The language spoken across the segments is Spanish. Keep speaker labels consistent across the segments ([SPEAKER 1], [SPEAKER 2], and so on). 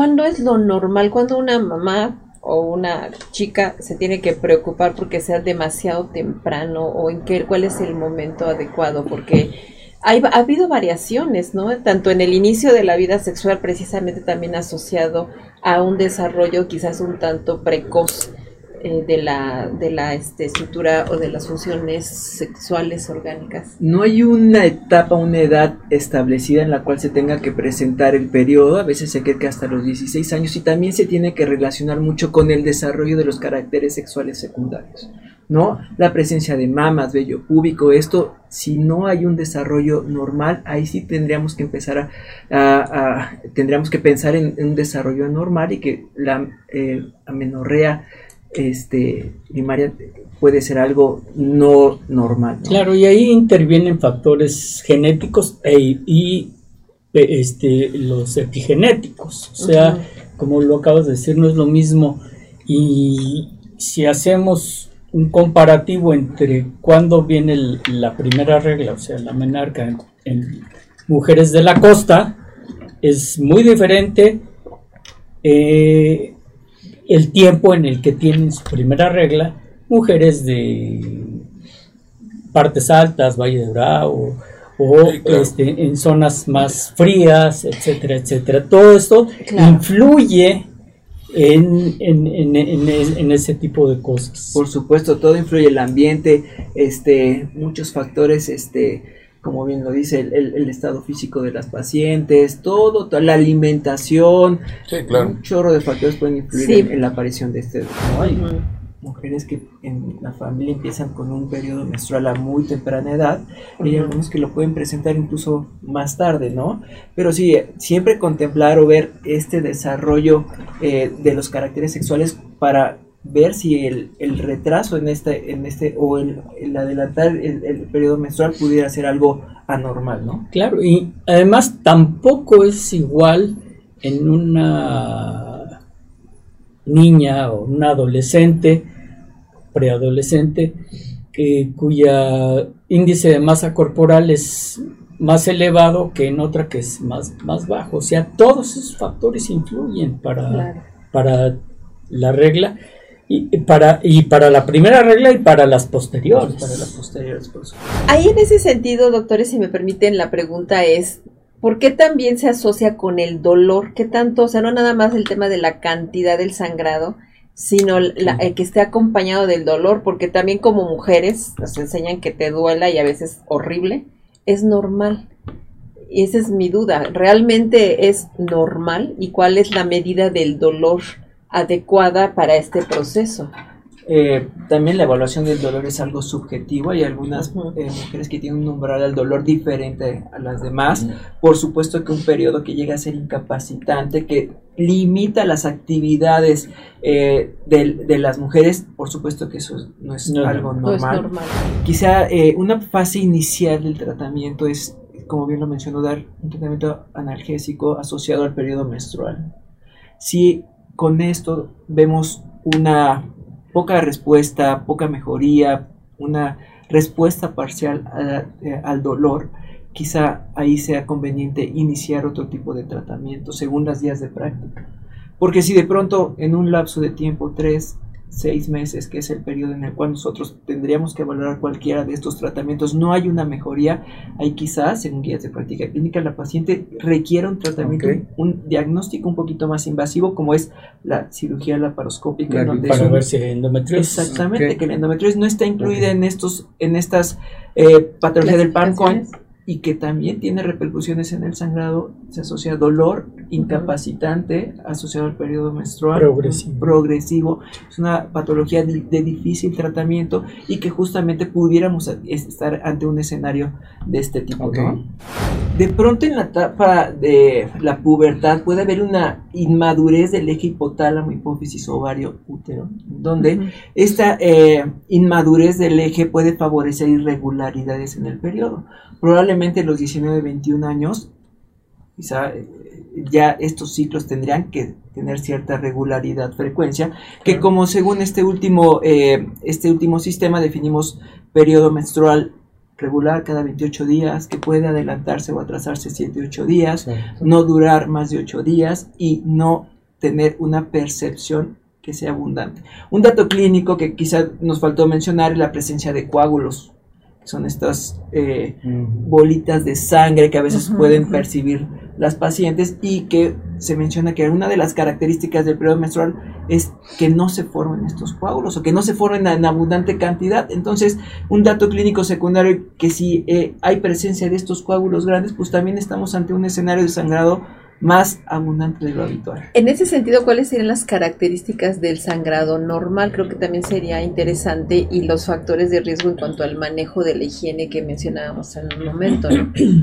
[SPEAKER 1] ¿cuándo es lo normal? Cuando una mamá o una chica se tiene que preocupar porque sea demasiado temprano o en qué, cuál es el momento adecuado, porque hay, ha habido variaciones, ¿no? Tanto en el inicio de la vida sexual, precisamente también asociado a un desarrollo quizás un tanto precoz eh, de la, de la este, estructura o de las funciones sexuales orgánicas.
[SPEAKER 2] No hay una etapa, una edad establecida en la cual se tenga que presentar el periodo, a veces se cree que hasta los 16 años y también se tiene que relacionar mucho con el desarrollo de los caracteres sexuales secundarios. ¿no? La presencia de mamas, vello púbico, esto, si no hay un desarrollo normal, ahí sí tendríamos que empezar a, tendríamos que pensar en, un desarrollo normal y que la eh, amenorrea este, primaria puede ser algo no normal.
[SPEAKER 3] Claro, y ahí intervienen factores genéticos e, y e, este, los epigenéticos. O sea, como lo acabas de decir, no es lo mismo. Y si hacemos un comparativo entre cuándo viene la primera regla, o sea, la menarca en, mujeres de la costa, es muy diferente eh, el tiempo en el que tienen su primera regla mujeres de partes altas, Valle de Bravo, o este, en zonas más frías, etcétera, etcétera. Todo esto influye en, en, en, ese tipo de cosas.
[SPEAKER 2] Por supuesto, todo influye el ambiente, este, muchos factores, este, como bien lo dice, el, estado físico de las pacientes, todo, toda la alimentación, un chorro de factores pueden influir en, la aparición de este. Hay mujeres que en la familia empiezan con un periodo menstrual a muy temprana edad, y hay algunos que lo pueden presentar incluso más tarde, ¿no? Pero sí, siempre contemplar o ver este desarrollo eh, de los caracteres sexuales para ver si el, retraso en este, en este o el, adelantar el, periodo menstrual pudiera ser algo anormal, ¿no?
[SPEAKER 3] Claro, y además tampoco es igual en una niña o una adolescente, preadolescente, que, cuya índice de masa corporal es más elevado que en otra que es más, más bajo. O sea, todos esos factores influyen para, para la regla y para, y para la primera regla y para las posteriores.
[SPEAKER 2] Para las posteriores,
[SPEAKER 1] Ahí en ese sentido, doctores, si me permiten, la pregunta es, ¿por qué también se asocia con el dolor? ¿Qué tanto? O sea, no nada más el tema de la cantidad del sangrado, sino el que esté acompañado del dolor, porque también como mujeres nos enseñan que te duela y a veces horrible, es normal. Y esa es mi duda, ¿realmente es normal? ¿Y cuál es la medida del dolor? Adecuada para este proceso.
[SPEAKER 2] Eh, también la evaluación del dolor es algo subjetivo. Hay algunas eh, mujeres que tienen un umbral del dolor diferente a las demás. Por supuesto que un periodo que llega a ser incapacitante, que limita las actividades eh, de, las mujeres, por supuesto que eso no es algo normal. Quizá una fase inicial del tratamiento es, como bien lo mencionó, dar un tratamiento analgésico asociado al periodo menstrual. Si con esto vemos una poca respuesta, poca mejoría, una respuesta parcial eh, al dolor, quizá ahí sea conveniente iniciar otro tipo de tratamiento según las días de práctica. Porque si de pronto en un lapso de tiempo, tres, seis meses, que es el periodo en el cual nosotros tendríamos que valorar cualquiera de estos tratamientos, no hay una mejoría, hay quizás, según guías de práctica clínica, la paciente requiere un tratamiento, un diagnóstico un poquito más invasivo, como es la cirugía laparoscópica.
[SPEAKER 3] para ver si endometriosis.
[SPEAKER 2] Exactamente, que la endometriosis no está incluida en estos, en estas eh, patologías del PANCON y que también tiene repercusiones en el sangrado, se asocia a dolor incapacitante asociado al periodo menstrual progresivo. Es una patología de, difícil tratamiento y que justamente pudiéramos estar ante un escenario de este tipo. De pronto en la etapa de la pubertad puede haber una inmadurez del eje hipotálamo, hipófisis, ovario, útero, donde esta eh, inmadurez del eje puede favorecer irregularidades en el periodo. Probablemente los 19-21 años quizá eh, ya estos ciclos tendrían que tener cierta regularidad, frecuencia, que como según este último, eh, este último sistema definimos periodo menstrual regular cada 28 días, que puede adelantarse o atrasarse 7, 8 días, no durar más de 8 días y no tener una percepción que sea abundante. Un dato clínico que quizá nos faltó mencionar es la presencia de coágulos. Son estas eh, bolitas de sangre que a veces pueden percibir las pacientes y que se menciona que una de las características del periodo menstrual es que no se formen estos coágulos o que no se formen en abundante cantidad. Entonces, un dato clínico secundario que si eh, hay presencia de estos coágulos grandes, pues también estamos ante un escenario de sangrado más abundante de lo habitual.
[SPEAKER 1] En ese sentido, ¿cuáles serían las características del sangrado normal? Creo que también sería interesante y los factores de riesgo en cuanto al manejo de la higiene que mencionábamos en un momento.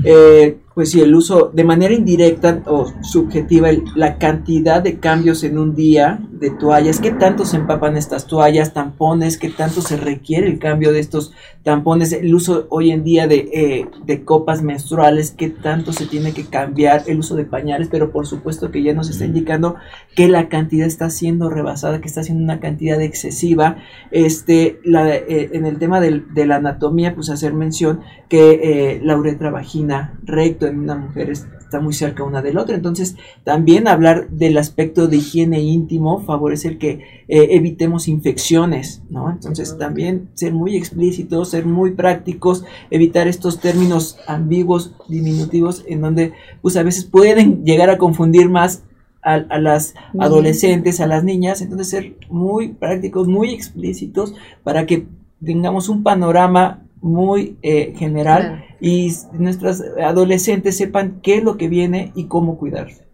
[SPEAKER 2] Eh, pues sí, el uso de manera indirecta o subjetiva, la cantidad de cambios en un día de toallas, qué tanto se empapan estas toallas, tampones, qué tanto se requiere el cambio de estos tampones, el uso hoy en día de, eh, de copas menstruales, qué tanto se tiene que cambiar, el uso de pañales, pero por supuesto que ya nos está indicando que la cantidad está siendo rebasada, que está siendo una cantidad excesiva. Este, la, eh, en el tema de la anatomía, pues hacer mención que eh, la uretra vagina recto en una mujer está muy cerca una del otro. Entonces, también hablar del aspecto de higiene íntimo favorece el que eh, evitemos infecciones, ¿no? Entonces, también ser muy explícitos, ser muy prácticos, evitar estos términos ambiguos, diminutivos, en donde, pues a veces pueden llegar a confundir más a, las adolescentes, a las niñas, entonces ser muy prácticos, muy explícitos para que tengamos un panorama muy eh, general y nuestras adolescentes sepan qué es lo que viene y cómo cuidarse.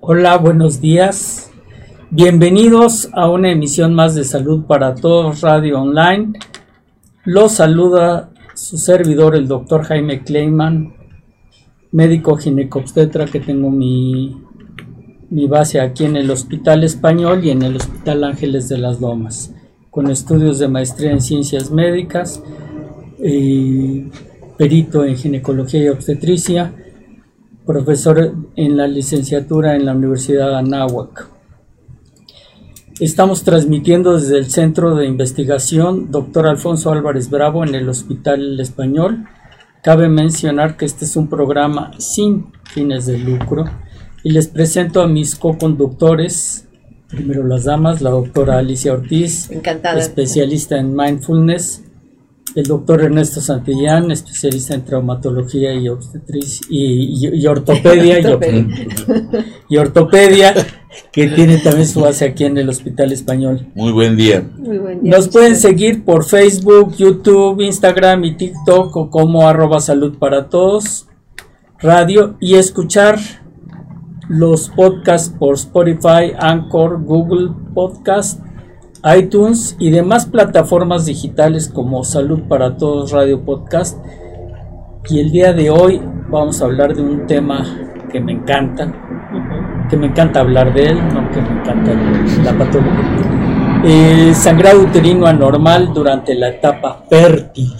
[SPEAKER 3] Hola, buenos días. Bienvenidos a una emisión más de Salud para Todos Radio Online. Los saluda su servidor, el doctor Jaime Kleiman, médico ginecobstetra que tengo mi mi base aquí en el Hospital Español y en el Hospital Ángeles de las Lomas, con estudios de maestría en ciencias médicas, perito en ginecología y obstetricia, profesor en la licenciatura en la Universidad de Anáhuac. Estamos transmitiendo desde el Centro de Investigación Dr. Alfonso Álvarez Bravo en el Hospital Español. Cabe mencionar que este es un programa sin fines de lucro y les presento a mis co-conductores. Primero las damas, la doctora Alicia Ortiz, especialista en mindfulness, el doctor Ernesto Santillán, especialista en traumatología y obstetricia y, ortopedia, y, ortopedia, que tiene también su base aquí en el Hospital Español.
[SPEAKER 4] Muy buen día.
[SPEAKER 3] Nos pueden seguir por Facebook, YouTube, Instagram y TikTok como arroba salud para todos, radio y escuchar los podcasts por Spotify, Anchor, Google Podcast, iTunes y demás plataformas digitales como Salud para Todos Radio Podcast. Y el día de hoy vamos a hablar de un tema que me encanta, que me encanta hablar de él, no que me encanta la patología. Sangrado uterino anormal durante la etapa fértil.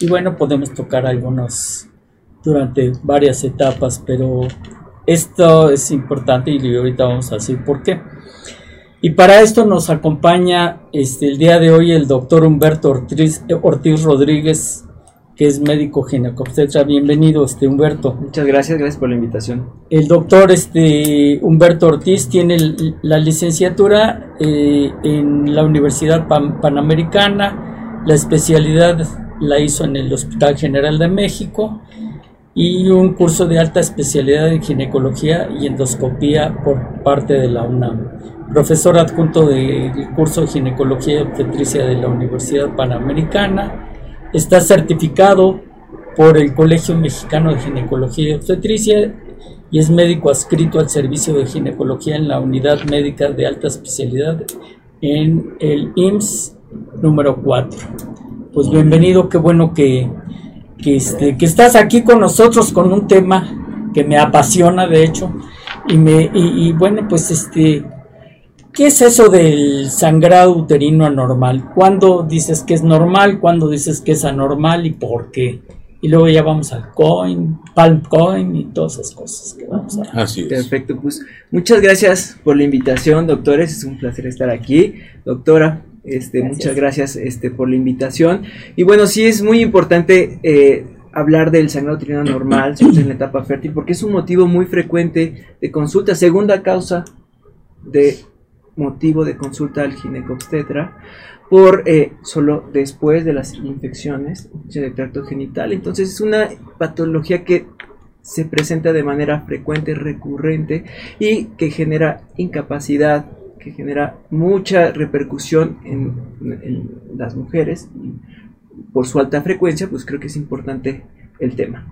[SPEAKER 3] Y bueno, podemos tocar algunos durante varias etapas, pero esto es importante y ahorita vamos a decir por qué. Y para esto nos acompaña este, el día de hoy el doctor Humberto Ortiz, Ortiz Rodríguez, que es médico ginecobstetra. Bienvenido, este Humberto.
[SPEAKER 2] Muchas gracias, gracias por la invitación.
[SPEAKER 3] El doctor este, Humberto Ortiz tiene la licenciatura eh, en la Universidad Panamericana, la especialidad la hizo en el Hospital General de México y un curso de alta especialidad en ginecología y endoscopía por parte de la UNAM. Profesor adjunto del curso de ginecología y obstetricia de la Universidad Panamericana. Está certificado por el Colegio Mexicano de Ginecología y Obstetricia y es médico adscrito al servicio de ginecología en la unidad médica de alta especialidad en el IMSS número 4. Pues bienvenido, qué bueno que que, este, que estás aquí con nosotros con un tema que me apasiona, de hecho, y, me, y, bueno, pues este, ¿qué es eso del sangrado uterino anormal? ¿Cuándo dices que es normal? ¿Cuándo dices que es anormal y por qué? y luego ya vamos al coin, palm coin y todas esas cosas que vamos a
[SPEAKER 4] Así es.
[SPEAKER 2] Perfecto, pues muchas gracias por la invitación, doctores. Es un placer estar aquí. Doctora, este,
[SPEAKER 1] Gracias.
[SPEAKER 2] muchas gracias este, por la invitación. Y bueno, sí es muy importante eh, hablar del sangrado uterino normal en la etapa fértil porque es un motivo muy frecuente de consulta. Segunda causa de motivo de consulta al ginecobstetra por eh, solo después de las infecciones del tracto genital. Entonces es una patología que se presenta de manera frecuente, recurrente y que genera incapacidad, que genera mucha repercusión en, las mujeres. Por su alta frecuencia, pues creo que es importante el tema.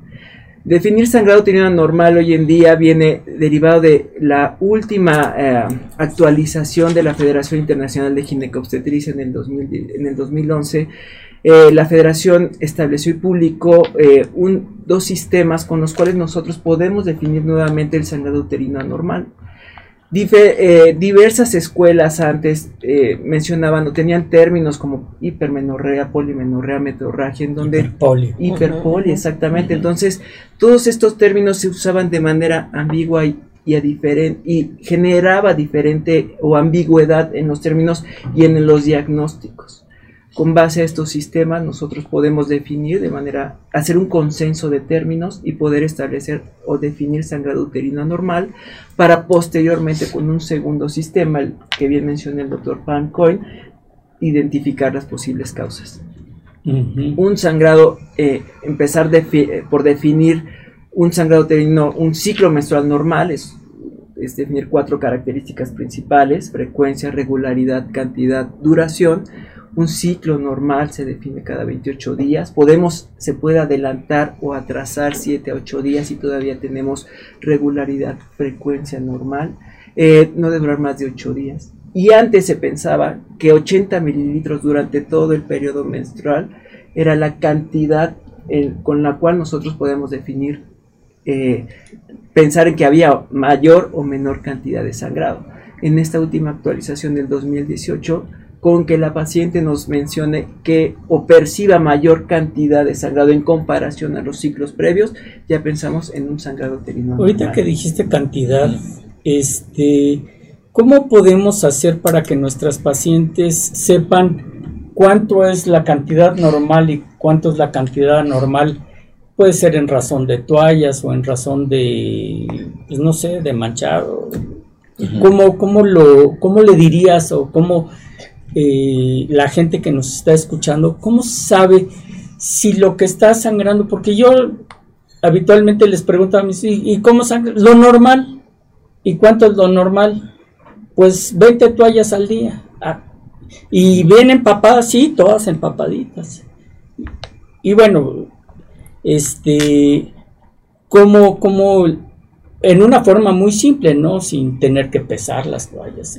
[SPEAKER 2] Definir sangrado uterino normal hoy en día viene derivado de la última eh, actualización de la Federación Internacional de Ginecobstetricia en el, 2000 en el 2011. Eh, la federación estableció y publicó eh, dos sistemas con los cuales nosotros podemos definir nuevamente el sangrado uterino anormal. Dife- eh, diversas escuelas antes eh, mencionaban o tenían términos como hipermenorrea, polimenorrea, metorragia, en donde
[SPEAKER 3] Hiperpolio.
[SPEAKER 2] Hiperpoli, exactamente. Entonces, todos estos términos se usaban de manera ambigua y, y, a diferen- y generaba diferente o ambigüedad en los términos y en los diagnósticos. Con base a estos sistemas, nosotros podemos definir de manera, hacer un consenso de términos y poder establecer o definir sangrado uterino anormal para posteriormente con un segundo sistema, el que bien mencioné el doctor Pancoin, identificar las posibles causas un sangrado, eh, empezar defi- eh, por definir un sangrado uterino, un ciclo menstrual normal, es, es definir cuatro características principales, frecuencia, regularidad, cantidad, duración. Un ciclo normal se define cada 28 días. Podemos, se puede adelantar o atrasar 7 a 8 días y todavía tenemos regularidad, frecuencia normal. Eh, no debe durar más de 8 días. Y antes se pensaba que 80 mililitros durante todo el periodo menstrual era la cantidad con la cual nosotros podemos definir, eh, pensar en que había mayor o menor cantidad de sangrado. En esta última actualización del 2018, con que la paciente nos mencione que o perciba mayor cantidad de sangrado en comparación a los ciclos previos, ya pensamos en un sangrado uterino.
[SPEAKER 3] Ahorita
[SPEAKER 2] normal.
[SPEAKER 3] que dijiste cantidad, este, ¿cómo podemos hacer para que nuestras pacientes sepan cuánto es la cantidad normal y cuánto es la cantidad anormal? Puede ser en razón de toallas o en razón de, pues no sé, de manchado. ¿Cómo, cómo lo, ¿Cómo le dirías o cómo eh, la gente que nos está escuchando, cómo sabe si lo que está sangrando? Porque yo habitualmente les pregunto a mis hijos, ¿y cómo sangra? Lo normal. ¿Y cuánto es lo normal? Pues 20 toallas al día. Ah, y vienen empapadas, sí, todas empapaditas. Y bueno, este, como, como en una forma muy simple, ¿no? Sin tener que pesar las toallas,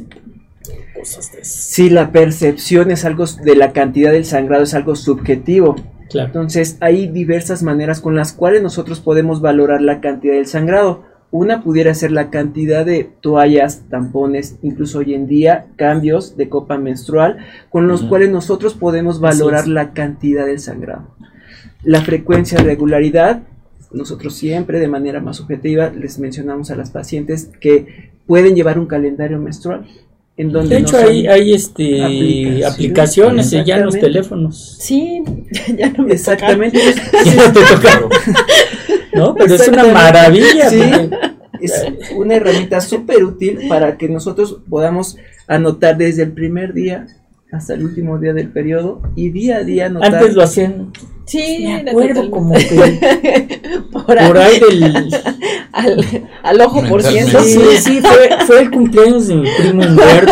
[SPEAKER 3] cosas de esas.
[SPEAKER 2] Sí, la percepción es algo de la cantidad del sangrado, es algo subjetivo.
[SPEAKER 3] Claro.
[SPEAKER 2] Entonces hay diversas maneras con las cuales nosotros podemos valorar la cantidad del sangrado. Una pudiera ser la cantidad de toallas, tampones, incluso hoy en día cambios de copa menstrual, con los cuales nosotros podemos valorar la cantidad del sangrado. La frecuencia, regularidad, nosotros siempre de manera más objetiva les mencionamos a las pacientes que pueden llevar un calendario menstrual. En donde
[SPEAKER 3] De hecho, hay, hay este,
[SPEAKER 2] aplicaciones.
[SPEAKER 3] aplicaciones ya en los teléfonos.
[SPEAKER 1] Sí, ya no me
[SPEAKER 2] Exactamente.
[SPEAKER 3] Ya no te toca, ¿no? Pero es una maravilla.
[SPEAKER 2] Sí. es una herramienta súper útil para que nosotros podamos anotar desde el primer día hasta el último día del periodo y día a día anotar.
[SPEAKER 3] Antes lo hacían,
[SPEAKER 1] Sí,
[SPEAKER 3] me acuerdo como que
[SPEAKER 1] por, ahí,
[SPEAKER 3] por ahí del...
[SPEAKER 1] al, al ojo por ciento.
[SPEAKER 3] Sí, sí, fue, fue el cumpleaños de mi primo Humberto.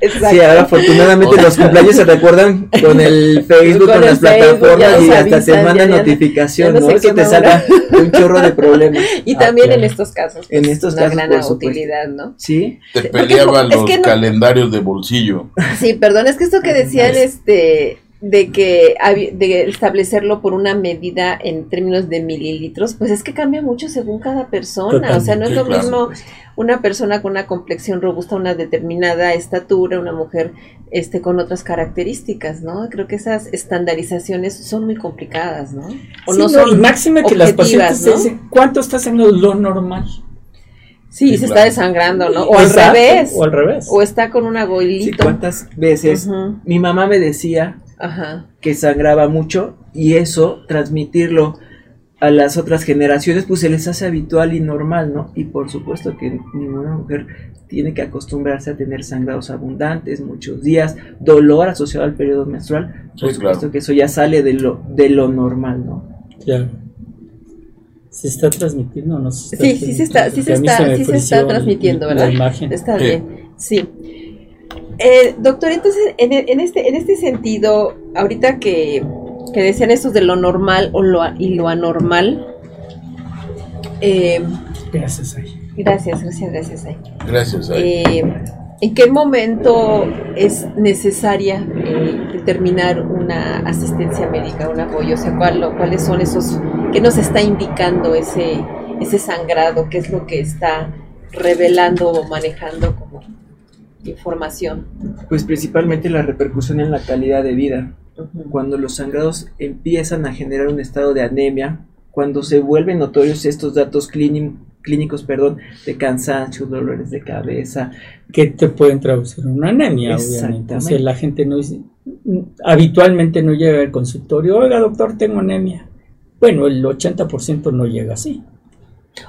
[SPEAKER 1] Exacto.
[SPEAKER 2] Sí, ahora afortunadamente los cumpleaños se recuerdan con el Facebook,
[SPEAKER 1] Con
[SPEAKER 2] con,
[SPEAKER 1] el
[SPEAKER 2] las
[SPEAKER 1] Facebook,
[SPEAKER 2] plataformas y hasta te mandan notificación,
[SPEAKER 1] ya no
[SPEAKER 2] ¿no?
[SPEAKER 1] sé
[SPEAKER 2] Eso te saca un chorro de problemas.
[SPEAKER 1] Y
[SPEAKER 3] Ah,
[SPEAKER 1] también
[SPEAKER 3] claro.
[SPEAKER 1] en estos casos.
[SPEAKER 2] En
[SPEAKER 1] pues,
[SPEAKER 2] estos
[SPEAKER 1] una
[SPEAKER 2] casos,
[SPEAKER 1] gran utilidad, ¿no?
[SPEAKER 2] Sí,
[SPEAKER 4] Te peleaban
[SPEAKER 1] es
[SPEAKER 4] los
[SPEAKER 1] que no-
[SPEAKER 4] calendarios de bolsillo.
[SPEAKER 1] Sí, perdón, es que esto que decían, este, de que de establecerlo por una medida en términos de mililitros, pues es que cambia mucho según cada persona. o sea, no es lo mismo una persona con una complexión robusta, una determinada estatura, una mujer este con otras características, ¿no? Creo que esas estandarizaciones son muy complicadas, ¿no?
[SPEAKER 3] O no, son máxima que las pacientes dicen, ¿cuánto está haciendo lo normal?
[SPEAKER 1] Sí, se está desangrando, ¿no? O al revés.
[SPEAKER 3] O al revés.
[SPEAKER 1] O está con una goilito.
[SPEAKER 2] ¿Cuántas veces mi mamá me decía que sangraba mucho y eso, transmitirlo a las otras generaciones, pues se les hace habitual y normal, ¿no? Y por supuesto que ninguna mujer tiene que acostumbrarse a tener sangrados abundantes, muchos días, dolor asociado al periodo menstrual, por supuesto que eso ya sale de lo, de lo normal, ¿no?
[SPEAKER 3] Claro. ¿Se está transmitiendo o no
[SPEAKER 1] se está Sí, sí se está, sí se está, sí se está transmitiendo, ¿verdad? Está bien, sí. Eh, doctor, entonces, en, este, en este sentido, ahorita que, que decían estos de lo normal o lo, y lo anormal.
[SPEAKER 3] Eh, gracias,
[SPEAKER 1] Gracias, gracias, gracias, Ay.
[SPEAKER 4] Gracias,
[SPEAKER 1] eh, ¿En qué momento es necesaria determinar una asistencia médica, un apoyo? O sea, ¿cuáles son esos que nos está indicando ese, ese sangrado? ¿Qué es lo que está revelando o manejando como información?
[SPEAKER 2] Pues principalmente la repercusión en la calidad de vida. Cuando los sangrados empiezan a generar un estado de anemia, cuando se vuelven notorios estos datos clínicos perdón, de cansancio, dolores de cabeza.
[SPEAKER 3] Que te pueden traducir en una anemia, obviamente. O sea, la gente no habitualmente no llega al consultorio, oiga doctor, tengo anemia. Bueno, el 80% no llega así.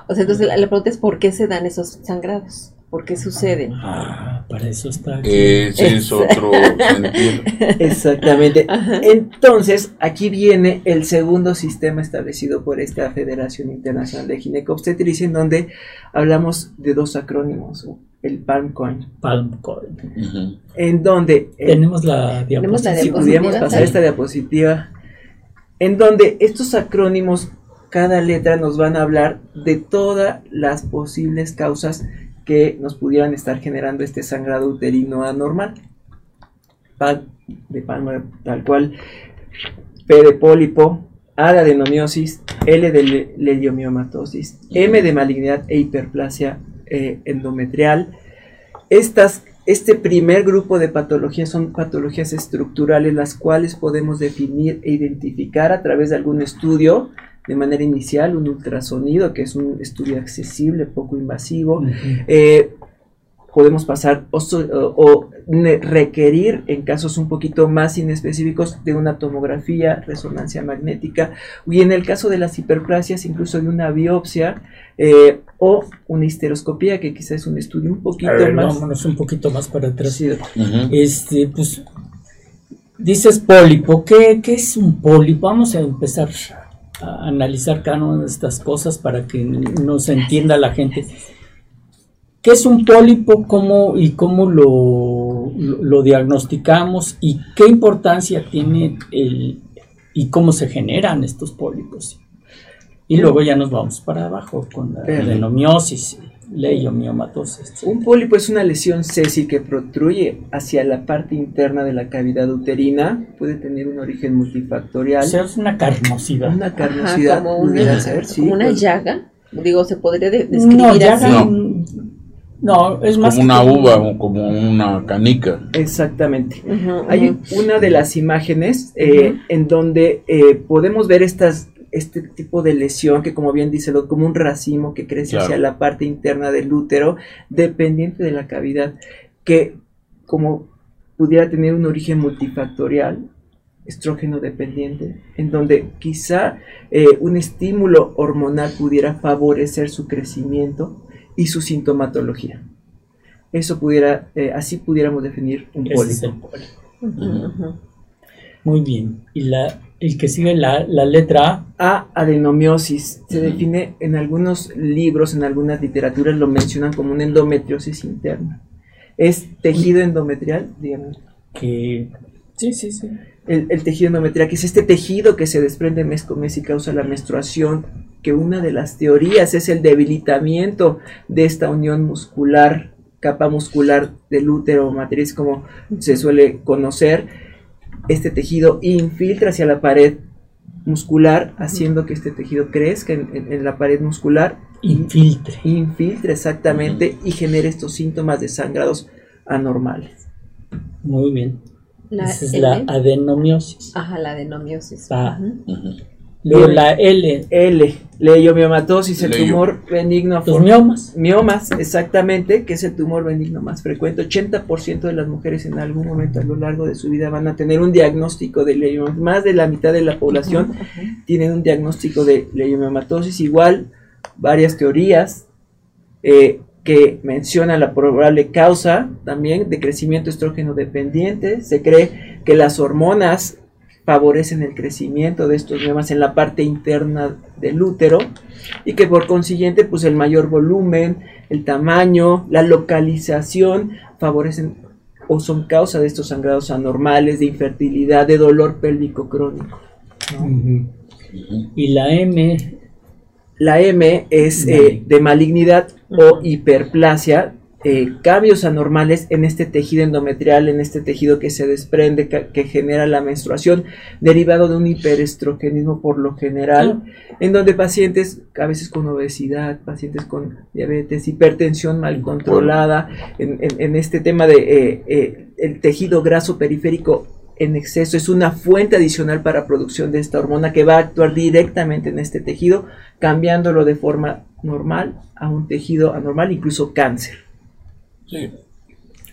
[SPEAKER 1] O sea, entonces la, la pregunta es por qué se dan esos sangrados. ¿Por qué suceden?
[SPEAKER 3] Ah, para eso está aquí.
[SPEAKER 4] Ese es otro sentido.
[SPEAKER 2] Exactamente. Entonces, aquí viene el segundo sistema establecido por esta Federación Internacional de Ginecobstetricia, en donde hablamos de dos acrónimos, el PalmCoin.
[SPEAKER 3] PalmCoin.
[SPEAKER 2] En donde...
[SPEAKER 3] Tenemos la diapositiva.
[SPEAKER 2] Si pudiéramos pasar esta diapositiva, en donde estos acrónimos, cada letra nos van a hablar de todas las posibles causas que nos pudieran estar generando este sangrado uterino anormal. De palma tal cual, P de pólipo, A de adenomiosis, L de leiomiomatosis, M de malignidad e hiperplasia eh, endometrial. Estas, este primer grupo de patologías son patologías estructurales, las cuales podemos definir e identificar a través de algún estudio de manera inicial un ultrasonido, que es un estudio accesible, poco invasivo. Eh, podemos pasar o, requerir en casos un poquito más inespecíficos de una tomografía, resonancia magnética y en el caso de las hiperplasias incluso de una biopsia eh, o una histeroscopía que quizás es un estudio un poquito más
[SPEAKER 3] vámonos un poquito más para atrás. Este pues dices pólipo ¿qué, ¿qué es un pólipo? vamos a empezar analizar cada una de estas cosas para que nos entienda la gente. ¿Qué es un pólipo cómo, y cómo lo, lo, diagnosticamos y qué importancia tiene el, y cómo se generan estos pólipos? Y luego ya nos vamos para abajo con la adenomiosis leiomiomatosis.
[SPEAKER 2] Un pólipo es una lesión sésil que protruye hacia la parte interna de la cavidad uterina. Puede tener un origen multifactorial.
[SPEAKER 3] O sea, es una carnosidad.
[SPEAKER 2] Una carnosidad.
[SPEAKER 1] como una, llaga. Digo, se podría describir no, así.
[SPEAKER 3] No. es más
[SPEAKER 4] como una uva o como una canica.
[SPEAKER 2] Exactamente. Hay una de las imágenes eh, en donde eh, podemos ver estas este tipo de lesión que como bien dice como un racimo que crece hacia la parte interna del útero dependiente de la cavidad que como pudiera tener un origen multifactorial estrógeno dependiente en donde quizá eh, un estímulo hormonal pudiera favorecer su crecimiento y su sintomatología. Eso pudiera eh, así pudiéramos definir un pólipo,
[SPEAKER 3] muy bien. Y la el que sigue la, letra
[SPEAKER 2] A. A, adenomiosis. Se define en algunos libros, en algunas literaturas, lo mencionan como una endometriosis interna. Es tejido endometrial, digamos.
[SPEAKER 3] Que... Sí, sí, sí.
[SPEAKER 2] El, tejido endometrial, que es este tejido que se desprende mes con mes y causa la menstruación, que una de las teorías es el debilitamiento de esta unión muscular, capa muscular del útero o matriz, como se suele conocer este tejido infiltra hacia la pared muscular, haciendo que este tejido crezca en, en- en la pared muscular,
[SPEAKER 3] Infiltre.
[SPEAKER 2] infiltre exactamente y genere estos síntomas de sangrados anormales.
[SPEAKER 3] Muy bien.
[SPEAKER 1] La
[SPEAKER 3] Esa es la adenomiosis.
[SPEAKER 1] Ajá, la adenomiosis.
[SPEAKER 3] Ah. Luego la L,
[SPEAKER 2] L, leiomiomatosis, el
[SPEAKER 4] Leio.
[SPEAKER 2] tumor benigno
[SPEAKER 3] los miomas.
[SPEAKER 2] Miomas, exactamente, que es el tumor benigno más frecuente. 80% de las mujeres en algún momento a lo largo de su vida van a tener un diagnóstico de leiomiomatosis. Más de la mitad de la población tienen un diagnóstico de leiomiomatosis. Igual, varias teorías eh, que mencionan la probable causa también de crecimiento estrógeno dependiente. Se cree que las hormonas favorecen el crecimiento de estos miomas en la parte interna del útero y que por consiguiente pues el mayor volumen, el tamaño, la localización favorecen o son causa de estos sangrados anormales, de infertilidad, de dolor pélvico crónico.
[SPEAKER 3] Y la M,
[SPEAKER 2] La M es eh, de malignidad o hiperplasia, eh, cambios anormales en este tejido endometrial, en este tejido que se desprende, que, genera la menstruación, derivado de un hiperestrogenismo por lo general, en donde pacientes, a veces con obesidad, pacientes con diabetes, hipertensión mal controlada, en, en- en este tema de eh, eh, el tejido graso periférico en exceso es una fuente adicional para producción de esta hormona que va a actuar directamente en este tejido, cambiándolo de forma normal a un tejido anormal, incluso cáncer.
[SPEAKER 4] Sí.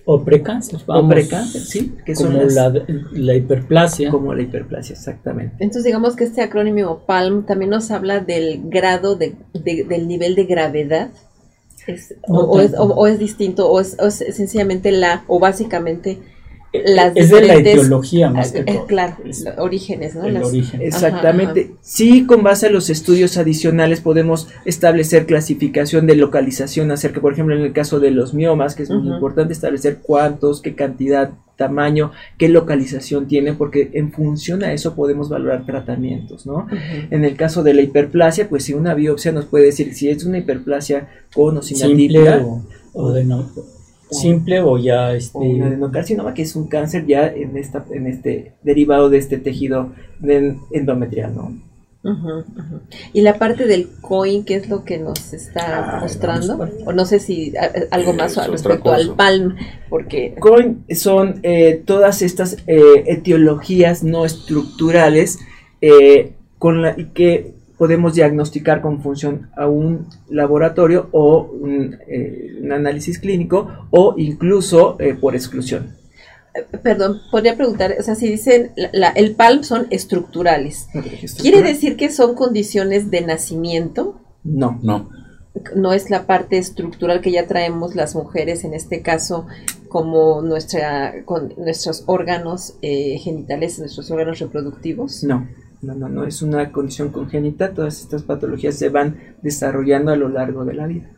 [SPEAKER 3] o precáncer.
[SPEAKER 2] O
[SPEAKER 3] vamos,
[SPEAKER 2] precáncer, sí, que son
[SPEAKER 3] como
[SPEAKER 2] las-
[SPEAKER 3] la, la hiperplasia.
[SPEAKER 2] como la hiperplasia, exactamente.
[SPEAKER 1] Entonces digamos que este acrónimo PALM también nos habla del grado de, de- del nivel de gravedad. Es-
[SPEAKER 3] No
[SPEAKER 1] o, o es, o- o es distinto, o es, o es sencillamente la, o básicamente las
[SPEAKER 3] es de la etiología más que
[SPEAKER 1] eh,
[SPEAKER 3] todo.
[SPEAKER 1] claro,
[SPEAKER 3] Es
[SPEAKER 1] orígenes, ¿no?
[SPEAKER 3] el
[SPEAKER 1] Las-
[SPEAKER 3] origen.
[SPEAKER 2] Exactamente. Sí, con base a los estudios adicionales podemos establecer clasificación de localización acerca, por ejemplo, en el caso de los miomas, que es muy importante establecer cuántos, qué cantidad, tamaño, qué localización tiene, porque en función a eso podemos valorar tratamientos, ¿no? En el caso de la hiperplasia, pues si una biopsia nos puede decir si es una hiperplasia con o sin
[SPEAKER 3] simple o, o de no- simple o ya este
[SPEAKER 2] o un adenocarcinoma, que es un cáncer ya en esta, en este derivado de este tejido endometrial, ¿no?
[SPEAKER 1] Y la parte del COIN, ¿qué es lo que nos está
[SPEAKER 3] Ay,
[SPEAKER 1] mostrando? O no sé si a- algo
[SPEAKER 4] Es
[SPEAKER 1] más
[SPEAKER 4] otra
[SPEAKER 1] respecto al. PALM, porque
[SPEAKER 2] Coin son eh, todas estas eh, etiologías no estructurales eh, con la y que podemos diagnosticar con función a un laboratorio o un, eh, un análisis clínico o incluso eh, por exclusión.
[SPEAKER 1] Eh, Perdón, podría preguntar, o sea, si dicen la- la- el PALM son estructurales, ¿quiere
[SPEAKER 2] ¿Quiere
[SPEAKER 1] decir que son condiciones de nacimiento?
[SPEAKER 2] No.
[SPEAKER 4] No.
[SPEAKER 1] No es la parte estructural que ya traemos las mujeres, en este caso, como nuestra, con nuestros órganos eh, genitales, nuestros órganos reproductivos.
[SPEAKER 2] No, no, no, no, es una condición congénita, todas estas patologías se van desarrollando a lo largo de la vida.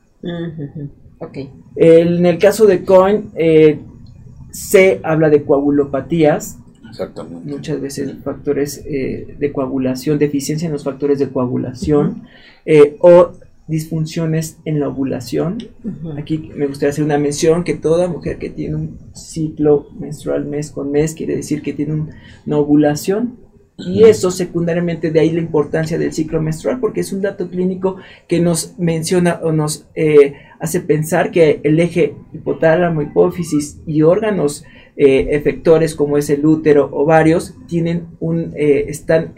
[SPEAKER 2] En el caso de Coin, eh, se habla de coagulopatías,
[SPEAKER 4] Exactamente.
[SPEAKER 2] muchas veces factores eh, de coagulación, deficiencia en los factores de coagulación eh, o disfunciones en la ovulación. Aquí me gustaría hacer una mención que toda mujer que tiene un ciclo menstrual mes con mes quiere decir que tiene un- una ovulación. Y eso secundariamente de ahí la importancia del ciclo menstrual porque es un dato clínico que nos menciona o nos eh, hace pensar que el eje hipotálamo, hipófisis y órganos eh, efectores como es el útero, ovarios, tienen un, eh, están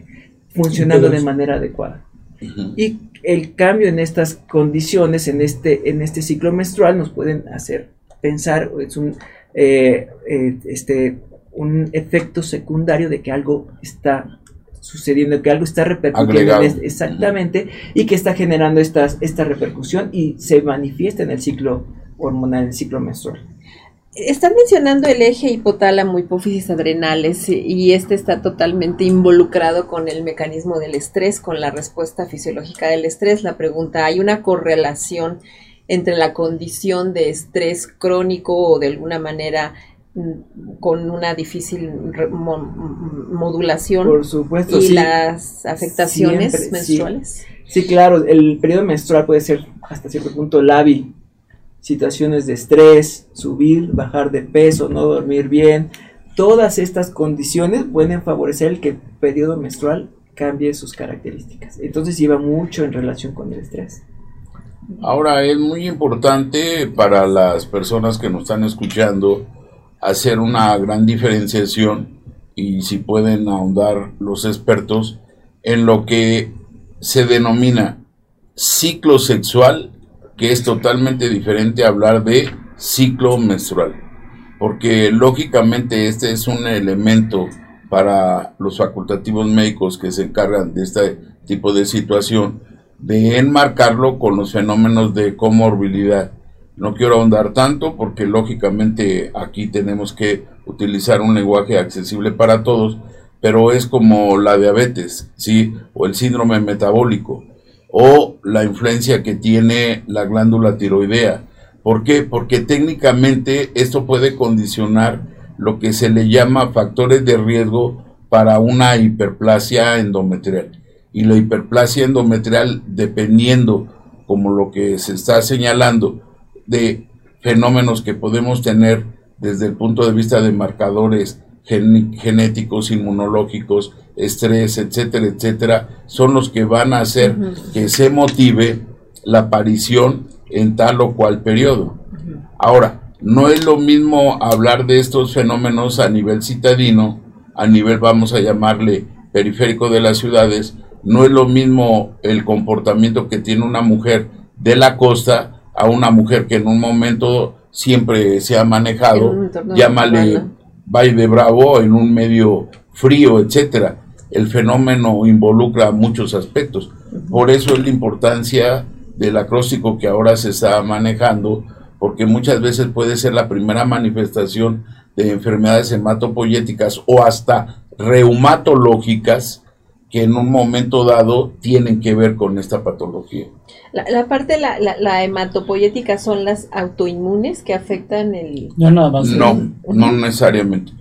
[SPEAKER 2] funcionando de manera adecuada. Y el cambio en estas condiciones, en este, en este ciclo menstrual, nos pueden hacer pensar, es un, eh, este, un efecto secundario de que algo está sucediendo, que algo está repercutiendo
[SPEAKER 4] Agregado.
[SPEAKER 2] este- exactamente y que está generando estas, esta repercusión y se manifiesta en el ciclo hormonal, en el ciclo menstrual.
[SPEAKER 1] Están mencionando el eje hipotálamo, hipófisis adrenales, y- este está totalmente involucrado con el mecanismo del estrés, con la respuesta fisiológica del estrés. La pregunta, ¿hay una correlación entre la condición de estrés crónico o de alguna manera con una difícil re- mo- modulación
[SPEAKER 2] Por supuesto,
[SPEAKER 1] y
[SPEAKER 2] sí.
[SPEAKER 1] las afectaciones
[SPEAKER 2] Siempre, sí.
[SPEAKER 1] menstruales?
[SPEAKER 2] Sí, claro, el periodo menstrual puede ser hasta cierto punto lábil. Situaciones de estrés, subir, bajar de peso, no dormir bien. todas estas condiciones pueden favorecer el que el periodo menstrual cambie sus características. Entonces lleva mucho en relación con el estrés.
[SPEAKER 4] Ahora es muy importante para las personas que nos están escuchando hacer una gran diferenciación y si pueden ahondar los expertos en lo que se denomina ciclo sexual, que es totalmente diferente a hablar de ciclo menstrual, porque lógicamente este es un elemento para los facultativos médicos que se encargan de este tipo de situación, de enmarcarlo con los fenómenos de comorbilidad. No quiero ahondar tanto porque lógicamente aquí tenemos que utilizar un lenguaje accesible para todos, pero es como la diabetes, ¿sí? O el síndrome metabólico, o la influencia que tiene la glándula tiroidea. ¿Por qué? Porque técnicamente esto puede condicionar lo que se le llama factores de riesgo para una hiperplasia endometrial. Y la hiperplasia endometrial, dependiendo como lo que se está señalando de fenómenos que podemos tener desde el punto de vista de marcadores genéticos, inmunológicos, estrés, etcétera, etcétera, son los que van a hacer que se motive la aparición en tal o cual periodo. Ahora, no es lo mismo hablar de estos fenómenos a nivel citadino, a nivel, vamos a llamarle, periférico de las ciudades, no es lo mismo el comportamiento que tiene una mujer de la costa a una mujer que en un momento siempre se ha manejado, llámale de Bravo, en un medio frío, etcétera. El fenómeno involucra muchos aspectos. Por eso es la importancia del acróstico que ahora se está manejando, porque muchas veces puede ser la primera manifestación de enfermedades hematopoyéticas o hasta reumatológicas que en un momento dado tienen que ver con esta patología.
[SPEAKER 1] La, parte, la, la, hematopoyética son las autoinmunes que afectan el...
[SPEAKER 4] No, no, necesariamente.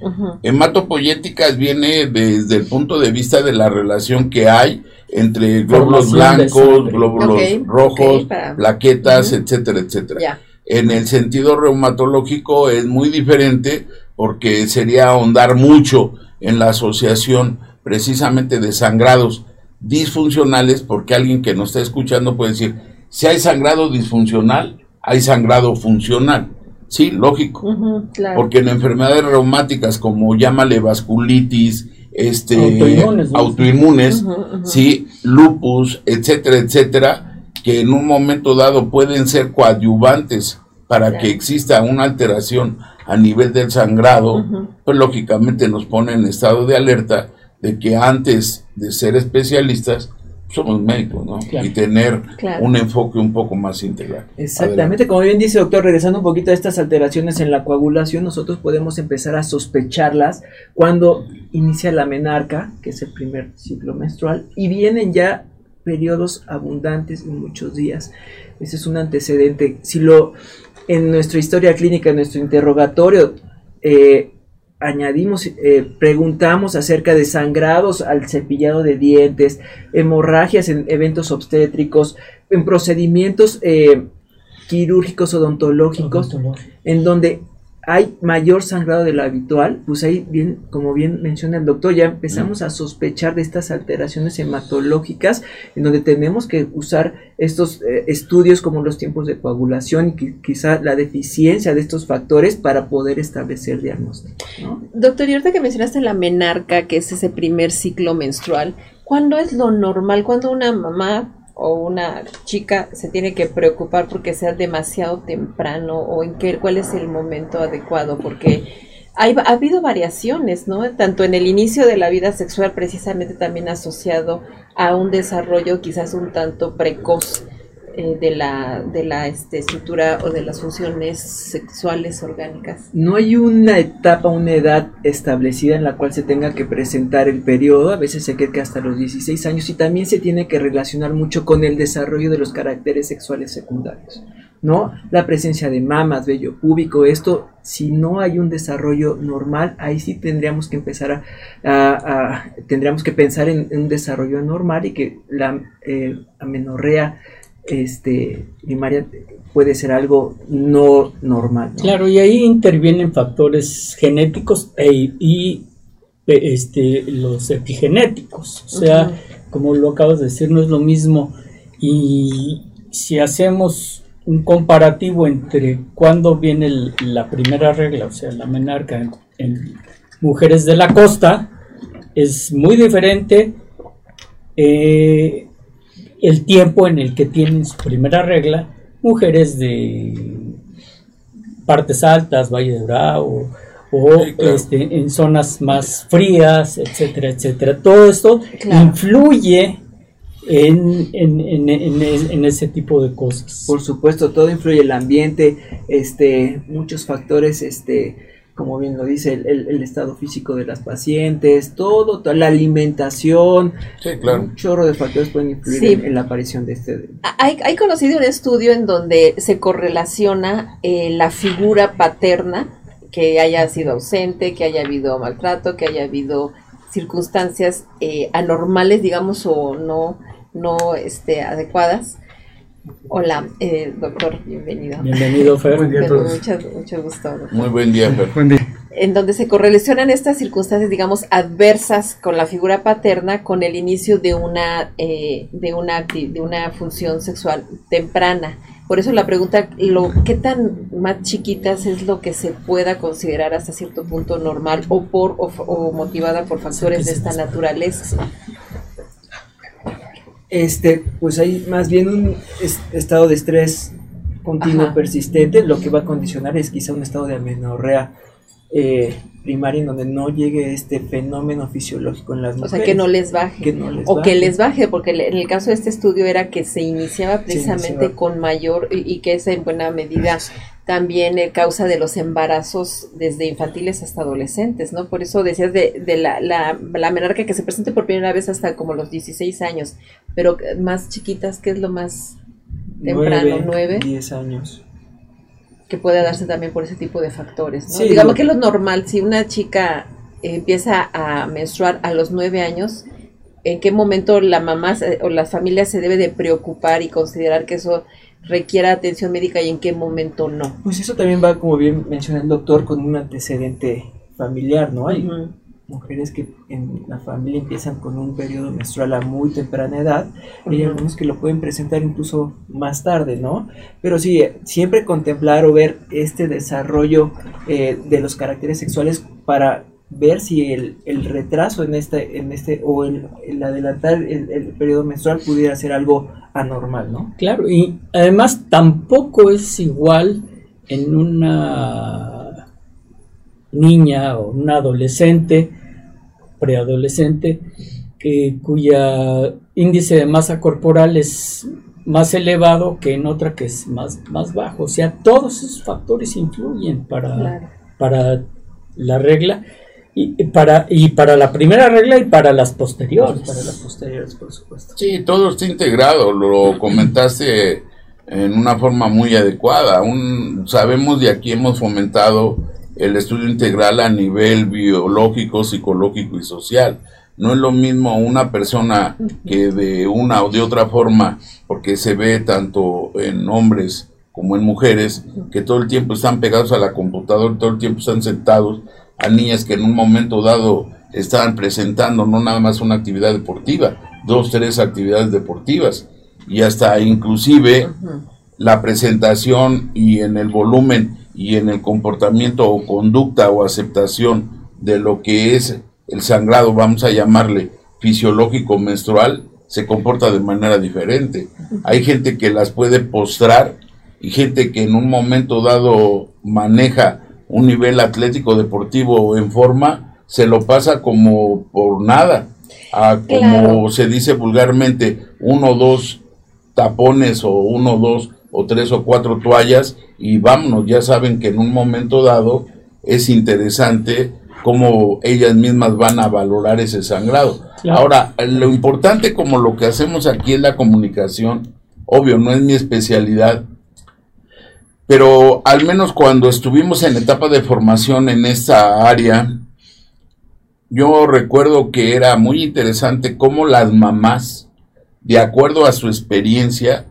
[SPEAKER 4] Hematopoyéticas viene desde el punto de vista de la relación que hay entre glóbulos blancos, glóbulos rojos, plaquetas, etcétera, etcétera. En el sentido reumatológico es muy diferente porque sería ahondar mucho en la asociación precisamente de sangrados disfuncionales, porque alguien que nos está escuchando puede decir, si hay sangrado disfuncional, hay sangrado funcional. Sí, lógico. Porque en enfermedades reumáticas como llámale vasculitis, este autoinmunes, sí, lupus, etcétera, etcétera, que en un momento dado pueden ser coadyuvantes para que exista una alteración a nivel del sangrado, pues lógicamente nos pone en estado de alerta de que antes de ser especialistas somos médicos, ¿no? Y tener un enfoque un poco más integral.
[SPEAKER 2] Exactamente, como bien dice doctor, regresando un poquito a estas alteraciones en la coagulación, nosotros podemos empezar a sospecharlas cuando inicia la menarca, que es el primer ciclo menstrual, y vienen ya periodos abundantes en muchos días. Ese es un antecedente. Si lo en nuestra historia clínica, en nuestro interrogatorio, eh, añadimos, eh, preguntamos acerca de sangrados al cepillado de dientes, hemorragias en eventos obstétricos, en procedimientos eh, quirúrgicos odontológicos, en donde hay mayor sangrado de lo habitual, pues ahí bien, como bien menciona el doctor, ya empezamos a sospechar de estas alteraciones hematológicas, en donde tenemos que usar estos eh, estudios como los tiempos de coagulación y quizá la deficiencia de estos factores para poder establecer diagnóstico.
[SPEAKER 1] Doctor, y ahorita que mencionaste la menarca, que es ese primer ciclo menstrual, ¿cuándo es lo normal? cuando una mamá o una chica se tiene que preocupar porque sea demasiado temprano o en qué, cuál es el momento adecuado, porque hay, ha habido variaciones, ¿no? Tanto en el inicio de la vida sexual, precisamente también asociado a un desarrollo quizás un tanto precoz eh, de la, de la este, estructura o de las funciones sexuales orgánicas.
[SPEAKER 2] No hay una etapa, una edad establecida en la cual se tenga que presentar el periodo, a veces se cree que hasta los 16 años y también se tiene que relacionar mucho con el desarrollo de los caracteres sexuales secundarios. ¿no? La presencia de mamas, vello púbico, esto, si no hay un desarrollo normal, ahí sí tendríamos que empezar a, tendríamos que pensar en, un desarrollo normal y que la eh, amenorrea este, primaria puede ser algo no normal.
[SPEAKER 3] Claro, y ahí intervienen factores genéticos e, y este, los epigenéticos. O sea, como lo acabas de decir, no es lo mismo. Y si hacemos un comparativo entre cuándo viene la primera regla, o sea, la menarca en, mujeres de la costa, es muy diferente eh, el tiempo en el que tienen su primera regla mujeres de partes altas, Valle de Bravo, o este, en zonas más frías, etcétera, etcétera. Todo esto influye en, en, ese tipo de cosas.
[SPEAKER 2] Por supuesto, todo influye el ambiente, este, muchos factores, este, como bien lo dice, el, estado físico de las pacientes, todo, toda la alimentación, un chorro de factores pueden influir en, la aparición de este.
[SPEAKER 1] Hay, hay conocido un estudio en donde se correlaciona eh, la figura paterna, que haya sido ausente, que haya habido maltrato, que haya habido circunstancias eh, anormales, digamos, o no, no este, adecuadas Hola, eh, doctor, bienvenido.
[SPEAKER 3] Bienvenido, Fer. Buen
[SPEAKER 1] día a todos. Mucho, gusto.
[SPEAKER 4] Muy buen día, Fer.
[SPEAKER 1] En donde se correlacionan estas circunstancias, digamos, adversas con la figura paterna, con el inicio de una, eh, de una, de una función sexual temprana. Por eso la pregunta, lo, ¿qué tan más chiquitas es lo que se pueda considerar hasta cierto punto normal o por o motivada por factores de esta naturaleza?
[SPEAKER 2] Este, pues hay más bien un estado de estrés continuo persistente, lo que va a condicionar es quizá un estado de amenorrea eh, primaria en donde no llegue este fenómeno fisiológico en las mujeres.
[SPEAKER 1] O sea, que no les baje. o que les baje, porque en el caso de este estudio era que se iniciaba precisamente con mayor y, que es en buena medida también causa de los embarazos desde infantiles hasta adolescentes, ¿no? Por eso decías de, de la, la, la, menarca que se presente por primera vez hasta como los 16 años, pero más chiquitas, ¿qué es lo más temprano? ¿Nueve?
[SPEAKER 2] 10 años.
[SPEAKER 1] Que puede darse también por ese tipo de factores, ¿no? Digamos que es lo normal, si una chica empieza a menstruar a los nueve años, ¿en qué momento la mamá o la familia se debe de preocupar y considerar que eso requiera atención médica y en qué momento no.
[SPEAKER 2] Pues eso también va, como bien menciona el doctor, con un antecedente familiar, ¿no? Hay mujeres que en la familia empiezan con un periodo menstrual a muy temprana edad y hay algunos que lo pueden presentar incluso más tarde, ¿no? Pero sí, siempre contemplar o ver este desarrollo eh, de los caracteres sexuales para ver si el, el, retraso en este, en este o el, el adelantar el, el, periodo menstrual pudiera ser algo anormal, ¿no?
[SPEAKER 3] Claro, y además tampoco es igual en una niña o una adolescente, preadolescente, que, cuya índice de masa corporal es más elevado que en otra que es más, más bajo. O sea, todos esos factores influyen para, para la regla y para, y para la primera regla y para las posteriores.
[SPEAKER 2] Para las posteriores, por supuesto.
[SPEAKER 4] Sí, todo está integrado, lo comentaste en una forma muy adecuada. Un, sabemos y aquí hemos fomentado el estudio integral a nivel biológico, psicológico y social. No es lo mismo una persona que de una o de otra forma, porque se ve tanto en hombres como en mujeres, que todo el tiempo están pegados a la computadora, todo el tiempo están sentados, a niñas que en un momento dado estaban presentando no nada más una actividad deportiva, dos, tres actividades deportivas. Y hasta inclusive la presentación y en el volumen y en el comportamiento o conducta o aceptación de lo que es el sangrado, vamos a llamarle fisiológico menstrual, se comporta de manera diferente. Hay gente que las puede postrar y gente que en un momento dado maneja un nivel atlético deportivo en forma, se lo pasa como por nada, a como se dice vulgarmente, uno o dos tapones o uno, dos o tres o cuatro toallas y vámonos, ya saben que en un momento dado es interesante cómo ellas mismas van a valorar ese sangrado. Ahora, lo importante como lo que hacemos aquí es la comunicación, obvio, no es mi especialidad, pero al menos cuando estuvimos en etapa de formación en esta área, yo recuerdo que era muy interesante cómo las mamás, de acuerdo a su experiencia,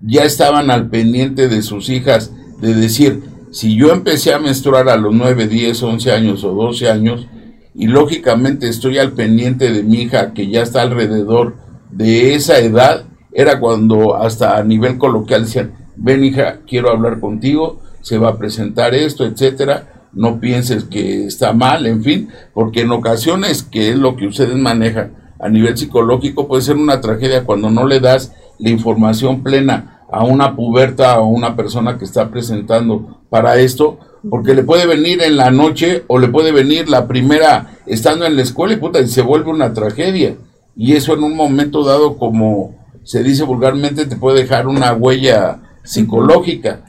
[SPEAKER 4] ya estaban al pendiente de sus hijas, de decir, si yo empecé a menstruar a los 9, 10, 11 años o 12 años, y lógicamente estoy al pendiente de mi hija que ya está alrededor de esa edad, era cuando hasta a nivel coloquial decían, ven hija, quiero hablar contigo, se va a presentar esto, etcétera, no pienses que está mal, en fin, porque en ocasiones, que es lo que ustedes manejan a nivel psicológico, puede ser una tragedia cuando no le das la información plena a una puberta o una persona que está presentando para esto, porque le puede venir en la noche o le puede venir la primera estando en la escuela y puta, y se vuelve una tragedia. Y eso en un momento dado, como se dice vulgarmente, te puede dejar una huella psicológica.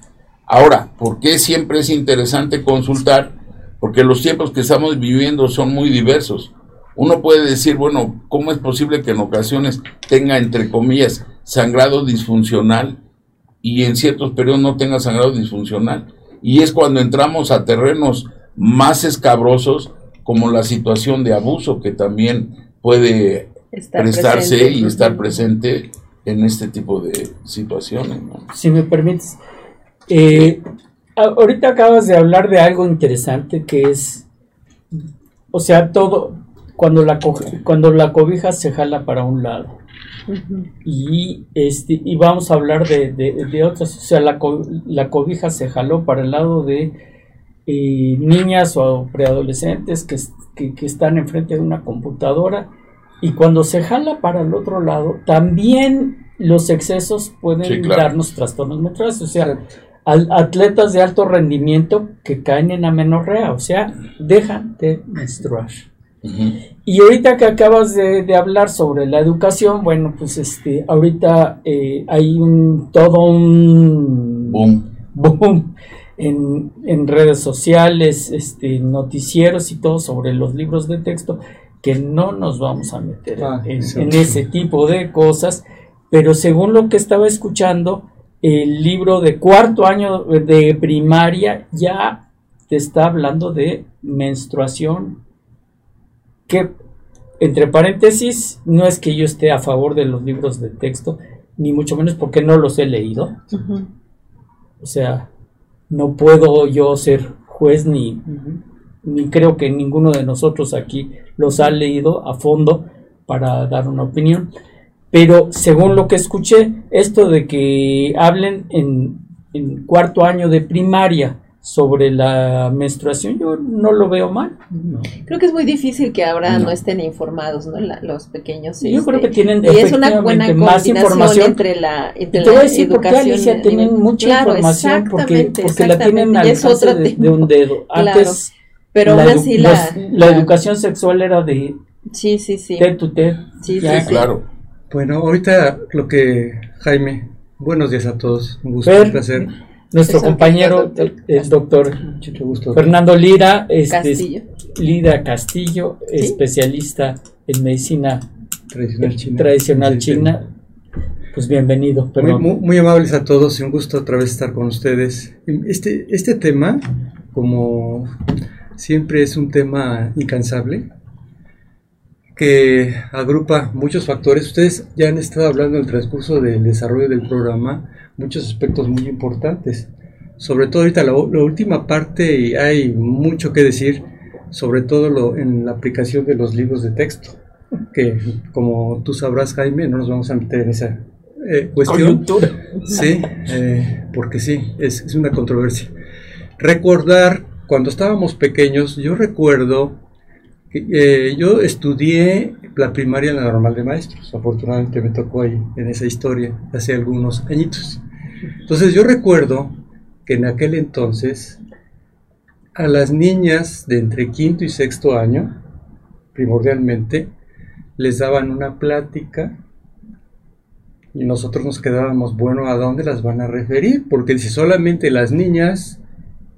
[SPEAKER 4] Ahora, ¿por qué siempre es interesante consultar? Porque los tiempos que estamos viviendo son muy diversos. Uno puede decir, bueno, ¿cómo es posible que en ocasiones tenga, entre comillas, sangrado disfuncional y en ciertos periodos no tenga sangrado disfuncional? Y es cuando entramos a terrenos más escabrosos como la situación de abuso que también puede prestarse y estar presente en este tipo de situaciones.
[SPEAKER 3] Si me permites, eh, ahorita acabas de hablar de algo interesante que es, o sea, todo, cuando la, cuando la cobija se jala para un lado. Y, este, y vamos a hablar de, de, otras, o sea, la, la, cobija se jaló para el lado de eh, niñas o preadolescentes que, que, que, están enfrente de una computadora y cuando se jala para el otro lado, también los excesos pueden darnos trastornos menstruales, o sea, atletas de alto rendimiento que caen en amenorrea, o sea, dejan de menstruar. Y ahorita que acabas de, hablar sobre la educación, bueno, pues este, ahorita eh, hay un todo un boom, en, en, redes sociales, este, noticieros y todo sobre los libros de texto, que no nos vamos a meter ah, en, ese tipo de cosas, pero según lo que estaba escuchando, el libro de cuarto año de primaria ya te está hablando de menstruación que entre paréntesis, no es que yo esté a favor de los libros de texto, ni mucho menos porque no los he leído. O sea, no puedo yo ser juez ni, ni creo que ninguno de nosotros aquí los ha leído a fondo para dar una opinión. Pero según lo que escuché, esto de que hablen en, en cuarto año de primaria sobre la menstruación, yo no lo veo mal.
[SPEAKER 1] Creo que es muy difícil que ahora no, estén informados, ¿no? los pequeños.
[SPEAKER 3] yo creo
[SPEAKER 1] este,
[SPEAKER 3] que tienen
[SPEAKER 1] y es una buena más información entre la, entre
[SPEAKER 3] la educación. Alicia tienen mucha información porque, porque la tienen al alcance de, de, un dedo. Antes,
[SPEAKER 1] pero la, así la,
[SPEAKER 3] la, educación sexual era de
[SPEAKER 1] sí, sí, sí.
[SPEAKER 3] T to T.
[SPEAKER 4] Sí, sí, claro.
[SPEAKER 5] Bueno, ahorita lo que Jaime, buenos días a todos, un gusto, un placer.
[SPEAKER 3] Nuestro compañero, el doctor Fernando Lira, este, Castillo. Lira Castillo, especialista en medicina tradicional china. Pues bienvenido.
[SPEAKER 5] Muy, muy, amables a todos y un gusto otra vez estar con ustedes. Este, este tema, como siempre, es un tema incansable que agrupa muchos factores. Ustedes ya han estado hablando en el transcurso del desarrollo del programa muchos aspectos muy importantes. Sobre todo ahorita la, última parte hay mucho que decir, sobre todo lo, en la aplicación de los libros de texto, que como tú sabrás Jaime, no nos vamos a meter en esa eh, cuestión. Sí, eh, porque sí, es, es, una controversia. Recordar, cuando estábamos pequeños, yo recuerdo que eh, yo estudié la primaria en la normal de maestros, afortunadamente me tocó ahí en esa historia hace algunos añitos. Entonces yo recuerdo que en aquel entonces a las niñas de entre quinto y sexto año, primordialmente, les daban una plática y nosotros nos quedábamos, bueno, ¿a dónde las van a referir? Porque dice solamente las niñas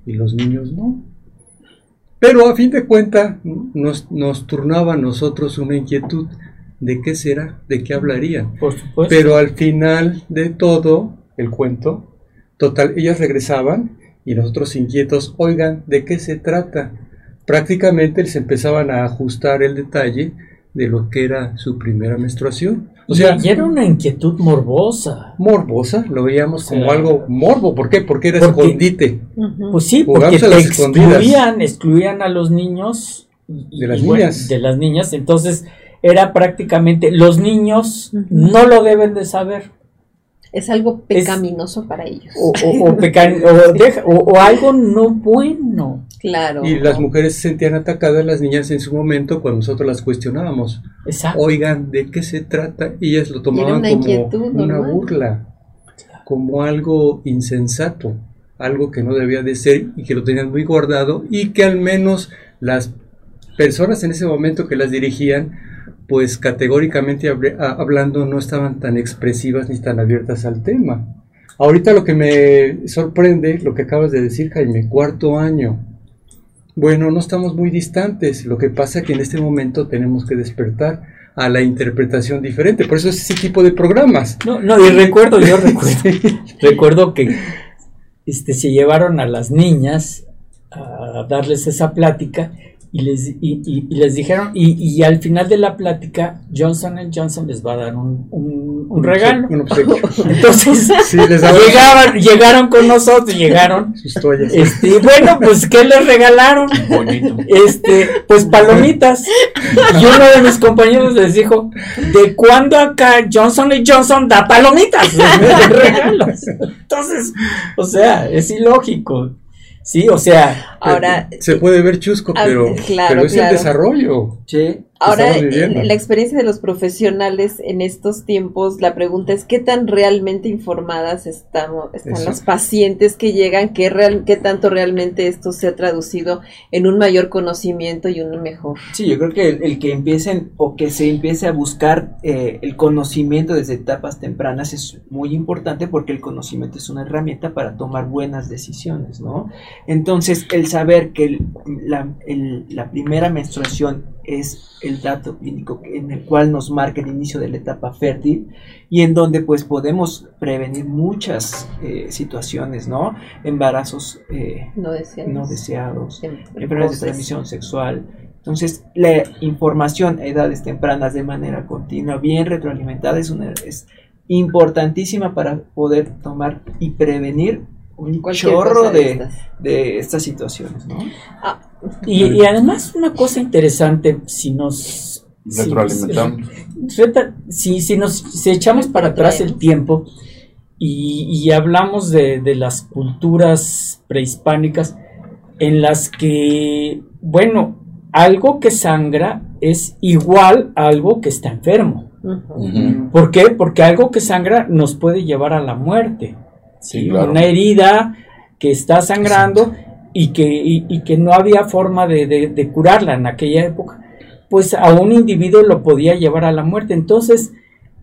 [SPEAKER 5] y los niños no. Pero a fin de cuentas nos, nos turnaba a nosotros una inquietud de qué será, de qué hablarían.
[SPEAKER 3] Por supuesto.
[SPEAKER 5] Pero al final de todo, el cuento. Total, ellas regresaban y nosotros inquietos, oigan, ¿de qué se trata? Prácticamente les empezaban a ajustar el detalle de lo que era su primera menstruación.
[SPEAKER 3] O sea, y era una inquietud morbosa.
[SPEAKER 5] Morbosa, lo veíamos como algo morbo. ¿Por qué? Porque era escondite.
[SPEAKER 3] Pues sí, porque te excluían, excluían a los niños.
[SPEAKER 5] de las niñas.
[SPEAKER 3] de las niñas. Entonces, era prácticamente, los niños no lo deben de saber.
[SPEAKER 1] Es algo pecaminoso para ellos.
[SPEAKER 3] O, o, algo no bueno.
[SPEAKER 1] Claro.
[SPEAKER 5] Y las mujeres se sentían atacadas, las niñas en su momento, cuando nosotros las cuestionábamos.
[SPEAKER 3] Exacto.
[SPEAKER 5] Oigan, ¿de qué se trata? Y ellas lo tomaban como una burla, como algo insensato, algo que no debía de ser y que lo tenían muy guardado y que al menos las personas en ese momento que las dirigían pues categóricamente hablando no estaban tan expresivas ni tan abiertas al tema. Ahorita lo que me sorprende, lo que acabas de decir Jaime, cuarto año. Bueno, no estamos muy distantes, lo que pasa es que en este momento tenemos que despertar a la interpretación diferente, por eso es ese tipo de programas.
[SPEAKER 3] No, no, y recuerdo, yo recuerdo, recuerdo que este, se llevaron a las niñas a darles esa plática y les, y, les dijeron, y, y, al final de la plática, Johnson Johnson les va a dar un, un, regalo. Entonces, llegaron, llegaron con nosotros, llegaron. Este, bueno, pues, ¿qué les regalaron? Este, pues palomitas. Y uno de mis compañeros les dijo, ¿de cuándo acá Johnson Johnson da palomitas? regalos. Entonces, o sea, es ilógico. Sí, o sea,
[SPEAKER 1] ahora
[SPEAKER 5] se puede ver chusco, pero, pero es el desarrollo.
[SPEAKER 1] Sí. Ahora, en la experiencia de los profesionales en estos tiempos, la pregunta es qué tan realmente informadas estamos, están las pacientes que llegan, qué, real, qué tanto realmente esto se ha traducido en un mayor conocimiento y un mejor.
[SPEAKER 2] Sí, yo creo que el, que empiecen o que se empiece a buscar eh, el conocimiento desde etapas tempranas es muy importante porque el conocimiento es una herramienta para tomar buenas decisiones, ¿no? Entonces, el saber que la, la primera menstruación es el dato clínico en el cual nos marca el inicio de la etapa fértil y en donde pues podemos prevenir muchas eh, situaciones, ¿no? Embarazos eh, no deseados, enfermedades de transmisión sexual. Entonces, la información a edades tempranas de manera continua, bien retroalimentada, es, una, es importantísima para poder tomar y prevenir un chorro de, de, estas situaciones, ¿no?
[SPEAKER 3] Ah, y, además una cosa interesante, si nos...
[SPEAKER 4] Retroalimentamos.
[SPEAKER 3] Si, si, nos si echamos para atrás el tiempo y, hablamos de, de, las culturas prehispánicas en las que, bueno, algo que sangra es igual a algo que está enfermo. ¿Por qué? Porque algo que sangra nos puede llevar a la muerte. Sí, Una herida que está sangrando y que, que no había forma de, curarla en aquella época, pues a un individuo lo podía llevar a la muerte. Entonces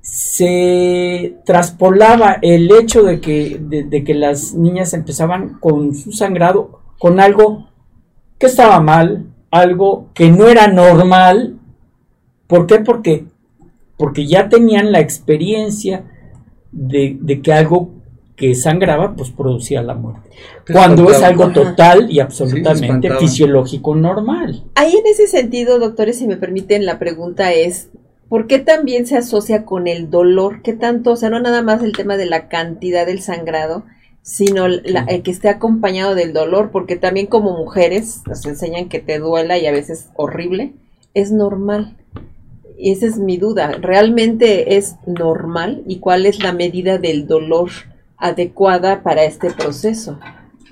[SPEAKER 3] se traspolaba el hecho de que, de, que las niñas empezaban con su sangrado con algo que estaba mal, algo que no era normal. ¿Por qué? Porque, porque ya tenían la experiencia de, de que algo que sangraba, pues producía la muerte. Cuando es algo total y absolutamente fisiológico normal.
[SPEAKER 1] Ahí en ese sentido, doctores, si me permiten, la pregunta es, ¿por qué también se asocia con el dolor? ¿Qué tanto? O sea, no nada más el tema de la cantidad del sangrado, sino el que esté acompañado del dolor, porque también como mujeres nos enseñan que te duela y a veces horrible, es normal. Y esa es mi duda, ¿realmente es normal? ¿Y cuál es la medida del dolor? Adecuada para este proceso.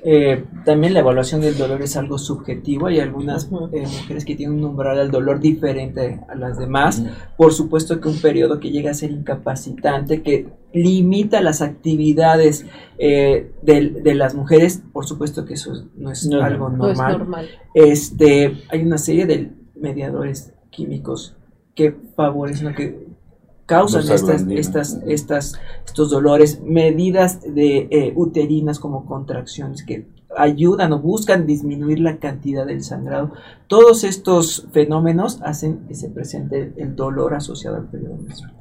[SPEAKER 2] Eh, también la evaluación del dolor es algo subjetivo. Hay algunas eh, mujeres que tienen un umbral del dolor diferente a las demás. Por supuesto que un periodo que llega a ser incapacitante, que limita las actividades eh, de, las mujeres, por supuesto que eso no es algo normal. normal. Este, hay una serie de mediadores químicos que favorecen, que causan estas, estas, estas, estos dolores, medidas de eh, uterinas como contracciones que ayudan o buscan disminuir la cantidad del sangrado. Todos estos fenómenos hacen que se presente el dolor asociado al periodo menstrual.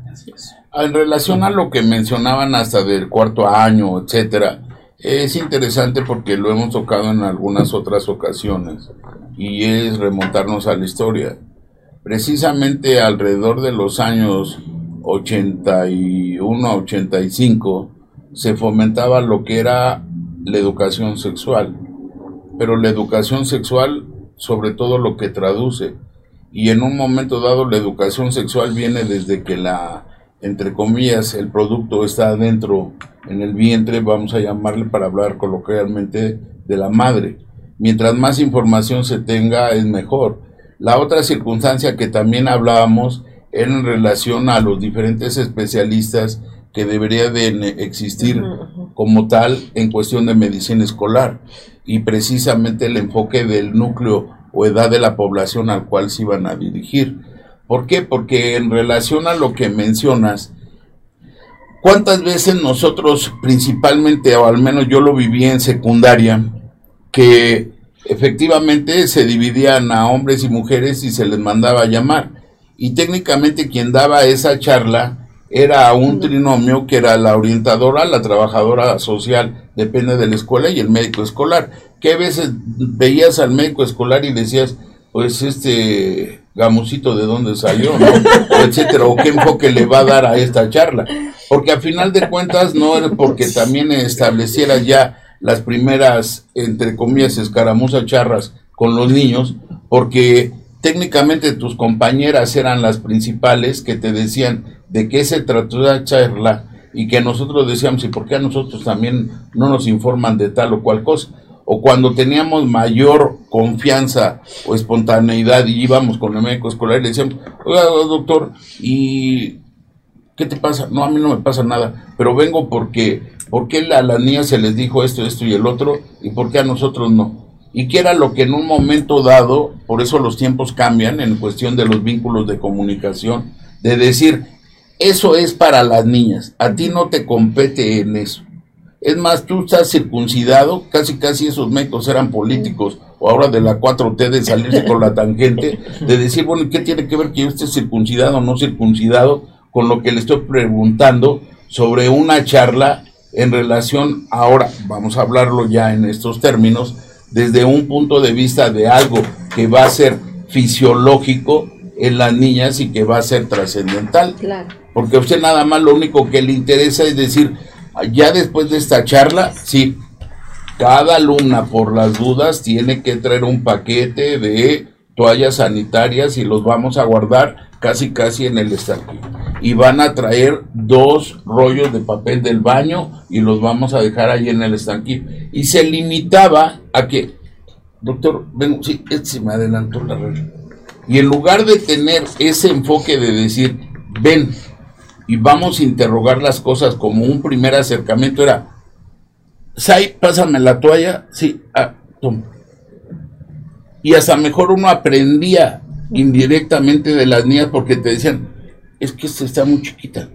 [SPEAKER 4] En relación a lo que mencionaban hasta del cuarto año, etcétera, es interesante porque lo hemos tocado en algunas otras ocasiones y es remontarnos a la historia precisamente alrededor de los años 81 a 85 se fomentaba lo que era la educación sexual, pero la educación sexual sobre todo lo que traduce y en un momento dado la educación sexual viene desde que la entre comillas el producto está adentro en el vientre, vamos a llamarle para hablar coloquialmente de la madre. Mientras más información se tenga es mejor. La otra circunstancia que también hablábamos en relación a los diferentes especialistas que debería de existir como tal en cuestión de medicina escolar y precisamente el enfoque del núcleo o edad de la población al cual se iban a dirigir. ¿Por qué? Porque en relación a lo que mencionas, ¿cuántas veces nosotros principalmente, o al menos yo lo viví en secundaria, que efectivamente se dividían a hombres y mujeres y se les mandaba a llamar? Y técnicamente quien daba esa charla era un trinomio que era la orientadora, la trabajadora social, depende de la escuela, y el médico escolar. Que a veces veías al médico escolar y decías, pues este gamusito de dónde salió, ¿no? etcétera, o qué enfoque le va a dar a esta charla. Porque a final de cuentas no era porque también estableciera ya las primeras, entre comillas, escaramuzas charras con los niños, porque técnicamente tus compañeras eran las principales que te decían, de qué se trató la charla y que nosotros decíamos, ¿y por qué a nosotros también no nos informan de tal o cual cosa? O cuando teníamos mayor confianza o espontaneidad y íbamos con el médico escolar y decíamos, oiga, doctor, ¿y qué te pasa? No, a mí no me pasa nada, pero vengo porque, ¿por qué a las niñas se les dijo esto, esto y el otro? ¿Y por qué a nosotros no? Y que era lo que en un momento dado, por eso los tiempos cambian en cuestión de los vínculos de comunicación, de decir, eso es para las niñas. A ti no te compete en eso. Es más, tú estás circuncidado, casi casi esos médicos eran políticos, o ahora de la 4T de salirse con la tangente, de decir, bueno, ¿qué tiene que ver que yo esté circuncidado o no circuncidado con lo que le estoy preguntando sobre una charla en relación, ahora vamos a hablarlo ya en estos términos, desde un punto de vista de algo que va a ser fisiológico en las niñas y que va a ser trascendental. Claro porque a usted nada más lo único que le interesa es decir, ya después de esta charla, sí, cada alumna por las dudas tiene que traer un paquete de toallas sanitarias y los vamos a guardar casi casi en el estanque. Y van a traer dos rollos de papel del baño y los vamos a dejar ahí en el estanque. Y se limitaba a que, doctor, ven, sí, este se me adelantó la regla. Y en lugar de tener ese enfoque de decir, ven, y vamos a interrogar las cosas como un primer acercamiento era, Sai, pásame la toalla, sí, ah, toma. Y hasta mejor uno aprendía indirectamente de las niñas porque te decían, es que esta está muy chiquita.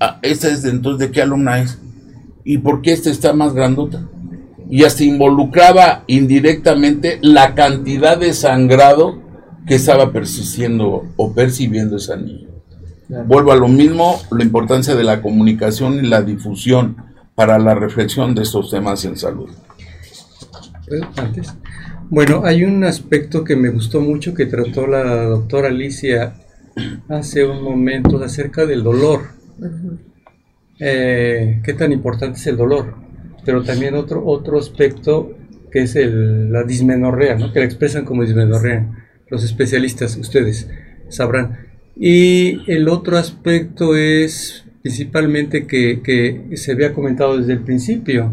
[SPEAKER 4] Ah, esta es de entonces, ¿de qué alumna es? ¿Y por qué esta está más grandota? Y hasta involucraba indirectamente la cantidad de sangrado que estaba persistiendo o percibiendo esa niña. Vuelvo a lo mismo, la importancia de la comunicación y la difusión para la reflexión de estos temas en salud.
[SPEAKER 5] Bueno, hay un aspecto que me gustó mucho que trató la doctora Alicia hace un momento acerca del dolor. Eh, ¿Qué tan importante es el dolor? Pero también otro, otro aspecto que es el, la dismenorrea, ¿no? que la expresan como dismenorrea. Los especialistas, ustedes sabrán. Y el otro aspecto es principalmente que, se había comentado desde el principio,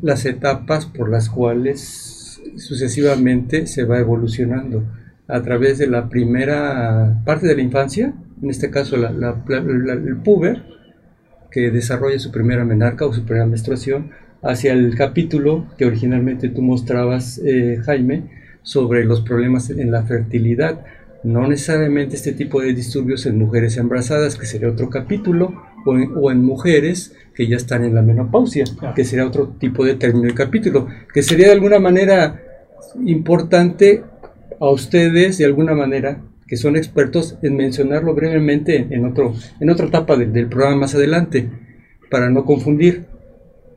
[SPEAKER 5] las etapas por las cuales sucesivamente se va evolucionando a través de la primera parte de la infancia, en este caso el puber, que desarrolla su primera menarca o su primera menstruación, hacia el capítulo que originalmente tú mostrabas, eh, Jaime, sobre los problemas en la fertilidad. No necesariamente este tipo de disturbios en mujeres embarazadas, que sería otro capítulo, o en, mujeres que ya están en la menopausia, que sería otro tipo de término y capítulo, que sería de alguna manera importante a ustedes, de alguna manera, que son expertos, en mencionarlo brevemente en, otro, en otra etapa del programa más adelante, para no confundir,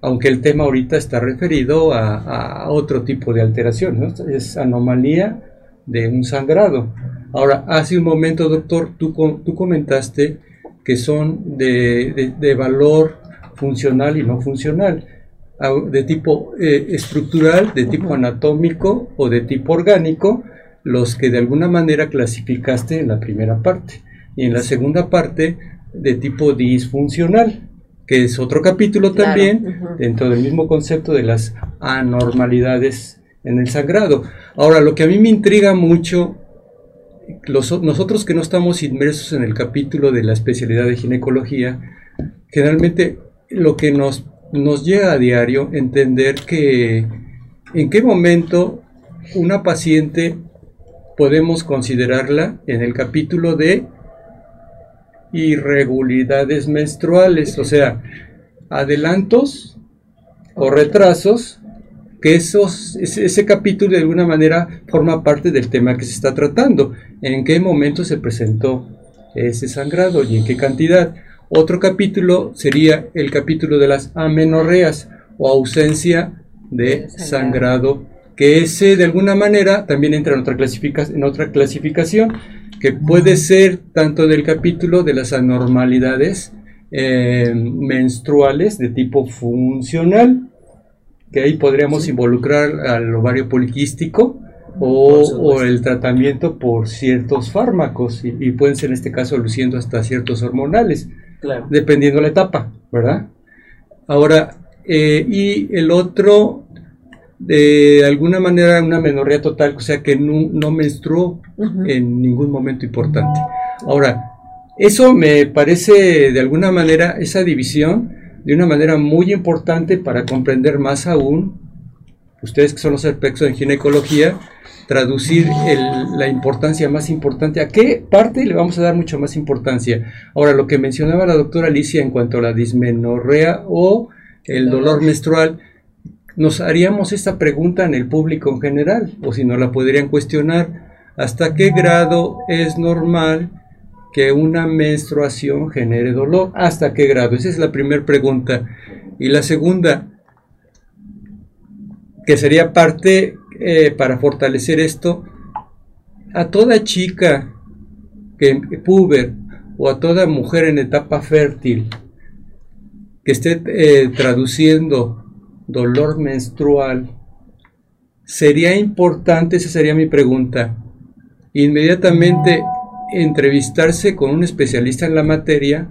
[SPEAKER 5] aunque el tema ahorita está referido a, otro tipo de alteración, es anomalía de un sangrado. Ahora, hace un momento, doctor, tú, tú comentaste que son de, valor funcional y no funcional, de tipo eh, estructural, de tipo anatómico o de tipo orgánico, los que de alguna manera clasificaste en la primera parte. Y en la segunda parte, de tipo disfuncional, que es otro capítulo también dentro del mismo concepto de las anormalidades en el sangrado. Ahora, lo que a mí me intriga mucho, nosotros que no estamos inmersos en el capítulo de la especialidad de ginecología, generalmente lo que nos, nos llega a diario entender que en qué momento una paciente podemos considerarla en el capítulo de irregularidades menstruales, o sea, adelantos o retrasos, que esos, ese, capítulo de alguna manera forma parte del tema que se está tratando. ¿En qué momento se presentó ese sangrado y en qué cantidad? Otro capítulo sería el capítulo de las amenorreas o ausencia de sangrado, que ese de alguna manera también entra en otra, en otra clasificación que puede ser tanto del capítulo de las anormalidades eh, menstruales de tipo funcional, que ahí podríamos involucrar al ovario poliquístico o, el tratamiento por ciertos fármacos, y, pueden ser en este caso luciendo hasta ciertos hormonales, dependiendo la etapa, ¿verdad? Ahora, eh, y el otro de alguna manera una menorrea total, o sea que no, menstruó en ningún momento importante. Ahora, eso me parece de alguna manera, esa división, de una manera muy importante para comprender más aún, ustedes que son los expertos en ginecología, traducir la importancia más importante, a qué parte le vamos a dar mucha más importancia. Ahora, lo que mencionaba la doctora Alicia en cuanto a la dismenorrea o el dolor menstrual, nos haríamos esta pregunta en el público en general, o si no la podrían cuestionar, ¿hasta qué grado es normal que una menstruación genere dolor? ¿Hasta qué grado? Esa es la primera pregunta. Y la segunda, que sería parte eh, para fortalecer esto, a toda chica que puber o a toda mujer en etapa fértil que esté eh, traduciendo dolor menstrual, sería importante, esa sería mi pregunta, inmediatamente entrevistarse con un especialista en la materia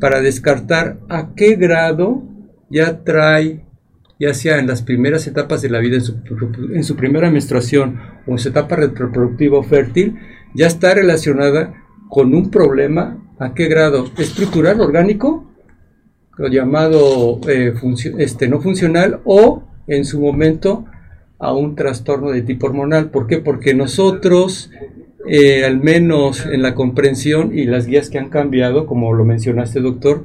[SPEAKER 5] para descartar a qué grado ya trae, ya sea en las primeras etapas de la vida, en su, primera menstruación o en su etapa reproductiva fértil, ya está relacionada con un problema, a qué grado, estructural, orgánico lo llamado eh, este, no funcional o en su momento a un trastorno de tipo hormonal. ¿Por qué? Porque nosotros, eh, al menos en la comprensión y las guías que han cambiado, como lo mencionaste doctor,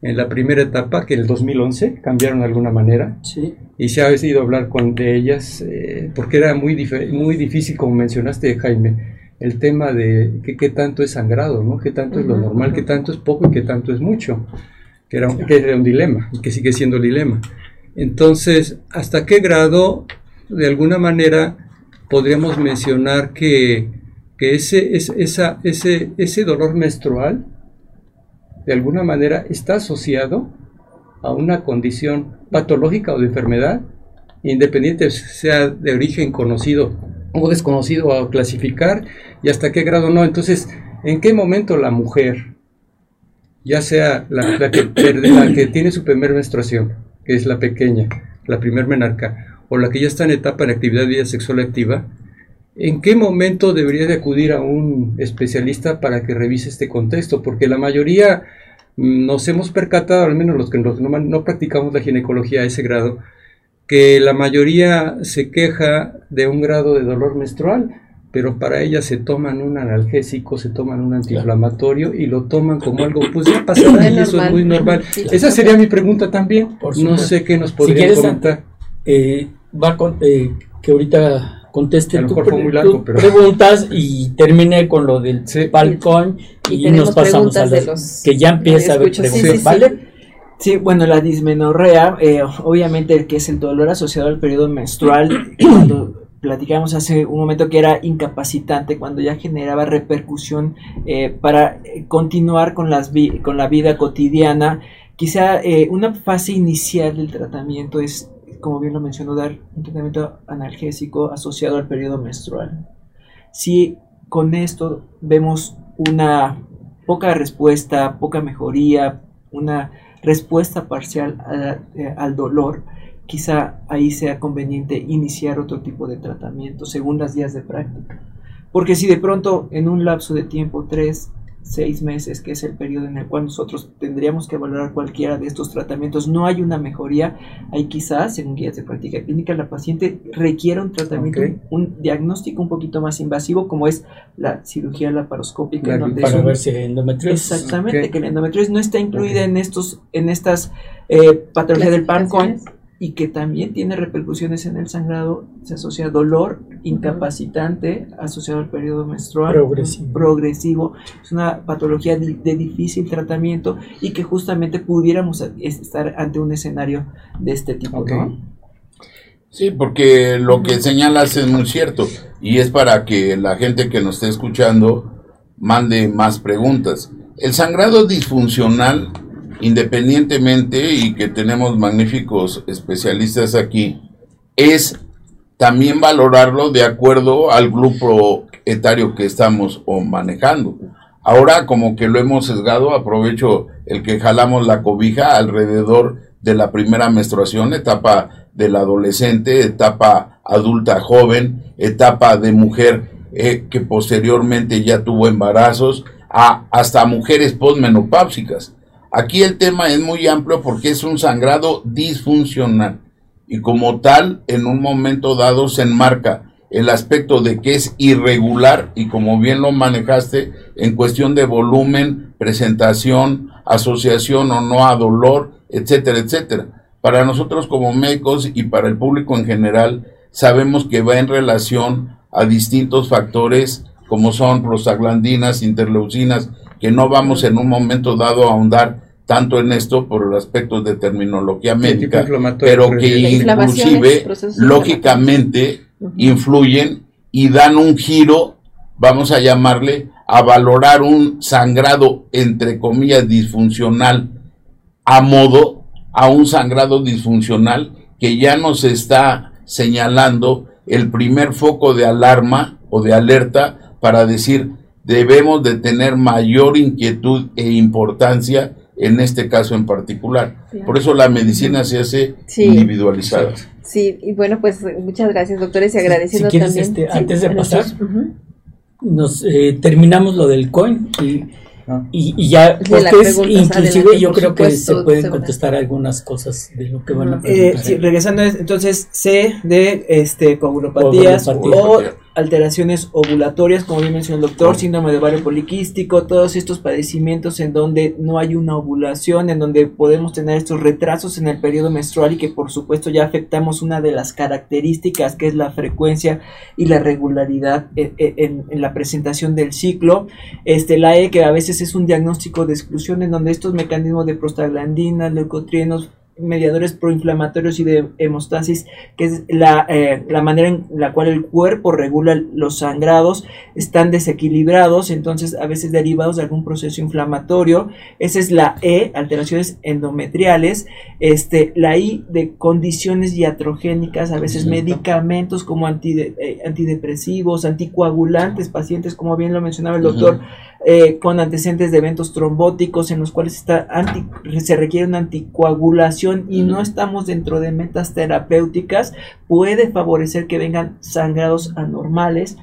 [SPEAKER 5] en la primera etapa, que el 2011 cambiaron de alguna manera, sí. y se ha ido a hablar con de ellas, eh, porque era muy, muy difícil, como mencionaste Jaime, el tema de qué tanto es sangrado, ¿no? qué tanto es lo normal, qué tanto es poco y qué tanto es mucho que era, un, que un dilema y que sigue siendo dilema. Entonces, ¿hasta qué grado, de alguna manera, podríamos mencionar que, ese, esa, ese, ese dolor menstrual, de alguna manera, está asociado a una condición patológica o de enfermedad, independiente sea de origen conocido o desconocido a clasificar, y hasta qué grado no. Entonces, ¿en qué momento la mujer ya sea la, que, tiene su primer menstruación, que es la pequeña, la primer menarca, o la que ya está en etapa de actividad de vida sexual activa, ¿en qué momento debería de acudir a un especialista para que revise este contexto? Porque la mayoría nos hemos percatado, al menos los que no, no practicamos la ginecología a ese grado, que la mayoría se queja de un grado de dolor menstrual, pero para ellas se toman un analgésico, se toman un antiinflamatorio y lo toman como algo, pues ya pasará y eso es muy normal. Esa sería mi pregunta también. no sé qué nos podría comentar.
[SPEAKER 3] Eh, va con, eh, que ahorita conteste tu, preguntas y termine con lo del balcón y, nos pasamos a los que ya empieza a haber preguntas, ¿vale?
[SPEAKER 2] Sí, bueno, la dismenorrea, eh, obviamente que es el dolor asociado al periodo menstrual, cuando platicamos hace un momento que era incapacitante cuando ya generaba repercusión eh, para eh, continuar con, las con la vida cotidiana. Quizá eh, una fase inicial del tratamiento es, como bien lo mencionó, dar un tratamiento analgésico asociado al periodo menstrual. Si con esto vemos una poca respuesta, poca mejoría, una respuesta parcial al dolor, quizá ahí sea conveniente iniciar otro tipo de tratamiento según las días de práctica. Porque si de pronto en un lapso de tiempo, tres, seis meses, que es el periodo en el cual nosotros tendríamos que valorar cualquiera de estos tratamientos, no hay una mejoría, ahí quizás, según guías de práctica clínica, la paciente requiere un tratamiento, un diagnóstico un poquito más invasivo, como es la cirugía laparoscópica.
[SPEAKER 3] para ver si endometriosis.
[SPEAKER 2] Exactamente, que la endometriosis no está incluida en estos, en estas eh, patologías del PANCOIN y que también tiene repercusiones en el sangrado, se asocia a dolor incapacitante asociado al periodo menstrual. Progresivo. Es una patología de, difícil tratamiento y que justamente pudiéramos estar ante un escenario de este tipo,
[SPEAKER 4] Sí, porque lo que señalas es muy cierto y es para que la gente que nos esté escuchando mande más preguntas. El sangrado disfuncional independientemente y que tenemos magníficos especialistas aquí, es también valorarlo de acuerdo al grupo etario que estamos manejando. Ahora como que lo hemos sesgado, aprovecho el que jalamos la cobija alrededor de la primera menstruación, etapa del adolescente, etapa adulta joven, etapa de mujer eh, que posteriormente ya tuvo embarazos, a, hasta mujeres postmenopáusicas. Aquí el tema es muy amplio porque es un sangrado disfuncional y como tal en un momento dado se enmarca el aspecto de que es irregular y como bien lo manejaste en cuestión de volumen, presentación, asociación o no a dolor, etcétera, etcétera. Para nosotros como médicos y para el público en general sabemos que va en relación a distintos factores como son prostaglandinas, interleucinas, que no vamos en un momento dado a ahondar tanto en esto por el aspecto de terminología médica, pero que inclusive lógicamente influyen y dan un giro, vamos a llamarle, a valorar un sangrado entre comillas disfuncional a modo a un sangrado disfuncional que ya nos está señalando el primer foco de alarma o de alerta para decir debemos de tener mayor inquietud e importancia en este caso en particular. Por eso la medicina se hace individualizada.
[SPEAKER 1] Sí, y bueno, pues muchas gracias, doctores, y agradeciendo también.
[SPEAKER 3] Este, antes de pasar, nos eh, terminamos lo del COIN y y, ya, inclusive yo creo que se pueden contestar algunas cosas de lo que van a
[SPEAKER 2] preguntar. Eh, regresando, entonces, C de este, coagulopatías o alteraciones ovulatorias, como bien mencionó el doctor, síndrome de ovario poliquístico, todos estos padecimientos en donde no hay una ovulación, en donde podemos tener estos retrasos en el periodo menstrual y que por supuesto ya afectamos una de las características que es la frecuencia y la regularidad eh, en, en la presentación del ciclo. Este, la E que a veces es un diagnóstico de exclusión en donde estos mecanismos de prostaglandinas, leucotrienos, mediadores proinflamatorios y de hemostasis, que es la, eh, la, manera en la cual el cuerpo regula los sangrados, están desequilibrados, entonces a veces derivados de algún proceso inflamatorio. Esa es la E, alteraciones endometriales. Este, la I de condiciones iatrogénicas, a veces medicamentos como eh, antidepresivos, anticoagulantes, pacientes, como bien lo mencionaba el doctor. Eh, con antecedentes de eventos trombóticos en los cuales está se requiere una anticoagulación y no estamos dentro de metas terapéuticas, puede favorecer que vengan sangrados anormales.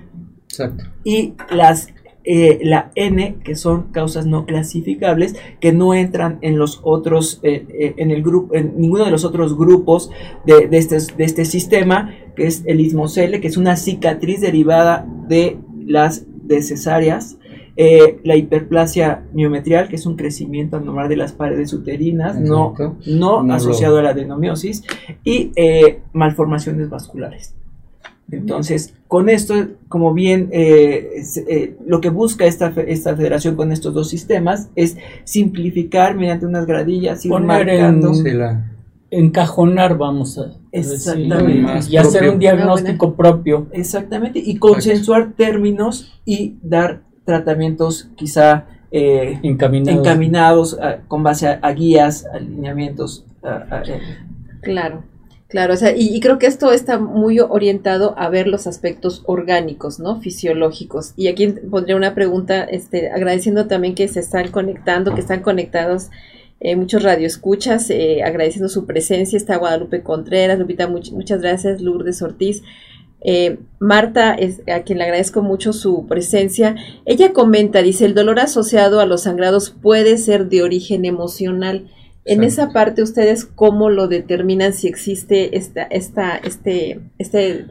[SPEAKER 2] Y las eh, la N, que son causas no clasificables, que no entran en los otros, eh, en el grupo, en ninguno de los otros grupos de, de, este, de este sistema, que es el ismocele, que es una cicatriz derivada de las de cesáreas, eh, la hiperplasia miometrial, que es un crecimiento anormal de las paredes uterinas, no, no, asociado a la adenomiosis, y eh, malformaciones vasculares. Entonces, con esto, como bien eh, lo que busca esta, esta federación con estos dos sistemas es simplificar mediante unas gradillas
[SPEAKER 3] y marcando. encajonar, vamos a
[SPEAKER 2] Exactamente.
[SPEAKER 3] decir, y hacer un diagnóstico propio.
[SPEAKER 2] Exactamente, y consensuar términos y dar tratamientos quizá eh,
[SPEAKER 3] encaminados,
[SPEAKER 2] encaminados a- con base a, a guías, alineamientos. a- a- eh,
[SPEAKER 1] Claro, claro, o sea, y, y creo que esto está muy orientado a ver los aspectos orgánicos, ¿no? Fisiológicos. Y aquí pondría una pregunta, este, agradeciendo también que se están conectando, que están conectados eh, muchos radioescuchas, eh, agradeciendo su presencia, está Guadalupe Contreras, Lupita, much- muchas gracias, Lourdes Ortiz. Eh, Marta, es, a quien le agradezco mucho su presencia, ella comenta, dice, el dolor asociado a los sangrados puede ser de origen emocional. En esa parte, ¿ustedes cómo lo determinan si existe esta, esta, este, este,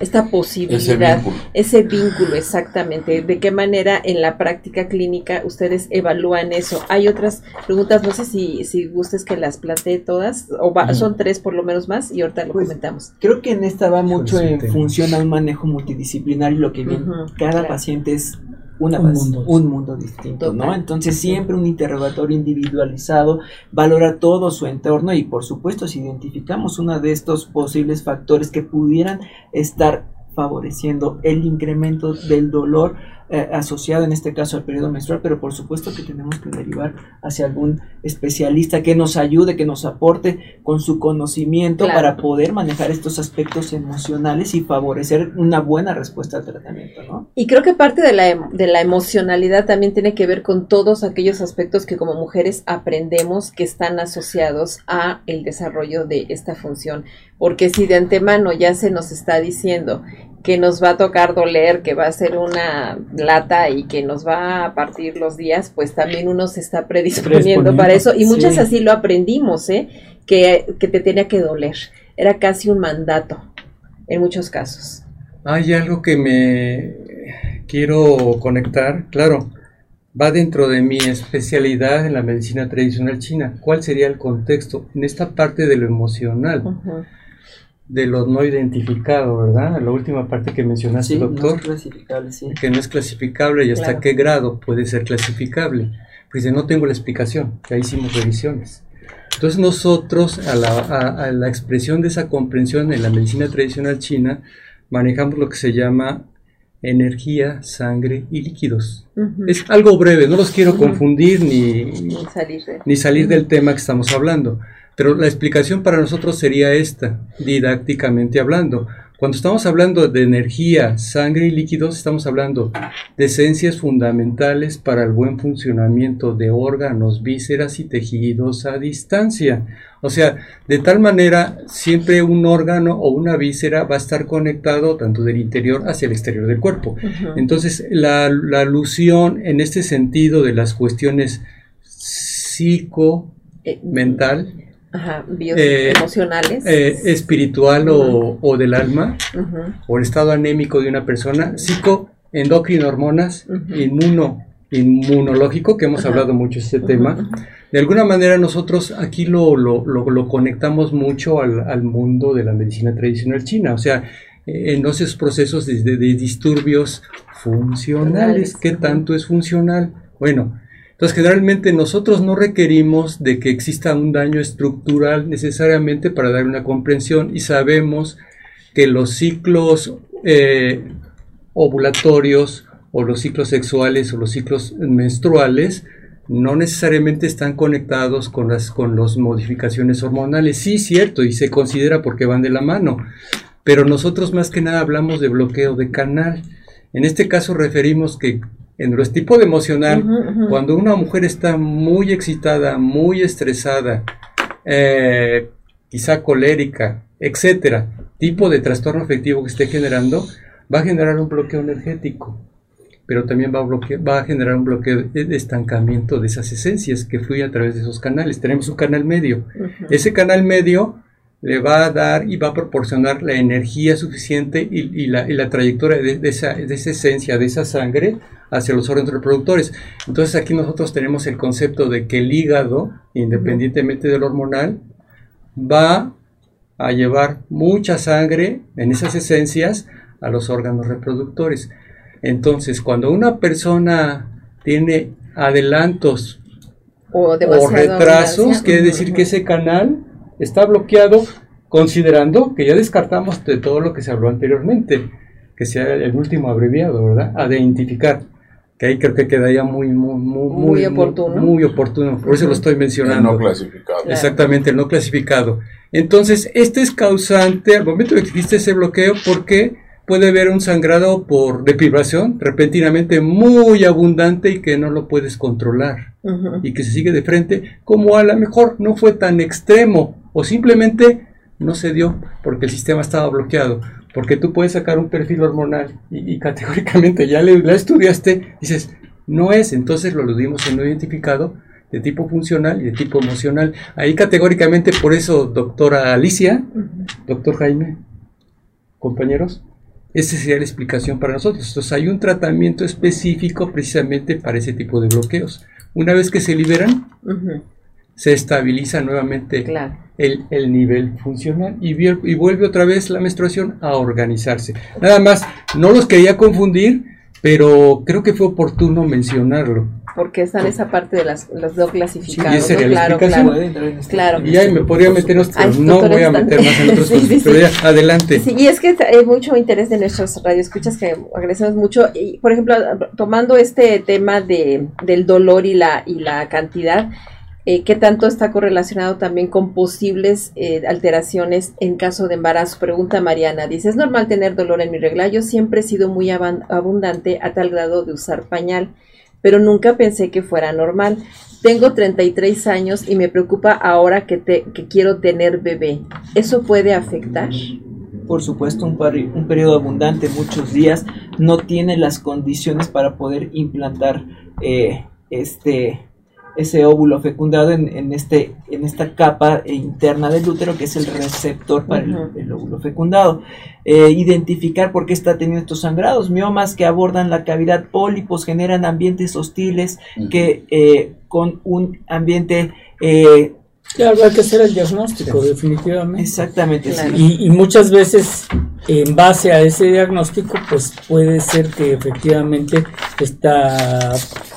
[SPEAKER 1] esta
[SPEAKER 4] Ese
[SPEAKER 1] posibilidad?
[SPEAKER 4] vínculo.
[SPEAKER 1] Ese vínculo, exactamente. ¿De qué manera en la práctica clínica ustedes evalúan eso? Hay otras preguntas, no sé si, si gustes que las plantee todas, o va-
[SPEAKER 3] Ujú.
[SPEAKER 1] son tres por lo menos más, y ahorita lo
[SPEAKER 2] Pues,
[SPEAKER 1] comentamos.
[SPEAKER 2] Creo que en esta va mucho en función a un manejo multidisciplinario, lo que bien, cada
[SPEAKER 1] claro.
[SPEAKER 2] paciente es una
[SPEAKER 3] Un mundo.
[SPEAKER 2] un mundo distinto, ¿no? Entonces siempre un interrogatorio individualizado valora todo su entorno y por supuesto si identificamos uno de estos posibles factores que pudieran estar favoreciendo el incremento del dolor eh, asociado en este caso al periodo menstrual, pero por supuesto que tenemos que derivar hacia algún especialista que nos ayude, que nos aporte con su conocimiento
[SPEAKER 1] Claro.
[SPEAKER 2] para poder manejar estos aspectos emocionales y favorecer una buena respuesta al tratamiento, ¿no?
[SPEAKER 1] Y creo que parte de la, em- de la emocionalidad también tiene que ver con todos aquellos aspectos que como mujeres aprendemos que están asociados a el desarrollo de esta función. Porque si de antemano ya se nos está diciendo que nos va a tocar doler, que va a ser una lata y que nos va a partir los días, pues también uno se está predisponiendo para eso. Y muchas
[SPEAKER 2] sí.
[SPEAKER 1] así lo aprendimos, ¿eh? Que, que te tenía que doler. Era casi un mandato en muchos casos.
[SPEAKER 5] Hay algo que me quiero conectar, claro, va dentro de mi especialidad en la medicina tradicional china. ¿Cuál sería el contexto? En esta parte de lo emocional. De lo no identificado, ¿verdad? La última parte que mencionaste,
[SPEAKER 2] Sí, no
[SPEAKER 5] doctor,
[SPEAKER 2] es clasificable, sí.
[SPEAKER 5] que no es clasificable y hasta
[SPEAKER 1] Claro.
[SPEAKER 5] qué grado puede ser clasificable. Pues dice, no tengo la explicación, ya hicimos revisiones. Entonces nosotros, a la, a- a la expresión de esa comprensión en la medicina tradicional china, manejamos lo que se llama energía, sangre y líquidos. Es algo breve, no los quiero confundir ni,
[SPEAKER 1] salir de-
[SPEAKER 5] ni salir del tema que estamos hablando. Pero la explicación para nosotros sería esta, didácticamente hablando. Cuando estamos hablando de energía, sangre y líquidos, estamos hablando de esencias fundamentales para el buen funcionamiento de órganos, vísceras y tejidos a distancia. O sea, de tal manera, siempre un órgano o una víscera va a estar conectado tanto del interior hacia el exterior del cuerpo. Entonces, la, la alusión en este sentido de las cuestiones psico,
[SPEAKER 1] Eh,
[SPEAKER 5] mental,
[SPEAKER 1] Ajá, bios
[SPEAKER 5] Eh,
[SPEAKER 1] emocionales.
[SPEAKER 5] eh, espiritual o, o del alma, o el estado anémico de una persona, psico, endocrino, hormonas, inmuno, inmunológico, que hemos
[SPEAKER 1] Ajá.
[SPEAKER 5] hablado mucho de este tema. De alguna manera nosotros aquí lo, lo, lo- lo conectamos mucho al, al mundo de la medicina tradicional china, o sea, eh, en esos procesos de, de- de disturbios funcionales. ¿Qué tanto es funcional? Bueno, generalmente nosotros no requerimos de que exista un daño estructural necesariamente para dar una comprensión y sabemos que los ciclos eh, ovulatorios o los ciclos sexuales o los ciclos menstruales no necesariamente están conectados con las con las modificaciones hormonales. Sí, cierto, y se considera porque van de la mano. Pero nosotros más que nada hablamos de bloqueo de canal. En este caso referimos que en nuestro tipo de emocional, cuando una mujer está muy excitada, muy estresada, eh, quizá colérica, etcétera, tipo de trastorno afectivo que esté generando, va a generar un bloqueo energético, pero también va a, bloquear- va a generar un bloqueo de, estancamiento de esas esencias que fluye a través de esos canales. Tenemos un canal medio. Ese canal medio le va a dar y va a proporcionar la energía suficiente y, y la, y la trayectoria de, de esa, de esa esencia, de esa sangre hacia los órganos reproductores. Entonces aquí nosotros tenemos el concepto de que el hígado, independientemente del hormonal, va a llevar mucha sangre en esas esencias a los órganos reproductores. Entonces, cuando una persona tiene adelantos
[SPEAKER 1] O
[SPEAKER 5] o retrasos, quiere decir que ese canal está bloqueado considerando que ya descartamos de todo lo que se habló anteriormente, que sea el último abreviado, ¿verdad? A identificar, que ahí creo que quedaría muy, muy, muy,
[SPEAKER 1] Muy oportuno.
[SPEAKER 5] Muy, oportuno, por eso lo estoy
[SPEAKER 4] El
[SPEAKER 5] mencionando.
[SPEAKER 4] no clasificado.
[SPEAKER 5] Exactamente, el no clasificado. Entonces, este es causante al momento de que existe ese bloqueo porque puede haber un sangrado por deprivación repentinamente muy abundante y que no lo puedes controlar y que se sigue de frente, como a lo mejor no fue tan extremo o simplemente no se dio porque el sistema estaba bloqueado. Porque tú puedes sacar un perfil hormonal y, y categóricamente ya le, la estudiaste, dices, no es, entonces lo aludimos en no identificado de tipo funcional y de tipo emocional. Ahí categóricamente, por eso, doctora Alicia, doctor Jaime, compañeros, esa sería la explicación para nosotros. Entonces hay un tratamiento específico precisamente para ese tipo de bloqueos. Una vez que se liberan. Se estabiliza nuevamente
[SPEAKER 1] Claro.
[SPEAKER 5] el, el nivel funcional y, vuelve otra vez la menstruación a organizarse. Nada más, no los quería confundir, pero creo que fue oportuno mencionarlo.
[SPEAKER 1] Porque está en esa parte de las, los no clasificados.
[SPEAKER 5] Sí, y esa
[SPEAKER 1] ¿no?
[SPEAKER 5] sería la
[SPEAKER 1] Claro,
[SPEAKER 5] explicación.
[SPEAKER 2] este-
[SPEAKER 1] Claro.
[SPEAKER 5] Y ahí me podría meter otros, no voy a
[SPEAKER 1] están-
[SPEAKER 5] meter más en otros
[SPEAKER 1] Sí,
[SPEAKER 5] cosas,
[SPEAKER 1] sí,
[SPEAKER 5] pero
[SPEAKER 1] sí.
[SPEAKER 5] ya, adelante.
[SPEAKER 1] Sí, y es que hay mucho interés de nuestros radioescuchas que agradecemos mucho. Y, por ejemplo, tomando este tema de, del dolor y la, y la cantidad, eh, ¿qué tanto está correlacionado también con posibles eh, alteraciones en caso de embarazo? Pregunta Mariana. Dice, ¿es normal tener dolor en mi regla? Yo siempre he sido muy abundante a tal grado de usar pañal, pero nunca pensé que fuera normal. Tengo 33 años y me preocupa ahora que, te, quiero tener bebé. ¿Eso puede afectar?
[SPEAKER 2] Por supuesto, un periodo abundante, muchos días, no tiene las condiciones para poder implantar eh, este ese óvulo fecundado en, en este en esta capa interna del útero que es el receptor para el- óvulo fecundado Eh, identificar por qué está teniendo estos sangrados miomas que abordan la cavidad pólipos generan ambientes hostiles que eh, con un ambiente eh,
[SPEAKER 3] Ya habrá que hacer el diagnóstico, definitivamente.
[SPEAKER 2] exactamente sí.
[SPEAKER 3] Y, y muchas veces, en base a ese diagnóstico, pues puede ser que efectivamente esta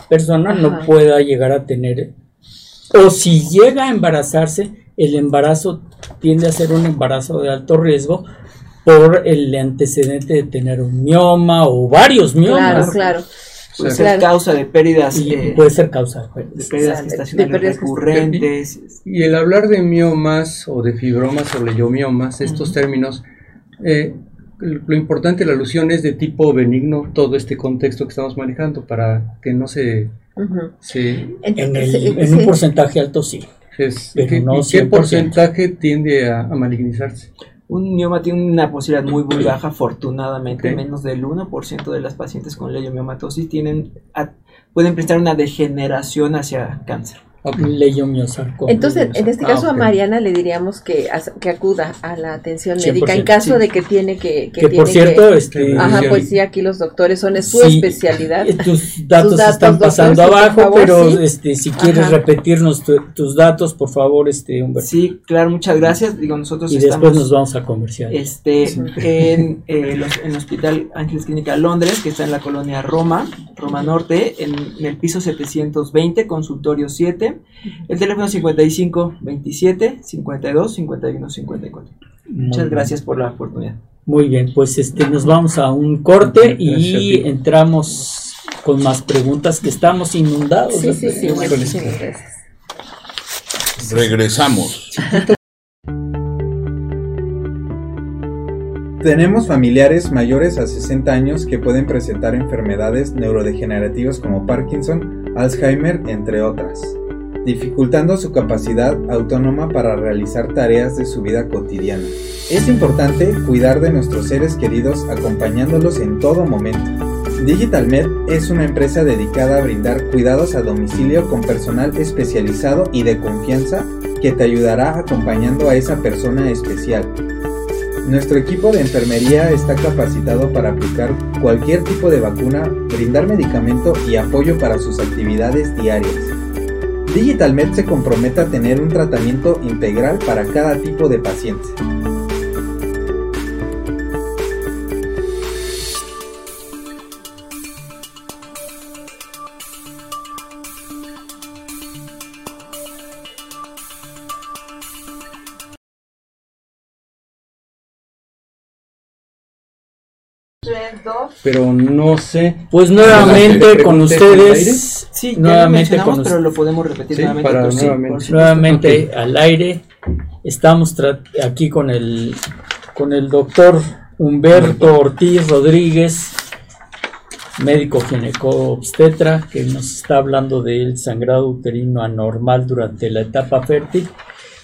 [SPEAKER 3] persona no pueda llegar a tener, o si llega a embarazarse, el embarazo tiende a ser un embarazo de alto riesgo por el antecedente de tener un mioma o varios
[SPEAKER 1] Claro,
[SPEAKER 3] miomas.
[SPEAKER 1] claro.
[SPEAKER 2] puede
[SPEAKER 5] O
[SPEAKER 2] ser
[SPEAKER 1] Claro.
[SPEAKER 2] causa de pérdidas
[SPEAKER 3] Y
[SPEAKER 2] eh,
[SPEAKER 3] puede ser causa.
[SPEAKER 2] de pérdidas
[SPEAKER 1] de
[SPEAKER 2] gestacionales
[SPEAKER 1] pérdidas
[SPEAKER 2] recurrentes.
[SPEAKER 5] Y el hablar de miomas o de fibromas o leiomiomas, estos términos, eh, lo importante, la alusión es de tipo benigno, todo este contexto que estamos manejando para que no se...
[SPEAKER 1] Ujú.
[SPEAKER 5] se
[SPEAKER 3] En, el-
[SPEAKER 1] Sí,
[SPEAKER 3] en
[SPEAKER 1] sí.
[SPEAKER 3] un porcentaje alto sí.
[SPEAKER 5] es-
[SPEAKER 3] Pero
[SPEAKER 5] ¿qué-
[SPEAKER 3] no
[SPEAKER 5] ¿Y qué
[SPEAKER 3] 100%.
[SPEAKER 5] porcentaje tiende a, a malignizarse?
[SPEAKER 2] Un mioma tiene una posibilidad muy muy baja, afortunadamente, menos del 1% de las pacientes con leiomiomatosis tienen a- pueden presentar una degeneración hacia cáncer.
[SPEAKER 1] Entonces, en este
[SPEAKER 5] Ah,
[SPEAKER 1] caso a. Mariana le diríamos que, as- que acuda a la atención
[SPEAKER 3] 100%,
[SPEAKER 1] médica en caso
[SPEAKER 3] sí.
[SPEAKER 1] de que tiene que...
[SPEAKER 3] que
[SPEAKER 1] tiene
[SPEAKER 3] por cierto, este,
[SPEAKER 1] Ajá, pues sí, aquí los doctores son es su
[SPEAKER 3] Sí,
[SPEAKER 1] especialidad.
[SPEAKER 3] eh, Tus datos, están pasando abajo,
[SPEAKER 1] favor,
[SPEAKER 3] pero
[SPEAKER 1] sí.
[SPEAKER 3] este, si quieres
[SPEAKER 1] Ajá.
[SPEAKER 3] repetirnos tu- tus datos, por favor, este, Humberto.
[SPEAKER 2] Sí, claro, muchas gracias. Digo, nosotros
[SPEAKER 3] y después nos vamos a comercial.
[SPEAKER 2] este, en, eh, los- en el Hospital Ángeles Clínica Londres, que está en la colonia Roma, Roma Norte, en, en el piso 720, consultorio 7. El teléfono 55 27 52 51 54.
[SPEAKER 3] Muy
[SPEAKER 2] Muchas
[SPEAKER 3] bien.
[SPEAKER 2] gracias por la oportunidad.
[SPEAKER 3] Muy bien, pues este, nos vamos a un corte y entramos con más preguntas que estamos inundados.
[SPEAKER 1] Sí,
[SPEAKER 3] de
[SPEAKER 1] sí, sí,
[SPEAKER 3] preguntas.
[SPEAKER 1] muchísimas gracias.
[SPEAKER 4] Regresamos.
[SPEAKER 6] Tenemos familiares mayores a 60 años que pueden presentar enfermedades neurodegenerativas como Parkinson, Alzheimer, entre otras, dificultando su capacidad autónoma para realizar tareas de su vida cotidiana. Es importante cuidar de nuestros seres queridos acompañándolos en todo momento. DigitalMed es una empresa dedicada a brindar cuidados a domicilio con personal especializado y de confianza que te ayudará acompañando a esa persona especial. Nuestro equipo de enfermería está capacitado para aplicar cualquier tipo de vacuna, brindar medicamento y apoyo para sus actividades diarias. DigitalMed se compromete a tener un tratamiento integral para cada tipo de paciente.
[SPEAKER 5] Pero no sé.
[SPEAKER 3] Pues nuevamente con ustedes.
[SPEAKER 2] Sí, ya
[SPEAKER 3] nuevamente
[SPEAKER 2] lo
[SPEAKER 3] con
[SPEAKER 2] pero lo podemos repetir
[SPEAKER 5] Sí,
[SPEAKER 2] nuevamente.
[SPEAKER 5] para
[SPEAKER 2] sí,
[SPEAKER 5] nuevamente.
[SPEAKER 3] nuevamente al aire. Estamos aquí con el con el doctor Humberto Ortiz Rodríguez, médico gineco-obstetra, que nos está hablando del sangrado uterino anormal durante la etapa fértil.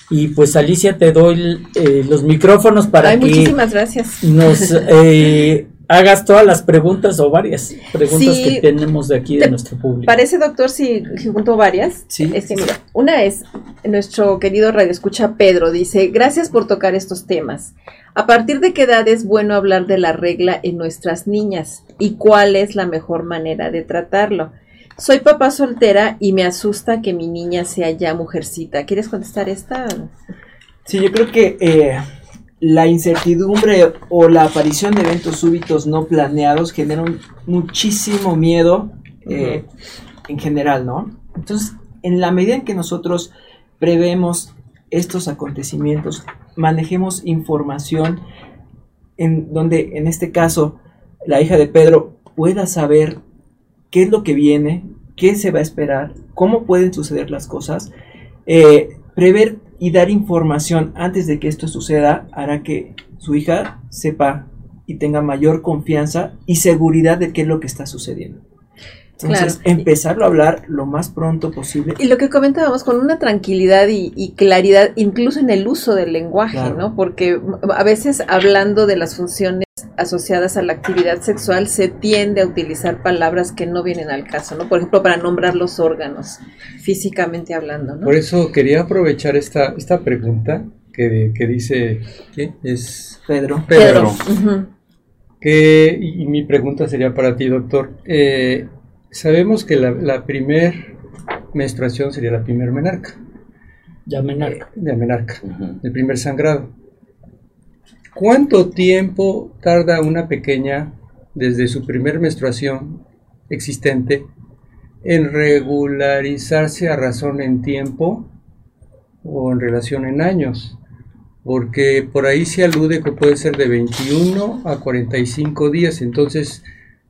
[SPEAKER 3] Y pues Alicia, te doy eh, los micrófonos para
[SPEAKER 1] Ay,
[SPEAKER 3] que
[SPEAKER 1] muchísimas gracias.
[SPEAKER 3] nos eh, hagas todas las preguntas o varias preguntas
[SPEAKER 1] Sí.
[SPEAKER 3] que tenemos de aquí de nuestro público.
[SPEAKER 1] Parece, doctor, si si junto varias.
[SPEAKER 2] Sí.
[SPEAKER 1] Este, mira, una es, nuestro querido radioescucha Pedro dice, gracias por tocar estos temas. ¿A partir de qué edad es bueno hablar de la regla en nuestras niñas? ¿Y cuál es la mejor manera de tratarlo? Soy papá soltera y me asusta que mi niña sea ya mujercita. ¿Quieres contestar esta?
[SPEAKER 2] Sí, yo creo que eh, la incertidumbre o la aparición de eventos súbitos no planeados generan muchísimo miedo eh, en general, ¿no? Entonces, en la medida en que nosotros prevemos estos acontecimientos, manejemos información en donde, en este caso, la hija de Pedro pueda saber qué es lo que viene, qué se va a esperar, cómo pueden suceder las cosas, eh, prever y dar información antes de que esto suceda hará que su hija sepa y tenga mayor confianza y seguridad de qué es lo que está sucediendo. Entonces,
[SPEAKER 1] Claro.
[SPEAKER 2] empezarlo a hablar lo más pronto posible.
[SPEAKER 1] Y lo que comentábamos, con una tranquilidad y, y claridad, incluso en el uso del lenguaje,
[SPEAKER 2] Claro.
[SPEAKER 1] ¿no? Porque a veces hablando de las funciones asociadas a la actividad sexual se tiende a utilizar palabras que no vienen al caso, ¿no? Por ejemplo, para nombrar los órganos, físicamente hablando, ¿no?
[SPEAKER 5] Por eso quería aprovechar esta, esta pregunta que, que dice, ¿qué? Es
[SPEAKER 2] Pedro.
[SPEAKER 5] Pedro. Que, y y mi pregunta sería para ti, doctor. Eh, sabemos que la, la primer menstruación sería la primer menarca,
[SPEAKER 3] Ya me narco.
[SPEAKER 5] de menarca,
[SPEAKER 4] Ujú.
[SPEAKER 5] el primer sangrado. ¿Cuánto tiempo tarda una pequeña desde su primer menstruación existente en regularizarse a razón en tiempo o en relación en años? Porque por ahí se alude que puede ser de 21 a 45 días, entonces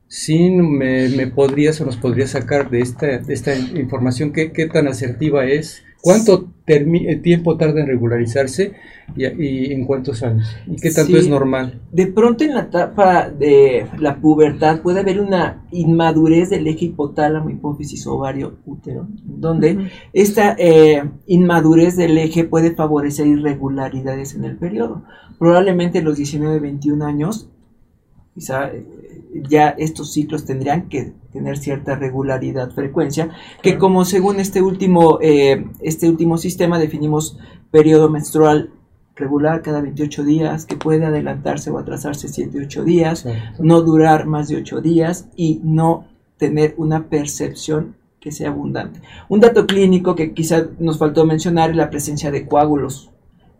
[SPEAKER 5] sí me, me podrías o nos podrías sacar de esta, de esta información qué, qué tan asertiva es, cuánto eh, tiempo tarda en regularizarse y, y en cuántos años, y qué tanto
[SPEAKER 2] Sí.
[SPEAKER 5] es normal.
[SPEAKER 2] De pronto en la etapa de la pubertad puede haber una inmadurez del eje hipotálamo, hipófisis, ovario, útero, donde esta eh, inmadurez del eje puede favorecer irregularidades en el periodo. Probablemente los 19, 21 años, quizá eh, ya estos ciclos tendrían que tener cierta regularidad, frecuencia, que
[SPEAKER 5] Claro.
[SPEAKER 2] como según este último, eh, este último sistema definimos periodo menstrual regular cada 28 días, que puede adelantarse o atrasarse 7, 8 días, no durar más de 8 días y no tener una percepción que sea abundante. Un dato clínico que quizá nos faltó mencionar es la presencia de coágulos,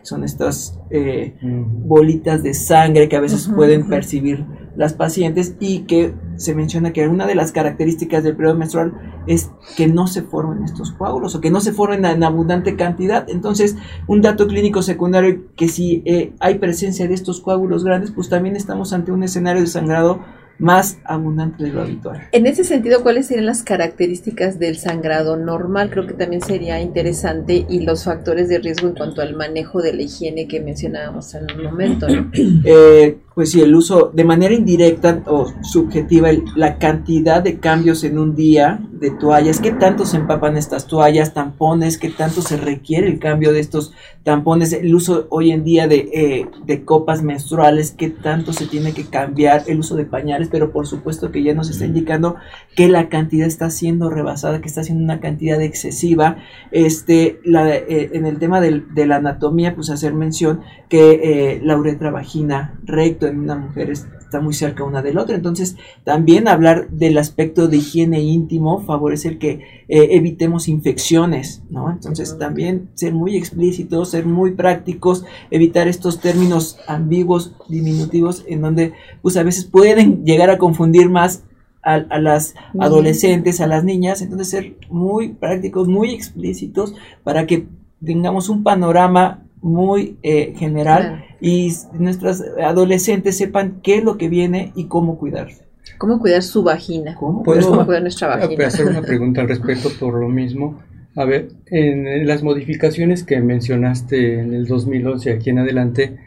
[SPEAKER 2] son estas eh, bolitas de sangre que a veces pueden percibir las pacientes y que se menciona que una de las características del periodo menstrual es que no se formen estos coágulos o que no se formen en abundante cantidad. Entonces, un dato clínico secundario que si eh, hay presencia de estos coágulos grandes, pues también estamos ante un escenario de sangrado más abundante de lo habitual.
[SPEAKER 1] En ese sentido, ¿cuáles serían las características del sangrado normal? Creo que también sería interesante y los factores de riesgo en cuanto al manejo de la higiene que mencionábamos en un momento. ¿no?
[SPEAKER 2] Eh, pues sí, el uso de manera indirecta o subjetiva, el- la cantidad de cambios en un día de toallas, qué tanto se empapan estas toallas, tampones, qué tanto se requiere el cambio de estos tampones, el uso hoy en día de, eh, de copas menstruales, qué tanto se tiene que cambiar, el uso de pañales, pero por supuesto que ya nos está indicando que la cantidad está siendo rebasada, que está siendo una cantidad excesiva. Este, la, eh, en el tema del- de la anatomía, pues hacer mención que eh, la uretra vagina recto en una mujer es- está muy cerca una del otro. Entonces, también hablar del aspecto de higiene íntimo favorece el que eh, evitemos infecciones, ¿no? Entonces, también ser muy explícitos, ser muy prácticos, evitar estos términos ambiguos, diminutivos, en donde, pues a veces pueden llegar a confundir más a, a las adolescentes, a las niñas, entonces ser muy prácticos, muy explícitos para que tengamos un panorama muy eh, general y nuestras adolescentes sepan qué es lo que viene y cómo cuidarse.
[SPEAKER 1] ¿Cómo cuidar su vagina?
[SPEAKER 5] ¿Cómo,
[SPEAKER 1] ¿Cómo cuidar nuestra vagina?
[SPEAKER 5] hacer una pregunta al respecto por lo mismo. A ver, en las modificaciones que mencionaste en el 2011 aquí en adelante,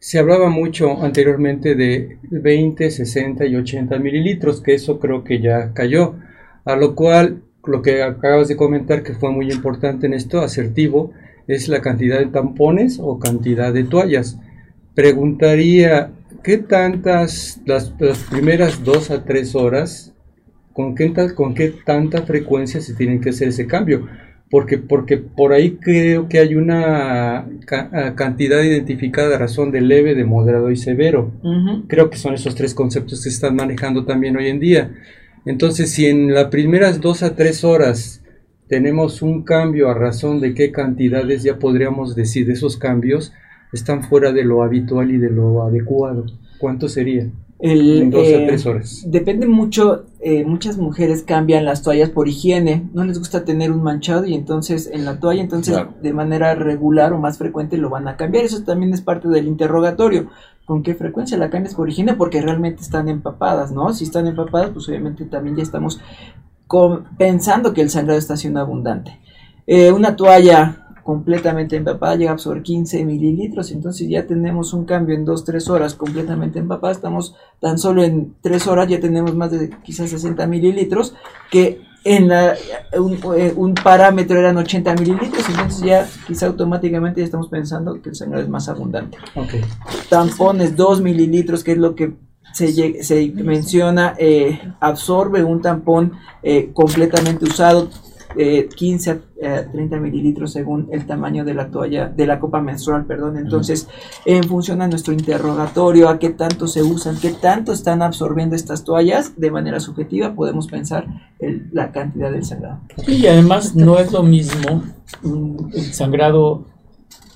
[SPEAKER 5] se hablaba mucho anteriormente de 20, 60 y 80 mililitros, que eso creo que ya cayó, a lo cual lo que acabas de comentar que fue muy importante en esto, asertivo, es la cantidad de tampones o cantidad de toallas. Preguntaría, ¿qué tantas, las, las primeras dos a tres horas ¿con qué, con qué tanta frecuencia se tiene que hacer ese cambio? Porque, porque por ahí creo que hay una cantidad identificada de razón de leve, de moderado y severo. Creo que son esos tres conceptos que se están manejando también hoy en día. Entonces, si en las primeras dos a tres horas tenemos un cambio a razón de qué cantidades ya podríamos decir de esos cambios están fuera de lo habitual y de lo adecuado, ¿cuánto sería?
[SPEAKER 2] El, dos a eh, tres horas. Depende mucho, eh, muchas mujeres cambian las toallas por higiene, no les gusta tener un manchado y entonces en la toalla, entonces de manera regular o más frecuente lo van a cambiar. Eso también es parte del interrogatorio. ¿Con qué frecuencia la cambias por higiene? Porque realmente están empapadas, ¿no? Si están empapadas, pues obviamente también ya estamos pensando que el sangrado está siendo abundante. Eh, una toalla completamente empapada llega a absorber 15 mililitros, entonces ya tenemos un cambio en 2-3 horas completamente empapada, estamos tan solo en 3 horas ya tenemos más de quizás 60 mililitros, que en la, eh, un, parámetro eran 80 mililitros, entonces ya quizá automáticamente ya estamos pensando que el sangrado es más abundante. Tampones 2 mililitros, que es lo que se, se menciona, eh, absorbe un tampón eh, completamente usado, 15 a 30 mililitros según el tamaño de la toalla, de la copa menstrual, perdón. Entonces, en función a nuestro interrogatorio, a qué tanto se usan, qué tanto están absorbiendo estas toallas, de manera subjetiva podemos pensar la cantidad del sangrado.
[SPEAKER 3] Y además no es lo mismo el sangrado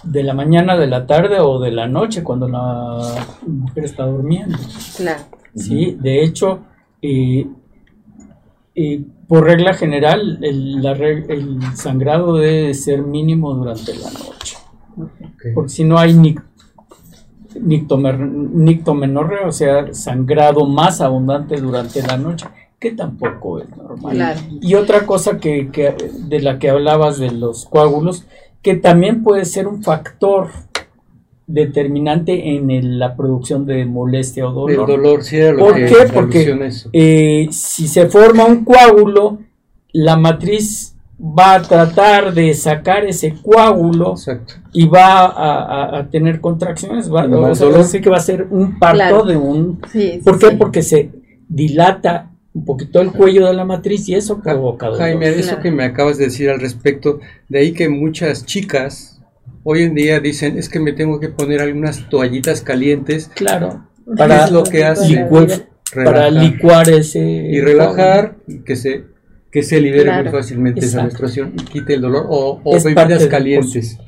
[SPEAKER 3] de la mañana, de la tarde o de la noche cuando la mujer está durmiendo.
[SPEAKER 1] Claro.
[SPEAKER 3] Sí, de hecho, eh, eh, por regla general, el, el, sangrado debe ser mínimo durante la noche. Porque si no hay ni, nictomenorrea, o sea, sangrado más abundante durante la noche, que tampoco es normal. Y otra cosa que, que, de la que hablabas de los coágulos, que también puede ser un factor determinante en la producción de molestia o dolor.
[SPEAKER 5] El dolor, sí,
[SPEAKER 3] ¿Por qué? Porque eh, si se forma un coágulo, la matriz va a tratar de sacar ese coágulo y va a, tener contracciones, va, o sea, que va a ser un parto de un... ¿Por qué? Porque se dilata un poquito el cuello de la matriz y eso provoca dolor.
[SPEAKER 5] Jaime, eso que me acabas de decir al respecto, de ahí que muchas chicas hoy en día dicen es que me tengo que poner algunas toallitas calientes.
[SPEAKER 3] Claro.
[SPEAKER 5] Para lo que hace
[SPEAKER 3] para licuar ese
[SPEAKER 5] y relajar y que se que se libere muy fácilmente esa menstruación y quite el dolor o, bebidas calientes.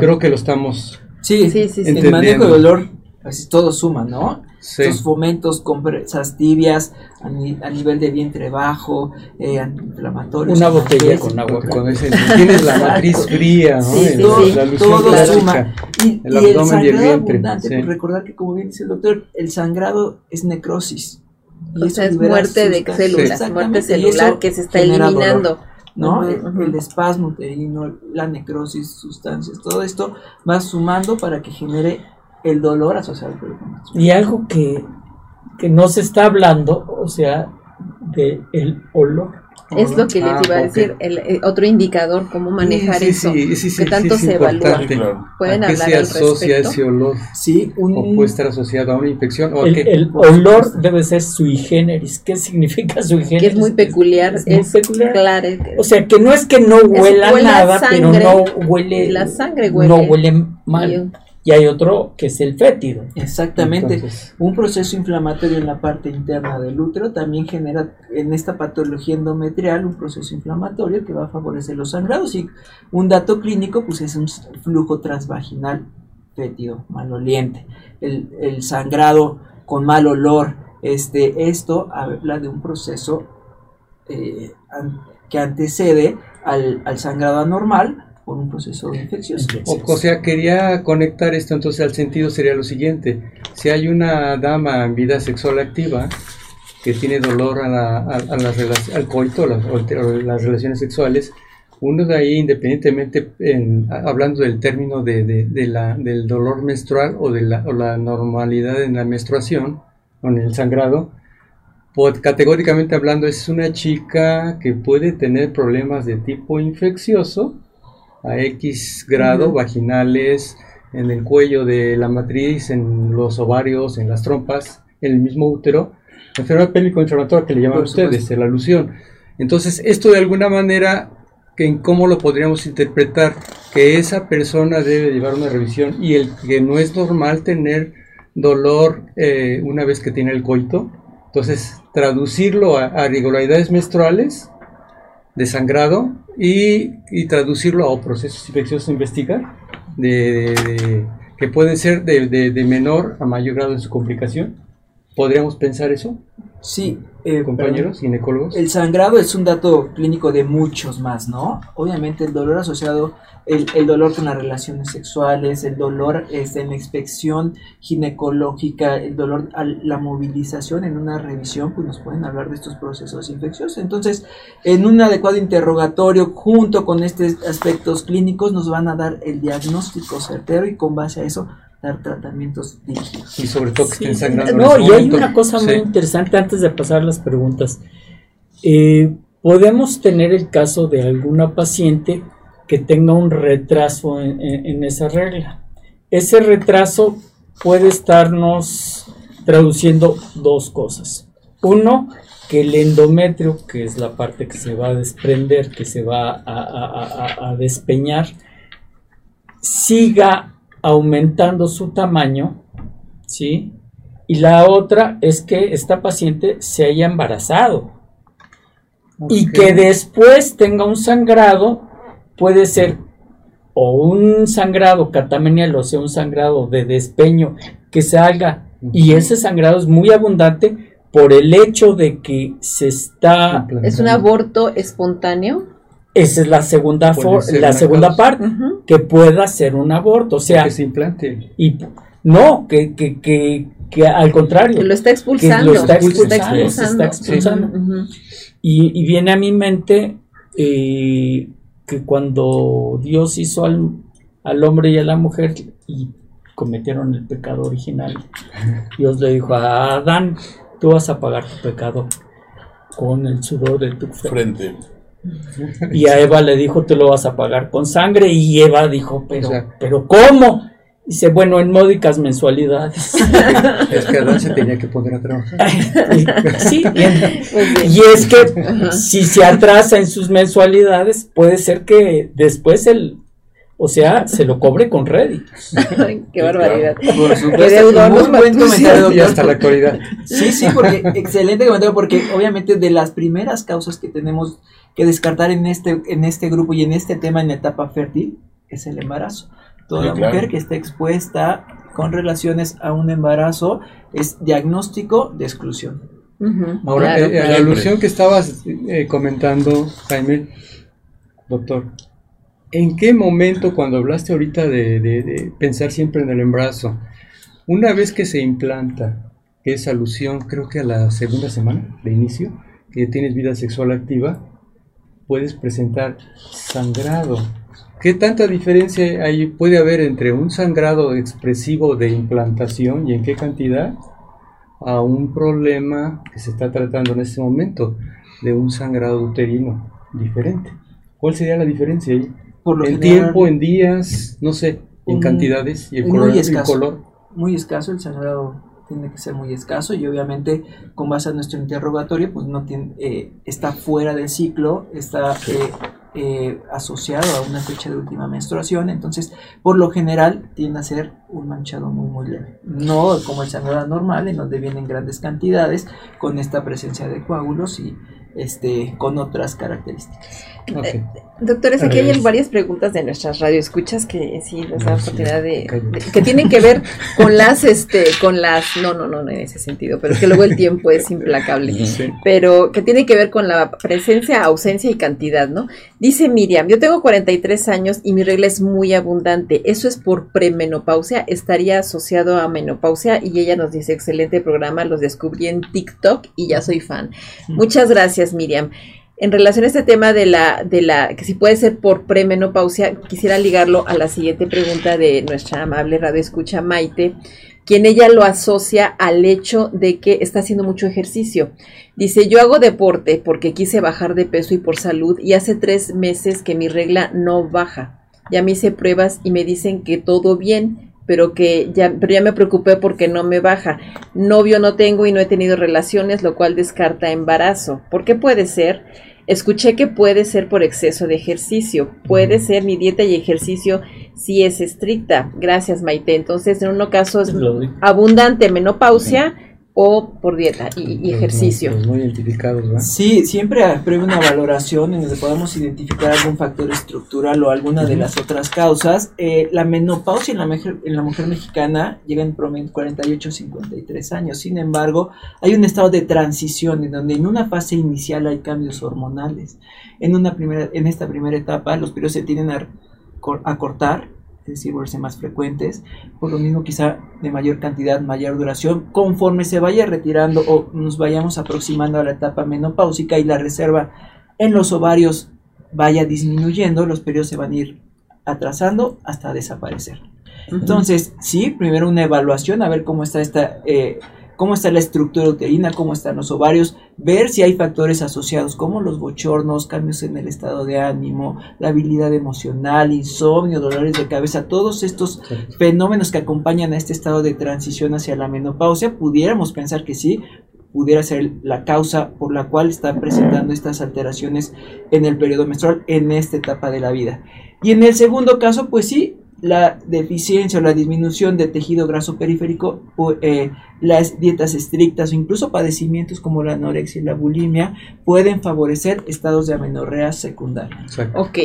[SPEAKER 5] Creo que lo estamos
[SPEAKER 2] Sí, sí, sí, el manejo de dolor así todo suma, ¿no? Estos fomentos, compresas tibias a, nivel de vientre bajo, eh, antiinflamatorios.
[SPEAKER 3] Una botella con agua.
[SPEAKER 5] Con ese, tienes la matriz fría, ¿no? Sí,
[SPEAKER 2] todo, suma. Y el, abdomen y el, vientre. Abundante, pues recordar que, como bien dice el doctor, el sangrado es necrosis.
[SPEAKER 1] Y eso es muerte de células, muerte celular que se está eliminando.
[SPEAKER 2] ¿no? el, espasmo uterino, la necrosis, sustancias, todo esto va sumando para que genere el dolor asociado con
[SPEAKER 3] el Y algo que, que no se está hablando, o sea, de el olor.
[SPEAKER 1] Es lo que les ah, iba a decir, el, eh, otro indicador, cómo manejar eso, que tanto se evalúa. Pueden hablar se asocia
[SPEAKER 5] ese olor?
[SPEAKER 2] Sí,
[SPEAKER 5] un... o puede estar asociado a una infección.
[SPEAKER 3] O el, olor debe ser sui generis. ¿Qué significa sui generis?
[SPEAKER 1] Que es muy peculiar. Es, peculiar. Claro.
[SPEAKER 3] O sea, que no es que no huela nada, pero no huele.
[SPEAKER 1] La sangre huele.
[SPEAKER 3] No huele mal y hay otro que es el fétido.
[SPEAKER 2] Exactamente. un proceso inflamatorio en la parte interna del útero también genera en esta patología endometrial un proceso inflamatorio que va a favorecer los sangrados y un dato clínico pues es un flujo transvaginal fétido, maloliente. El, el sangrado con mal olor, este, esto habla de un proceso eh, que antecede al, al sangrado anormal por un proceso infeccioso.
[SPEAKER 5] O, o, sea, quería conectar esto entonces al sentido sería lo siguiente. Si hay una dama en vida sexual activa que tiene dolor a, la, a, a las, al coito, las, las relaciones sexuales, uno de ahí, independientemente, en, hablando del término de, de, de la, del dolor menstrual o de la, o la, normalidad en la menstruación o en el sangrado, pues, categóricamente hablando, es una chica que puede tener problemas de tipo infeccioso a X grado, vaginales, en el cuello de la matriz, en los ovarios, en las trompas, en el mismo útero, enfermedad pélvico-inflamatoria que le llaman ustedes, la alusión. Entonces, esto de alguna manera en cómo lo podríamos interpretar, que esa persona debe llevar una revisión y el que no es normal tener dolor eh, una vez que tiene el coito, entonces traducirlo a, a irregularidades menstruales de sangrado y, traducirlo a procesos infecciosos a investigar, de, de, de, que pueden ser de menor a mayor grado de su complicación. ¿Podríamos pensar eso?
[SPEAKER 2] Sí,
[SPEAKER 5] eh, compañeros ginecólogos.
[SPEAKER 2] El sangrado es un dato clínico de muchos más, ¿no? Obviamente el dolor asociado, el, el dolor con las relaciones sexuales, el dolor este, en la inspección ginecológica, el dolor a la movilización en una revisión, pues nos pueden hablar de estos procesos infecciosos. Entonces, en un adecuado interrogatorio, junto con estos aspectos clínicos, nos van a dar el diagnóstico certero y con base a eso dar tratamientos dirigidos.
[SPEAKER 5] Y sobre todo que sí. estén sangrando.
[SPEAKER 3] No, y hay una cosa muy interesante antes de pasar las preguntas. Eh, podemos tener el caso de alguna paciente que tenga un retraso en, en, en, esa regla. Ese retraso puede estarnos traduciendo dos cosas. Uno, que el endometrio, que es la parte que se va a desprender, que se va a, a, a, a despeñar, siga aumentando su tamaño, ¿sí? Y la otra es que esta paciente se haya embarazado okay. y que después tenga un sangrado, puede ser o un sangrado catamenial, o sea, un sangrado de despeño que se haga, uh -huh. y ese sangrado es muy abundante por el hecho de que se está...
[SPEAKER 1] ¿Es un aborto espontáneo?
[SPEAKER 3] Esa es la segunda, la segunda parte, uh -huh. que pueda ser un aborto, o sea...
[SPEAKER 5] Que se implante.
[SPEAKER 3] Y, no, que, que, que, que al contrario.
[SPEAKER 1] Que lo está expulsando.
[SPEAKER 3] lo está expulsando. Está expulsando. Está expulsando. Sí. Uh -huh. y, y, viene a mi mente eh, que cuando Dios hizo al, al, hombre y a la mujer y cometieron el pecado original, Dios le dijo a Adán, tú vas a pagar tu pecado con el sudor de tu frente. frente. Y a Eva le dijo, tú lo vas a pagar con sangre. Y Eva dijo, pero, o sea, pero ¿cómo? Dice, bueno, en módicas mensualidades.
[SPEAKER 5] es que Adán se tenía que poner a trabajar.
[SPEAKER 3] sí, y, y es que Ajá. si se atrasa en sus mensualidades, puede ser que después el, o sea, se lo cobre con réditos.
[SPEAKER 1] Qué barbaridad.
[SPEAKER 2] Por supuesto, muy buen comentario.
[SPEAKER 5] Y hasta la actualidad.
[SPEAKER 2] Sí, sí, porque excelente comentario, porque obviamente de las primeras causas que tenemos que descartar en este, en este grupo y en este tema en etapa fértil es el embarazo. Toda sí, claro. mujer que esté expuesta con relaciones a un embarazo es diagnóstico de exclusión.
[SPEAKER 5] Uh -huh. Ahora, claro, eh, la alusión que estabas eh, comentando, Jaime, doctor, ¿en qué momento, cuando hablaste ahorita de, pensar siempre en el embarazo, una vez que se implanta, que es alusión creo que a la segunda semana de inicio, que tienes vida sexual activa, puedes presentar sangrado. ¿Qué tanta diferencia puede haber entre un sangrado expresivo de implantación y en qué cantidad a un problema que se está tratando en este momento de un sangrado uterino diferente? ¿Cuál sería la diferencia ahí? Por en general, tiempo, en días, no sé, en un, cantidades y el color,
[SPEAKER 2] escaso,
[SPEAKER 5] el color.
[SPEAKER 2] Muy escaso el sangrado tiene que ser muy escaso y obviamente con base a nuestro interrogatorio pues no tiene, eh, está fuera del ciclo, está eh, eh, asociado a una fecha de última menstruación, entonces por lo general tiende a ser un manchado muy muy leve, no como el sangrado normal en donde vienen grandes cantidades con esta presencia de coágulos y este con otras características.
[SPEAKER 1] Okay. Doctores, aquí hay varias preguntas de nuestras radioescuchas que sí nos da oportunidad de, que tienen que ver con las este con las no no no no en ese sentido, pero es que luego el tiempo es implacable. Pero que tiene que ver con la presencia, ausencia y cantidad, ¿no? Dice Miriam, yo tengo 43 años y mi regla es muy abundante. Eso es por premenopausia, estaría asociado a menopausia y ella nos dice, "Excelente programa, los descubrí en TikTok y ya soy fan." Muchas gracias, Miriam. En relación a este tema de la, de la, que si puede ser por premenopausia, quisiera ligarlo a la siguiente pregunta de nuestra amable radio escucha Maite, quien ella lo asocia al hecho de que está haciendo mucho ejercicio. Dice, yo hago deporte porque quise bajar de peso y por salud y hace tres meses que mi regla no baja. Ya me hice pruebas y me dicen que todo bien, pero que ya, pero ya me preocupé porque no me baja. Novio no tengo y no he tenido relaciones, lo cual descarta embarazo. ¿Por qué puede ser? Escuché que puede ser por exceso de ejercicio. Puede ser mi dieta y ejercicio si es estricta. Gracias, Maite. Entonces, en uno caso es abundante menopausia o por dieta y, ejercicio.
[SPEAKER 5] muy identificados, ¿verdad?
[SPEAKER 2] Sí, siempre previo una valoración en donde podamos identificar algún factor estructural o alguna de las otras causas. Eh, la menopausia en la, mujer, en la mujer mexicana llega en promedio 48 53 años. Sin embargo, hay un estado de transición en donde en una fase inicial hay cambios hormonales. En, una primera, en esta primera etapa los periodos se tienen a, a cortar es decir, volverse más frecuentes, por lo mismo quizá de mayor cantidad, mayor duración, conforme se vaya retirando o nos vayamos aproximando a la etapa menopáusica y la reserva en los ovarios vaya disminuyendo, los periodos se van a ir atrasando hasta desaparecer. Entonces, sí, primero una evaluación, a ver cómo está esta eh, cómo está la estructura uterina, cómo están los ovarios, ver si hay factores asociados como los bochornos, cambios en el estado de ánimo, la habilidad emocional, insomnio, dolores de cabeza, todos estos fenómenos que acompañan a este estado de transición hacia la menopausia, pudiéramos pensar que sí, pudiera ser la causa por la cual están presentando estas alteraciones en el periodo menstrual en esta etapa de la vida. Y en el segundo caso, pues sí, la deficiencia o la disminución de tejido graso periférico, eh, las dietas estrictas o incluso padecimientos como la anorexia y la bulimia pueden favorecer estados de amenorrea secundaria.
[SPEAKER 1] Ok.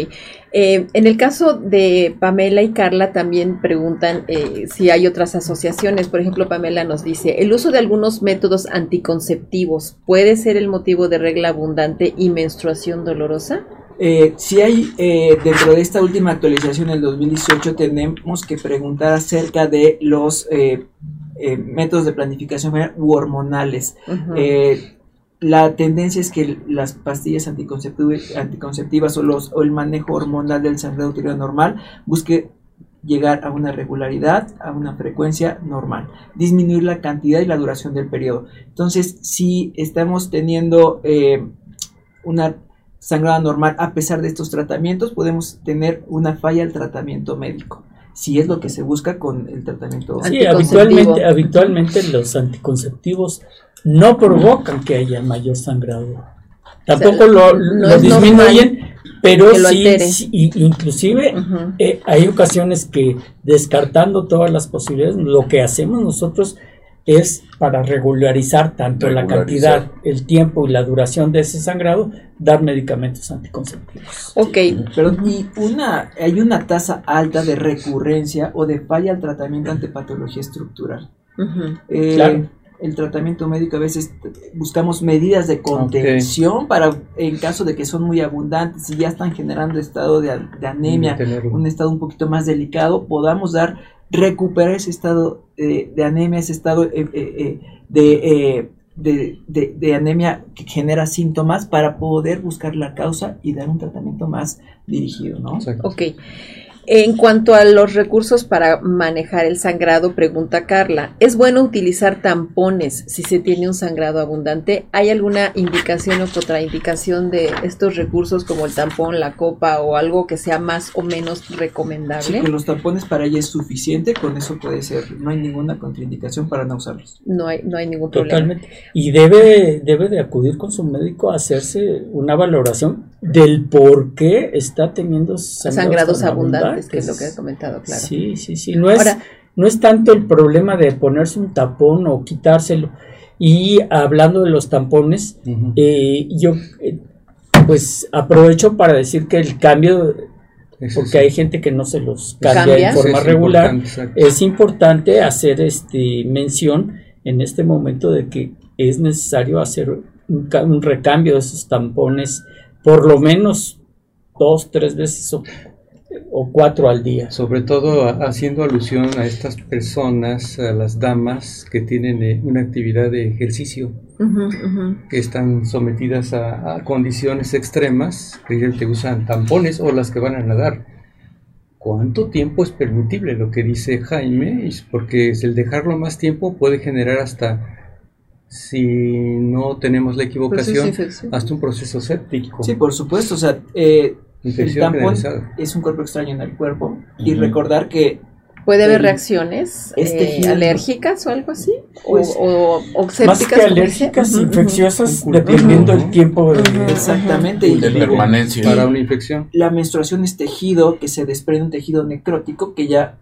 [SPEAKER 1] Eh, en el caso de Pamela y Carla también preguntan eh, si hay otras asociaciones. Por ejemplo, Pamela nos dice, ¿el uso de algunos métodos anticonceptivos puede ser el motivo de regla abundante y menstruación dolorosa?
[SPEAKER 2] Eh, si hay eh, dentro de esta última actualización del 2018 tenemos que preguntar acerca de los eh, métodos de planificación u hormonales. la tendencia es que las pastillas anticonceptivas, o, los, o el manejo hormonal del sangrado uterino normal busque llegar a una regularidad, a una frecuencia normal, disminuir la cantidad y la duración del periodo. Entonces, si estamos teniendo una sangrado normal, a pesar de estos tratamientos, podemos tener una falla al tratamiento médico. Si es lo que se busca con el tratamiento.
[SPEAKER 3] Sí, habitualmente, habitualmente los anticonceptivos no provocan que haya mayor sangrado. Tampoco lo, disminuyen, pero sí, inclusive eh, hay ocasiones que descartando todas las posibilidades, lo que hacemos nosotros es para regularizar tanto la cantidad, el tiempo y la duración de ese sangrado, dar medicamentos anticonceptivos.
[SPEAKER 2] Ok, pero y una, hay una tasa alta de recurrencia o de falla al tratamiento ante patología estructural. Eh, claro. El tratamiento médico a veces buscamos medidas de contención para, en caso de que son muy abundantes y ya están generando estado de, de anemia, un estado un poquito más delicado, podamos dar recuperar ese estado de anemia, ese estado eh, eh, eh, de, de, de, anemia que genera síntomas para poder buscar la causa y dar un tratamiento más dirigido, ¿no?
[SPEAKER 1] Ok. En cuanto a los recursos para manejar el sangrado, pregunta Carla, ¿es bueno utilizar tampones si se tiene un sangrado abundante? ¿Hay alguna indicación o contraindicación de estos recursos como el tampón, la copa o algo que sea más o menos recomendable? Sí,
[SPEAKER 2] con los tampones para ella es suficiente, con eso puede ser, no hay ninguna contraindicación para no usarlos.
[SPEAKER 1] No hay, no hay ningún problema. Totalmente.
[SPEAKER 3] Y debe, debe de acudir con su médico a hacerse una valoración del por qué está teniendo
[SPEAKER 1] sangrados, abundantes, que es lo que he comentado, claro.
[SPEAKER 3] Sí, sí, sí. No es, no es tanto el problema de ponerse un tapón o quitárselo. Y hablando de los tampones, eh, yo eh, pues aprovecho para decir que el cambio,
[SPEAKER 5] Eso
[SPEAKER 3] porque
[SPEAKER 5] sí.
[SPEAKER 3] hay gente que no se los cambia,
[SPEAKER 1] Cambia.
[SPEAKER 3] en forma
[SPEAKER 5] Es
[SPEAKER 3] regular,
[SPEAKER 5] importante,
[SPEAKER 3] es importante hacer este mención en este momento de que es necesario hacer un, un recambio de esos tampones por lo menos dos, tres veces o, o cuatro al día.
[SPEAKER 5] Sobre todo a- haciendo alusión a estas personas, a las damas que tienen eh, una actividad de ejercicio,
[SPEAKER 1] Ujú, ujú.
[SPEAKER 5] que están sometidas a, a condiciones extremas, que usan tampones o las que van a nadar. ¿Cuánto tiempo es permitible lo que dice Jaime? Es Porque es el dejarlo más tiempo puede generar hasta, si no tenemos la equivocación, hasta un proceso séptico.
[SPEAKER 2] Sí, por supuesto, o sea, eh, el
[SPEAKER 5] infección
[SPEAKER 2] tampón es un cuerpo extraño en el cuerpo y recordar que
[SPEAKER 1] ¿Puede haber
[SPEAKER 2] el-
[SPEAKER 1] reacciones
[SPEAKER 2] es
[SPEAKER 1] eh, alérgicas o algo así? O-
[SPEAKER 2] Pues,
[SPEAKER 1] o, o
[SPEAKER 3] Más
[SPEAKER 1] sépticas,
[SPEAKER 3] que
[SPEAKER 1] como
[SPEAKER 3] alérgicas,
[SPEAKER 1] ujú.
[SPEAKER 3] infecciosas, dependiendo del tiempo de...
[SPEAKER 2] Exactamente y
[SPEAKER 4] de permanencia.
[SPEAKER 5] Para una infección.
[SPEAKER 2] la menstruación es tejido que se desprende un tejido necrótico que ya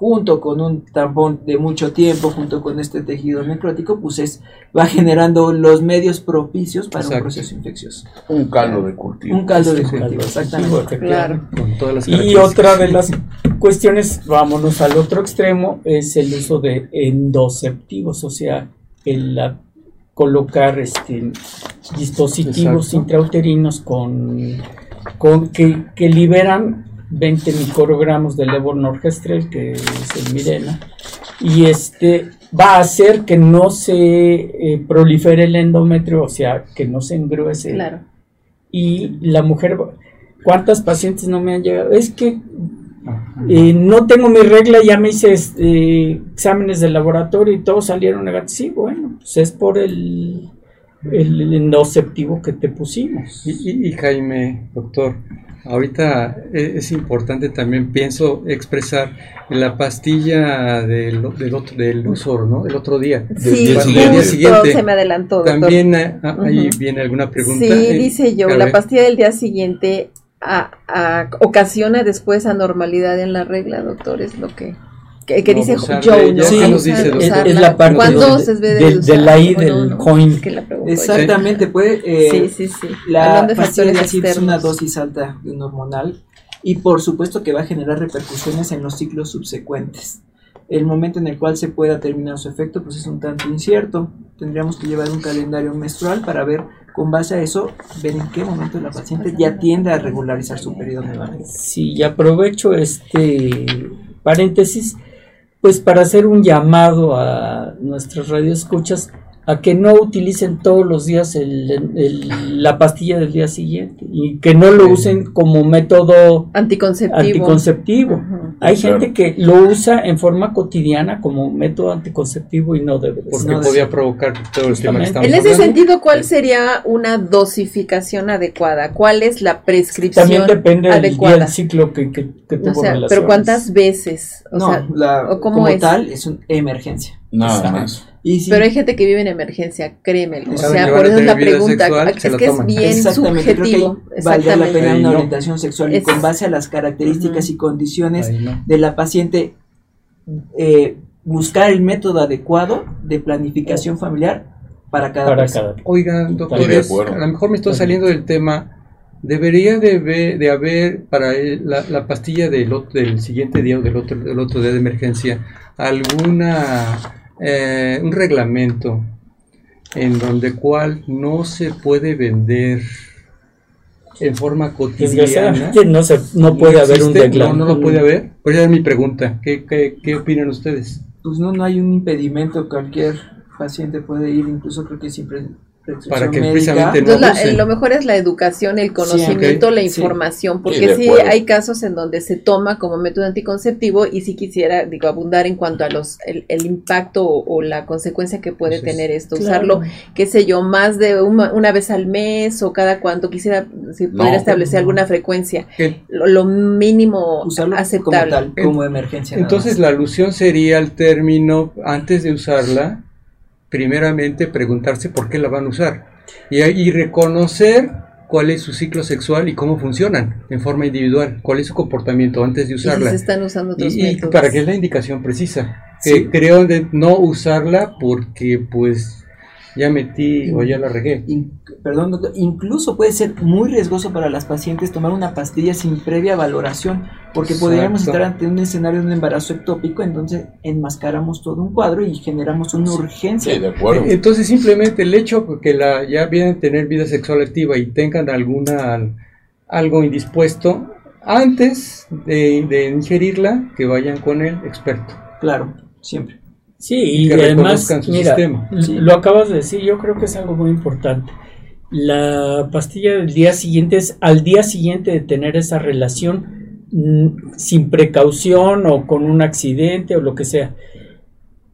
[SPEAKER 2] junto con un tampón de mucho tiempo, junto con este tejido necrótico, pues es, va generando los medios propicios para un proceso infeccioso.
[SPEAKER 4] Un caldo de cultivo.
[SPEAKER 2] Un caldo de cultivo,
[SPEAKER 3] sí,
[SPEAKER 2] exactamente.
[SPEAKER 1] Claro.
[SPEAKER 5] Con todas las
[SPEAKER 3] Y otra de las cuestiones, vámonos al otro extremo, es el uso de endoceptivos, o sea, el la- colocar este, dispositivos
[SPEAKER 5] Exacto.
[SPEAKER 3] intrauterinos con, con que, que liberan 20 microgramos de levonorgestrel, que es el Mirena, y este va a hacer que no se eh, prolifere el endometrio, o sea, que no se engruese
[SPEAKER 1] Claro.
[SPEAKER 3] y la mujer, ¿cuántas pacientes no me han llegado? Es que eh, no tengo mi regla, ya me hice este, exámenes de laboratorio y todos salieron negativos. Sí, bueno, pues es por el, el endoceptivo que te pusimos.
[SPEAKER 5] Y, y- y Jaime, doctor, ahorita e- es importante también, pienso, expresar la pastilla del, del otro del uso, ¿no? El otro día.
[SPEAKER 1] Sí,
[SPEAKER 4] día
[SPEAKER 1] justo
[SPEAKER 4] siguiente.
[SPEAKER 5] siguiente.
[SPEAKER 1] se me adelantó, doctor.
[SPEAKER 5] También eh, ah, ahí
[SPEAKER 1] Ujú.
[SPEAKER 5] viene alguna pregunta.
[SPEAKER 1] Sí,
[SPEAKER 5] Eh,
[SPEAKER 1] dice yo, la pastilla del día siguiente a- a- ocasiona después anormalidad en la regla, doctor, es lo que, que, que
[SPEAKER 5] No,
[SPEAKER 1] dice
[SPEAKER 5] usarla
[SPEAKER 1] Joe.
[SPEAKER 2] ¿qué nos
[SPEAKER 5] dice?
[SPEAKER 3] Es, es la parte
[SPEAKER 1] ¿Cuándo
[SPEAKER 3] de, de-
[SPEAKER 1] de
[SPEAKER 3] de
[SPEAKER 1] usar?
[SPEAKER 3] la I
[SPEAKER 1] ¿O no,
[SPEAKER 3] del
[SPEAKER 1] no?
[SPEAKER 3] coin.
[SPEAKER 1] Es que la pregunto yo.
[SPEAKER 2] Exactamente, puede... eh,
[SPEAKER 1] Sí, sí, sí.
[SPEAKER 2] La
[SPEAKER 1] de factores
[SPEAKER 2] es una
[SPEAKER 1] externos.
[SPEAKER 2] dosis alta de un hormonal y por supuesto que va a generar repercusiones en los ciclos subsecuentes. El momento en el cual se pueda terminar su efecto pues es un tanto incierto. Tendríamos que llevar un calendario menstrual para ver con base a eso, ver en qué momento la paciente ya tiende a regularizar su periodo nuevamente.
[SPEAKER 3] Sí, y aprovecho este paréntesis, pues para hacer un llamado a nuestras radioescuchas a que no utilicen todos los días el- el- la pastilla del día siguiente y que no lo usen como método
[SPEAKER 1] Anticonceptivo.
[SPEAKER 3] anticonceptivo. Hay
[SPEAKER 4] Claro.
[SPEAKER 3] gente que lo usa en forma cotidiana como método anticonceptivo y no debe de
[SPEAKER 5] Porque.
[SPEAKER 2] No,
[SPEAKER 5] podía provocar todo el tema que estamos
[SPEAKER 1] En ese
[SPEAKER 5] hablando.
[SPEAKER 1] sentido, ¿cuál sería una dosificación adecuada? ¿Cuál es la prescripción
[SPEAKER 3] También depende del día
[SPEAKER 1] adecuada?
[SPEAKER 3] del ciclo que, que, que
[SPEAKER 1] O
[SPEAKER 3] tuvo
[SPEAKER 1] sea,
[SPEAKER 3] relaciones.
[SPEAKER 1] pero ¿cuántas veces? O
[SPEAKER 2] no,
[SPEAKER 1] sea,
[SPEAKER 2] la,
[SPEAKER 1] ¿o cómo
[SPEAKER 2] como
[SPEAKER 1] es?
[SPEAKER 2] tal es una emergencia.
[SPEAKER 4] Nada más.
[SPEAKER 2] Y si-
[SPEAKER 1] Pero hay gente que vive en emergencia, créemelo. O sea, por eso es la pregunta.
[SPEAKER 5] sexual,
[SPEAKER 1] es que es bien subjetivo.
[SPEAKER 2] valdría la
[SPEAKER 1] Exactamente.
[SPEAKER 2] pena una
[SPEAKER 5] no.
[SPEAKER 2] orientación sexual y
[SPEAKER 1] Es-
[SPEAKER 2] con base a las características
[SPEAKER 1] Ujú.
[SPEAKER 2] y condiciones
[SPEAKER 5] no.
[SPEAKER 2] de la paciente eh, buscar el método adecuado de planificación familiar para cada
[SPEAKER 3] para
[SPEAKER 2] persona.
[SPEAKER 3] cada
[SPEAKER 5] Oigan, doctores, a lo mejor me estoy saliendo del tema. Debería de, ve- de haber para el- la, la pastilla del, ot- del siguiente día o del otro, del otro día de emergencia alguna eh, un reglamento en donde cual no se puede vender en forma cotidiana.
[SPEAKER 3] No, se, no puede haber un declaro.
[SPEAKER 5] No, no lo puede haber. Pues esa es mi pregunta. ¿Qué, qué, qué opinan ustedes?
[SPEAKER 2] Pues no, no hay un impedimento, cualquier paciente puede ir, incluso creo que sin pre- prescripción
[SPEAKER 5] Para que
[SPEAKER 2] médica.
[SPEAKER 5] precisamente
[SPEAKER 1] Entonces, la-
[SPEAKER 5] abusen.
[SPEAKER 1] lo mejor es la educación, el conocimiento, la
[SPEAKER 2] Sí.
[SPEAKER 1] información,
[SPEAKER 4] Sí,
[SPEAKER 1] porque sí,
[SPEAKER 4] acuerdo.
[SPEAKER 1] hay casos en donde se toma como método anticonceptivo y si quisiera, digo, abundar en cuanto a los el, el impacto o, o la consecuencia que puede
[SPEAKER 5] Entonces,
[SPEAKER 1] tener esto,
[SPEAKER 3] Claro.
[SPEAKER 1] usarlo, qué sé yo, más de una, una vez al mes o cada cuánto, quisiera si pudiera establecer
[SPEAKER 3] no.
[SPEAKER 1] alguna frecuencia, lo, lo mínimo
[SPEAKER 2] Usarlo como
[SPEAKER 1] aceptable.
[SPEAKER 2] tal, como emergencia.
[SPEAKER 5] Entonces la alusión sería al término, antes de usarla, primeramente preguntarse por qué la van a usar y, y reconocer cuál es su ciclo sexual y cómo funcionan en forma individual, cuál es su comportamiento antes de
[SPEAKER 1] Y si
[SPEAKER 5] usarla.
[SPEAKER 1] se están usando otros
[SPEAKER 5] Y, y para que es la indicación precisa.
[SPEAKER 2] Sí.
[SPEAKER 5] Creo de no usarla porque pues ya metí o ya la regué.
[SPEAKER 2] In- perdón, doctor, incluso puede ser muy riesgoso para las pacientes tomar una pastilla sin previa valoración, porque podríamos estar ante un escenario de un embarazo ectópico, entonces enmascaramos todo un cuadro y generamos una urgencia.
[SPEAKER 4] Sí, de acuerdo.
[SPEAKER 5] Entonces simplemente el hecho que la ya vienen a tener vida sexual activa y tengan alguna algo indispuesto antes de, de ingerirla, que vayan con el experto.
[SPEAKER 2] Claro, siempre.
[SPEAKER 3] Sí, y
[SPEAKER 5] que
[SPEAKER 3] además,
[SPEAKER 5] su
[SPEAKER 3] mira,
[SPEAKER 5] sistema.
[SPEAKER 3] l-
[SPEAKER 2] Sí.
[SPEAKER 3] lo acabas de decir, yo creo que es algo muy importante. La pastilla del día siguiente es al día siguiente de tener esa relación mm, sin precaución o con un accidente o lo que sea.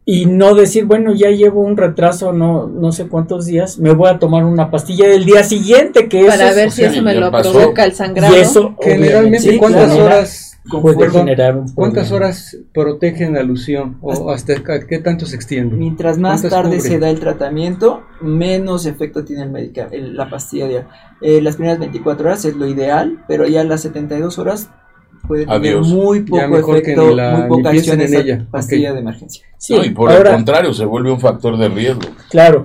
[SPEAKER 3] Y no decir, bueno, ya llevo un retraso, no, no sé cuántos días, me voy a tomar una pastilla del día siguiente, que
[SPEAKER 1] Para
[SPEAKER 3] eso
[SPEAKER 1] ver
[SPEAKER 3] es-
[SPEAKER 1] si
[SPEAKER 4] o sea,
[SPEAKER 1] eso me lo
[SPEAKER 4] pasó.
[SPEAKER 1] provoca el sangrado.
[SPEAKER 3] y eso
[SPEAKER 5] Generalmente,
[SPEAKER 2] Sí,
[SPEAKER 5] ¿cuántas
[SPEAKER 2] claro.
[SPEAKER 5] horas
[SPEAKER 3] puede
[SPEAKER 5] perdón,
[SPEAKER 3] generar un
[SPEAKER 5] ¿Cuántas horas protegen la alusión? ¿O hasta qué tanto se extiende?
[SPEAKER 2] Mientras más
[SPEAKER 5] ¿Cuántas
[SPEAKER 2] tarde
[SPEAKER 5] cubre?
[SPEAKER 2] se da el tratamiento, menos efecto tiene el medica- el- la pastilla diaria. Eh, las primeras 24 horas es lo ideal, pero ya las 72 horas puede tener
[SPEAKER 4] Adiós.
[SPEAKER 2] muy poco efecto,
[SPEAKER 5] la-
[SPEAKER 2] muy poca acción
[SPEAKER 5] en
[SPEAKER 2] esa
[SPEAKER 5] ella.
[SPEAKER 2] pastilla de emergencia.
[SPEAKER 3] Sí,
[SPEAKER 4] No, y por
[SPEAKER 3] ahora-
[SPEAKER 4] el contrario, se vuelve un factor de riesgo.
[SPEAKER 3] Claro.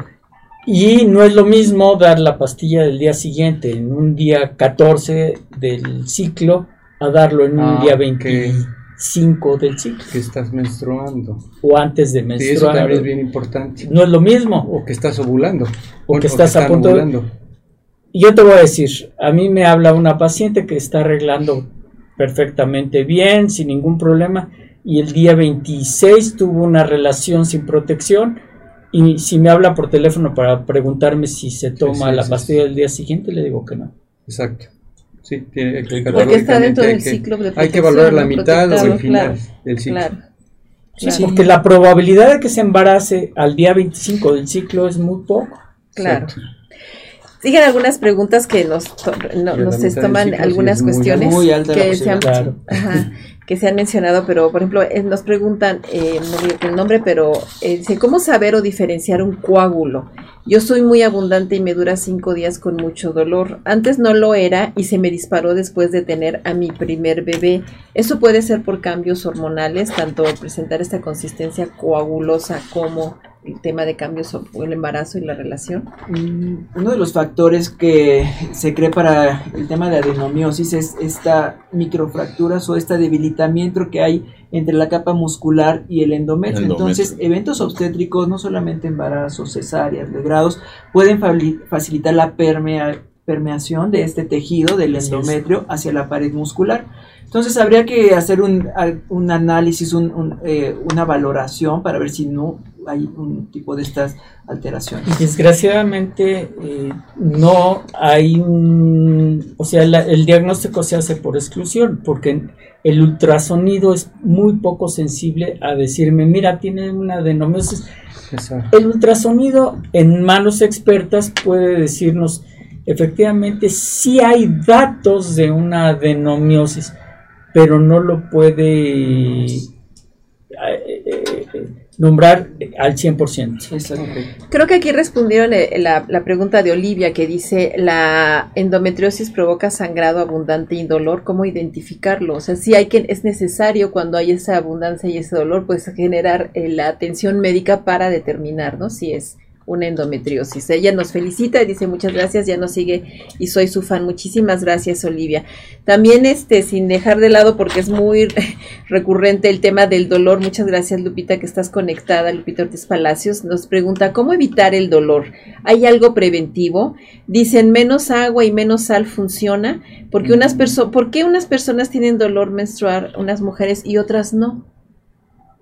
[SPEAKER 3] Y no es lo mismo dar la pastilla del día siguiente, en un día 14 del ciclo, a darlo en un
[SPEAKER 5] Ah,
[SPEAKER 3] día
[SPEAKER 5] ok.
[SPEAKER 3] 25 del ciclo,
[SPEAKER 5] Que estás menstruando.
[SPEAKER 3] o antes de
[SPEAKER 5] Sí, eso
[SPEAKER 3] menstruar.
[SPEAKER 5] también es bien importante.
[SPEAKER 3] No es lo mismo.
[SPEAKER 5] O que estás ovulando.
[SPEAKER 3] O que estás a
[SPEAKER 5] están
[SPEAKER 3] punto
[SPEAKER 5] ovulando.
[SPEAKER 3] Yo te voy a decir, a mí me habla una paciente que está arreglando perfectamente bien, sin ningún problema, y el día 26 tuvo una relación sin protección, y si me habla por teléfono para preguntarme si se toma
[SPEAKER 5] sí,
[SPEAKER 3] la pastilla del día siguiente, le digo que no.
[SPEAKER 5] Exacto. Sí, tiene,
[SPEAKER 4] Sí,
[SPEAKER 1] Porque está dentro
[SPEAKER 5] hay
[SPEAKER 1] del
[SPEAKER 5] que-
[SPEAKER 1] ciclo de
[SPEAKER 5] Hay que valorar la mitad o el final
[SPEAKER 1] claro,
[SPEAKER 5] del ciclo.
[SPEAKER 1] Claro.
[SPEAKER 3] Sí, porque la probabilidad de que se embarace al día 25 del ciclo es muy poco.
[SPEAKER 1] Claro.
[SPEAKER 5] Exacto.
[SPEAKER 1] Siguen algunas preguntas que nos, to- no- nos toman
[SPEAKER 5] sí
[SPEAKER 1] algunas
[SPEAKER 5] muy
[SPEAKER 1] cuestiones
[SPEAKER 2] Muy alta la
[SPEAKER 1] que, se han,
[SPEAKER 2] posibilidad.
[SPEAKER 3] Claro.
[SPEAKER 1] ajá, que se han mencionado, pero por ejemplo eh, nos preguntan, eh, no digo el nombre, pero eh, dice, ¿cómo saber o diferenciar un coágulo? Yo soy muy abundante y me dura cinco días con mucho dolor. Antes no lo era y se me disparó después de tener a mi primer bebé. Eso puede ser por cambios hormonales, tanto presentar esta consistencia coagulosa como el tema de cambios o el embarazo y la relación.
[SPEAKER 2] Mm, Uno de los factores que se cree para el tema de adenomiosis es esta microfracturas o este debilitamiento que hay entre la capa muscular y el endometrio.
[SPEAKER 4] Endometrio.
[SPEAKER 2] Entonces, eventos obstétricos, no solamente embarazos, cesáreas, legrados, pueden fabli- facilitar la permea- permeación de este tejido del
[SPEAKER 3] Así es.
[SPEAKER 2] endometrio hacia la pared muscular. Entonces habría que hacer un, un análisis, un- un, eh, una valoración para ver si no hay un tipo de estas alteraciones.
[SPEAKER 3] Desgraciadamente eh, no hay un, o sea, la- el diagnóstico se hace por exclusión, porque el ultrasonido es muy poco sensible a decirme, mira, tiene una adenomiosis. El ultrasonido en manos expertas puede decirnos, efectivamente, sí hay datos de una adenomiosis, pero no lo puede nombrar al 100%.
[SPEAKER 2] Exacto.
[SPEAKER 1] Creo que aquí respondieron eh, la, la pregunta de Olivia que dice, la endometriosis provoca sangrado abundante y dolor, ¿cómo identificarlo? O sea, si hay que, es necesario cuando hay esa abundancia y ese dolor, pues generar eh, la atención médica para determinar, ¿no? Si es una endometriosis. Ella nos felicita y dice muchas gracias, ya nos sigue y soy su fan. Muchísimas gracias, Olivia. También, este, sin dejar de lado, porque es muy recurrente el tema del dolor. Muchas gracias, Lupita, que estás conectada. Lupita Ortiz Palacios nos pregunta, ¿cómo evitar el dolor? ¿Hay algo preventivo? Dicen, menos agua y menos sal funciona. Porque unas perso ¿Por qué unas personas tienen dolor menstrual, unas mujeres, y otras no?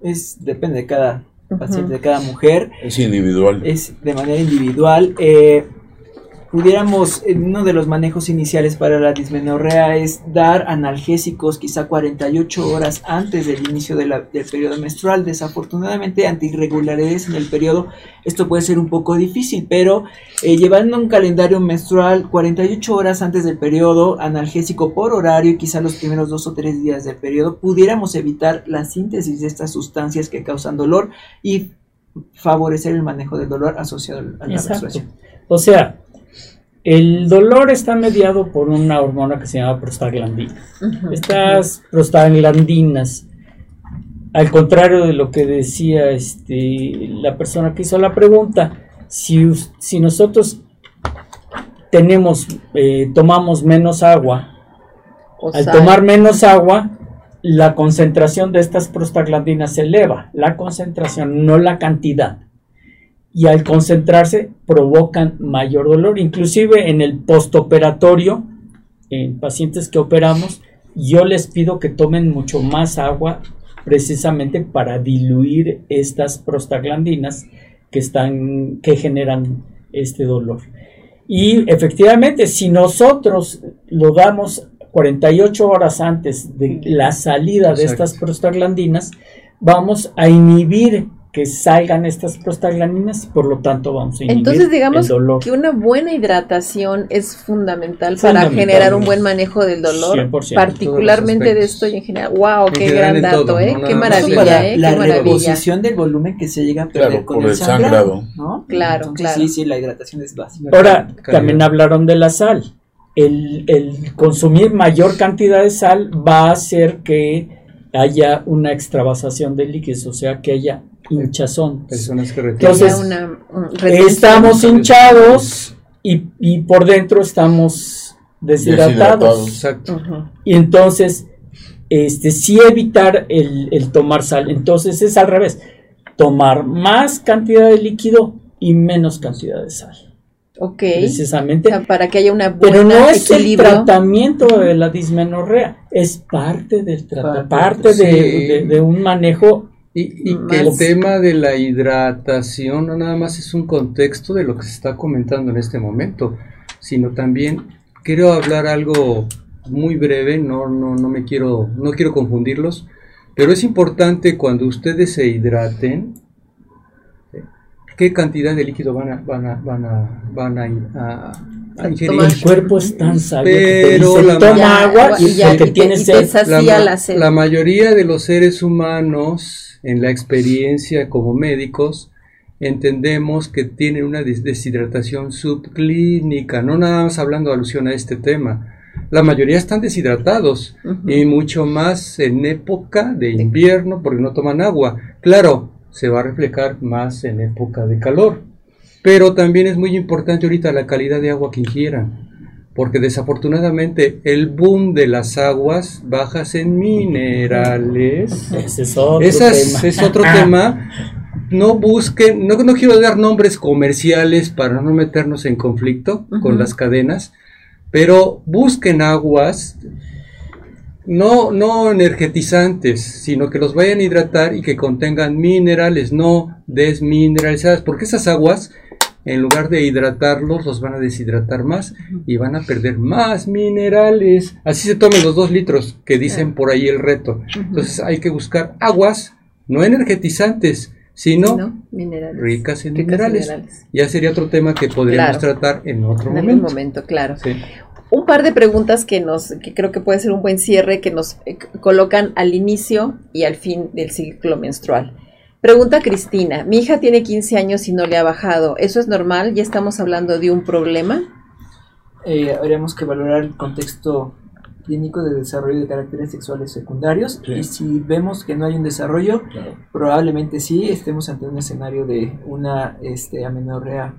[SPEAKER 2] Es, depende de cada paciente, de cada mujer.
[SPEAKER 4] Es individual.
[SPEAKER 2] es de manera individual. Eh, pudiéramos, en uno de los manejos iniciales para la dismenorrea es dar analgésicos quizá 48 horas antes del inicio de la- del periodo menstrual. Desafortunadamente, ante irregularidades en el periodo, esto puede ser un poco difícil, pero eh, llevando un calendario menstrual 48 horas antes del periodo, analgésico por horario y quizá los primeros dos o tres días del periodo, pudiéramos evitar la síntesis de estas sustancias que causan dolor y favorecer el manejo del dolor asociado a la
[SPEAKER 3] Exacto.
[SPEAKER 2] menstruación.
[SPEAKER 3] O sea, el dolor está mediado por una hormona que se llama prostaglandina. Estas prostaglandinas, al contrario de lo que decía este, la persona que hizo la pregunta, Si, nosotros tenemos, eh, tomamos menos agua,
[SPEAKER 1] O
[SPEAKER 3] al
[SPEAKER 1] sal.
[SPEAKER 3] tomar menos agua, la concentración de estas prostaglandinas se eleva, la concentración, no la cantidad. Y al concentrarse provocan mayor dolor, inclusive en el postoperatorio, en pacientes que operamos, yo les pido que tomen mucho más agua precisamente para diluir estas prostaglandinas que están que generan este dolor. Y efectivamente, si nosotros lo damos 48 horas antes de la salida de estas prostaglandinas, vamos a inhibir que salgan estas prostaglandinas por lo tanto vamos a inhibir
[SPEAKER 1] Entonces digamos
[SPEAKER 3] el dolor.
[SPEAKER 1] que una buena hidratación es fundamental, para generar un buen manejo del dolor,
[SPEAKER 3] 100%.
[SPEAKER 1] particularmente de esto y en general. Wow, qué gran dato,
[SPEAKER 5] todo,
[SPEAKER 1] ¿eh?
[SPEAKER 5] no
[SPEAKER 1] Qué maravilla,
[SPEAKER 2] para
[SPEAKER 1] ¿eh?
[SPEAKER 2] la
[SPEAKER 1] Qué maravilla.
[SPEAKER 2] reposición del volumen que se llega a perder
[SPEAKER 4] Claro,
[SPEAKER 2] con
[SPEAKER 4] por
[SPEAKER 2] el
[SPEAKER 4] el
[SPEAKER 2] sangrado,
[SPEAKER 4] sangrado.
[SPEAKER 2] ¿no?
[SPEAKER 1] Claro,
[SPEAKER 2] Entonces,
[SPEAKER 1] claro.
[SPEAKER 2] Sí, sí, la hidratación es básica.
[SPEAKER 3] Ahora,
[SPEAKER 5] Calidad.
[SPEAKER 3] también hablaron de la sal. El, el consumir mayor cantidad de sal va a hacer que haya una extravasación de líquidos, o sea, que haya hinchazón.
[SPEAKER 5] Personas que.
[SPEAKER 3] Entonces,
[SPEAKER 1] una, retención.
[SPEAKER 3] Estamos hinchados y, y por dentro estamos deshidratados.
[SPEAKER 4] Deshidratados.
[SPEAKER 5] Exacto.
[SPEAKER 3] Y entonces, este, sí evitar el, el tomar sal. Entonces es al revés. Tomar más cantidad de líquido y menos cantidad de sal.
[SPEAKER 1] Ok.
[SPEAKER 3] Precisamente.
[SPEAKER 1] O sea, para que haya una
[SPEAKER 3] Pero
[SPEAKER 1] buena
[SPEAKER 3] no es el tratamiento de la dismenorrea, es parte del tratamiento,
[SPEAKER 2] Parte,
[SPEAKER 3] parte de,
[SPEAKER 5] sí.
[SPEAKER 3] de- de un manejo.
[SPEAKER 5] Y, y
[SPEAKER 1] Más-
[SPEAKER 5] que el tema de la hidratación no nada más es un contexto de lo que se está comentando en este momento, sino también quiero hablar algo muy breve, no, no, no me quiero, no quiero confundirlos, pero es importante cuando ustedes se hidraten, ¿eh? qué cantidad de líquido van a, van a, van a, van a, a- a ingerir.
[SPEAKER 3] El cuerpo es tan sabio que te
[SPEAKER 5] Pero
[SPEAKER 3] dice,
[SPEAKER 5] la-
[SPEAKER 3] toma agua
[SPEAKER 1] y
[SPEAKER 3] y
[SPEAKER 1] ya, y te-
[SPEAKER 3] tienes
[SPEAKER 1] y te la
[SPEAKER 5] mayoría de los seres humanos, en la experiencia como médicos, entendemos que tienen una des- deshidratación subclínica, no nada más hablando alusión a este tema. La mayoría están deshidratados y mucho más en época de invierno porque no toman agua. Claro, se va a reflejar más en época de calor, pero también es muy importante ahorita la calidad de agua que ingieran porque desafortunadamente el boom de las aguas bajas en minerales,
[SPEAKER 3] Ese es otro
[SPEAKER 5] esas
[SPEAKER 3] tema.
[SPEAKER 5] es otro tema. No busquen, no, no quiero dar nombres comerciales para no meternos en conflicto con las cadenas, pero busquen aguas no, no energetizantes, sino que los vayan a hidratar y que contengan minerales, no desmineralizadas, porque esas aguas, en lugar de hidratarlos, los van a deshidratar más y van a perder más minerales. Así se tomen los dos litros que dicen por ahí el reto. Entonces hay que buscar aguas no energetizantes, sino
[SPEAKER 1] ¿no? Minerales.
[SPEAKER 5] ricas en
[SPEAKER 1] Ricas en
[SPEAKER 5] minerales. Ya sería otro tema que podríamos
[SPEAKER 1] Claro.
[SPEAKER 5] tratar en otro
[SPEAKER 1] En algún
[SPEAKER 5] momento.
[SPEAKER 1] momento, claro.
[SPEAKER 5] Sí.
[SPEAKER 1] Un par de preguntas que nos, que creo que puede ser un buen cierre, que nos eh, colocan al inicio y al fin del ciclo menstrual. Pregunta Cristina, mi hija tiene 15 años y no le ha bajado, ¿eso es normal? ¿Ya estamos hablando de un problema?
[SPEAKER 2] Eh, habríamos que valorar el contexto clínico de desarrollo de caracteres sexuales secundarios
[SPEAKER 4] Sí.
[SPEAKER 2] y si vemos que no hay un desarrollo,
[SPEAKER 4] Claro.
[SPEAKER 2] probablemente sí estemos ante un escenario de una este, amenorrea.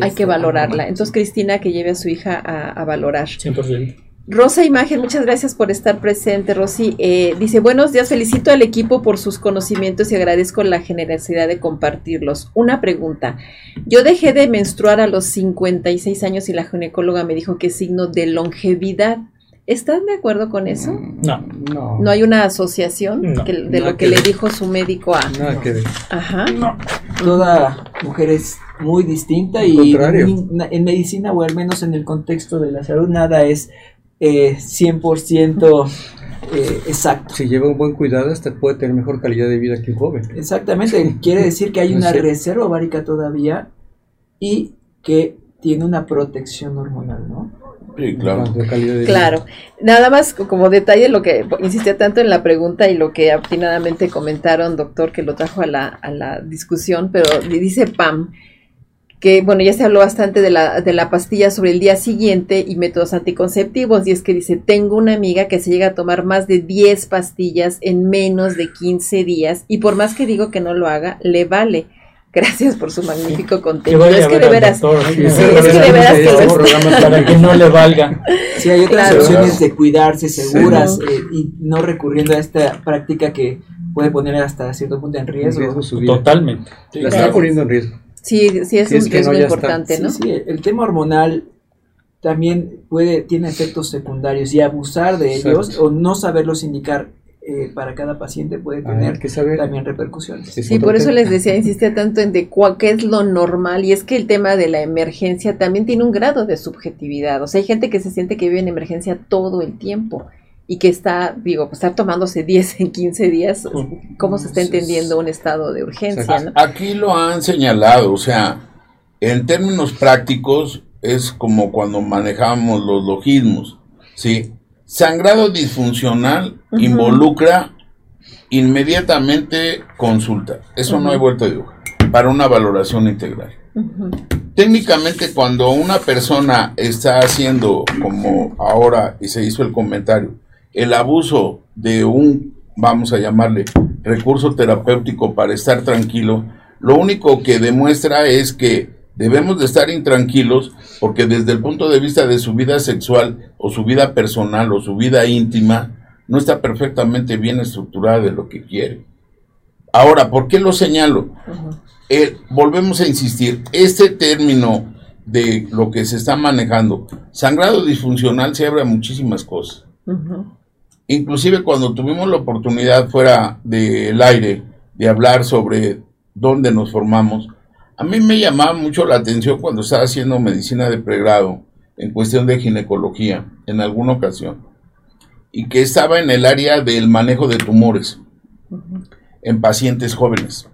[SPEAKER 1] Hay
[SPEAKER 2] este,
[SPEAKER 1] que valorarla.
[SPEAKER 2] anormal.
[SPEAKER 1] Entonces, Cristina, que lleve a su hija a, a valorar.
[SPEAKER 3] 100%.
[SPEAKER 1] Rosa Imagen, muchas gracias por estar presente, Rosy. Eh, dice, buenos días, felicito al equipo por sus conocimientos y agradezco la generosidad de compartirlos. Una pregunta, yo dejé de menstruar a los 56 años y la ginecóloga me dijo que es signo de longevidad. ¿Están de acuerdo con eso?
[SPEAKER 3] No.
[SPEAKER 5] No.
[SPEAKER 1] ¿No hay una asociación
[SPEAKER 3] No,
[SPEAKER 1] que- de lo que
[SPEAKER 5] que
[SPEAKER 1] le
[SPEAKER 5] ver.
[SPEAKER 1] dijo su médico a...
[SPEAKER 5] Nada que ver.
[SPEAKER 1] Ajá.
[SPEAKER 2] Toda mujer es muy distinta
[SPEAKER 5] Al
[SPEAKER 2] y na- en medicina o al menos en el contexto de la salud nada es eh, 100% eh, exacto.
[SPEAKER 5] Si lleva un buen cuidado, hasta puede tener mejor calidad de vida que un joven.
[SPEAKER 2] Exactamente, quiere decir que hay una reserva ovárica todavía y que tiene una protección hormonal, ¿no?
[SPEAKER 4] Sí, claro.
[SPEAKER 1] Claro, nada más co- como detalle lo que insistía tanto en la pregunta y lo que atinadamente comentaron, doctor, que lo trajo a la, a la discusión, pero di- dice Pam que, bueno, ya se habló bastante de la, de la pastilla sobre el día siguiente y métodos anticonceptivos, y es que dice, tengo una amiga que se llega a tomar más de 10 pastillas en menos de 15 días, y por más que digo que no lo haga, le vale. Gracias por su magnífico contenido. Es
[SPEAKER 3] a
[SPEAKER 1] que de veras,
[SPEAKER 3] doctor,
[SPEAKER 1] sí,
[SPEAKER 3] sí,
[SPEAKER 1] es que de veras que
[SPEAKER 3] para que no le valga.
[SPEAKER 2] Sí, hay otras
[SPEAKER 1] Claro.
[SPEAKER 2] opciones de cuidarse seguras
[SPEAKER 1] Sí.
[SPEAKER 2] eh, y no recurriendo a esta práctica que puede poner hasta cierto punto en
[SPEAKER 5] En
[SPEAKER 2] riesgo.
[SPEAKER 5] riesgo su vida.
[SPEAKER 3] Totalmente.
[SPEAKER 5] La está poniendo en riesgo.
[SPEAKER 1] Sí, sí es
[SPEAKER 5] Si
[SPEAKER 1] un
[SPEAKER 5] es que
[SPEAKER 1] riesgo
[SPEAKER 5] no, está.
[SPEAKER 1] importante,
[SPEAKER 2] Sí,
[SPEAKER 1] ¿no?
[SPEAKER 2] sí, el tema hormonal también puede tiene efectos secundarios y abusar de ellos o no saberlos indicar eh, para cada paciente puede
[SPEAKER 5] Ah,
[SPEAKER 2] tener
[SPEAKER 5] que saber.
[SPEAKER 2] también repercusiones.
[SPEAKER 5] Es
[SPEAKER 1] Sí, por eso les decía, insiste tanto en de cua- qué es lo normal y es que el tema de la emergencia también tiene un grado de subjetividad. O sea, hay gente que se siente que vive en emergencia todo el tiempo y que está, digo, pues estar tomándose 10 en 15 días, ¿cómo se está entendiendo un estado de urgencia? ¿no?
[SPEAKER 4] Aquí lo han señalado, o sea, en términos prácticos es como cuando manejamos los logismos, ¿sí? Sangrado disfuncional involucra inmediatamente consulta. Eso no hay vuelta de hoja para una valoración integral. Técnicamente cuando una persona está haciendo, como ahora y se hizo el comentario, el abuso de un, vamos a llamarle, recurso terapéutico para estar tranquilo, lo único que demuestra es que debemos de estar intranquilos porque desde el punto de vista de su vida sexual o su vida personal o su vida íntima, no está perfectamente bien estructurada de lo que quiere. Ahora, ¿por qué lo señalo? Eh, volvemos a insistir, este término de lo que se está manejando, sangrado disfuncional se abre a muchísimas cosas. Inclusive cuando tuvimos la oportunidad fuera del aire de hablar sobre dónde nos formamos, a mí me llamaba mucho la atención cuando estaba haciendo medicina de pregrado en cuestión de ginecología en alguna ocasión y que estaba en el área del manejo de tumores en pacientes jóvenes.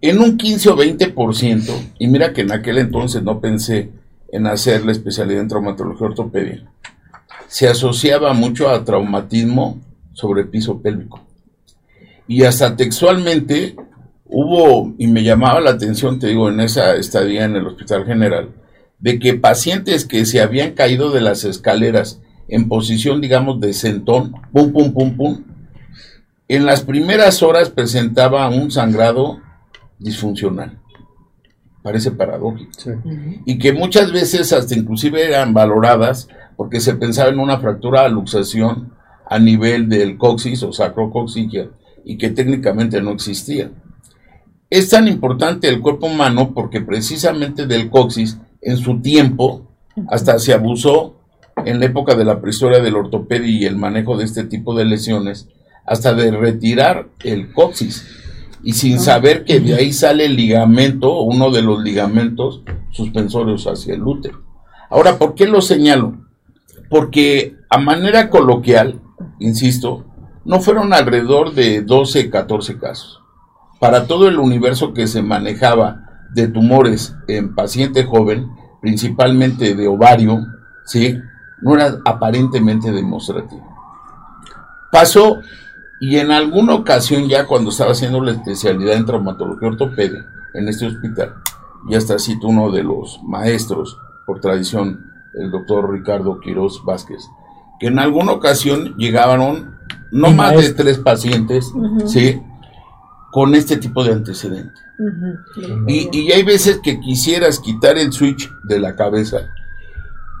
[SPEAKER 4] En un 15 o 20%, y mira que en aquel entonces no pensé en hacer la especialidad en traumatología ortopedia, se asociaba mucho a traumatismo sobre piso pélvico. Y hasta textualmente hubo, y me llamaba la atención, te digo, en esa estadía en el Hospital General, de que pacientes que se habían caído de las escaleras en posición, digamos, de sentón, pum, pum, pum, pum, en las primeras horas presentaba un sangrado disfuncional. Parece paradójico.
[SPEAKER 5] Sí.
[SPEAKER 4] Y que muchas veces hasta inclusive eran valoradas porque se pensaba en una fractura de luxación a nivel del coxis o sacrocoxigia y que técnicamente no existía. Es tan importante el cuerpo humano porque precisamente del coxis en su tiempo hasta se abusó en la época de la prehistoria del ortopedia y el manejo de este tipo de lesiones hasta de retirar el coxis y sin saber que de ahí sale el ligamento, uno de los ligamentos suspensorios hacia el útero. Ahora, ¿por qué lo señalo? Porque a manera coloquial, insisto, no fueron alrededor de 12, 14 casos. Para todo el universo que se manejaba de tumores en paciente joven, principalmente de ovario, ¿sí? no era aparentemente demostrativo. Pasó y en alguna ocasión ya cuando estaba haciendo la especialidad en traumatología ortopedia en este hospital, ya está cito uno de los maestros por tradición, el doctor Ricardo Quiroz Vázquez, que en alguna ocasión llegaron no más de tres pacientes. ¿sí? Con este tipo de antecedentes.
[SPEAKER 1] Ujú.
[SPEAKER 4] Y, y hay veces que quisieras quitar el switch de la cabeza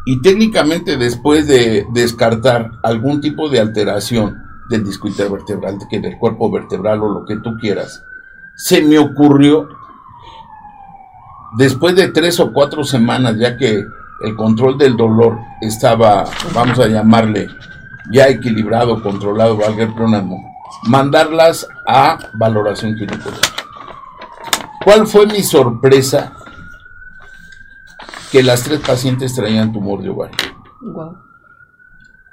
[SPEAKER 4] y técnicamente después de descartar algún tipo de alteración del disco intervertebral, que del cuerpo vertebral o lo que tú quieras, se me ocurrió después de tres o cuatro semanas, ya que el control del dolor estaba, vamos a llamarle, ya equilibrado, controlado, valga el pleonasmo, mandarlas a valoración ginecológica. ¿Cuál fue mi sorpresa? Que las tres pacientes traían tumor de ovario.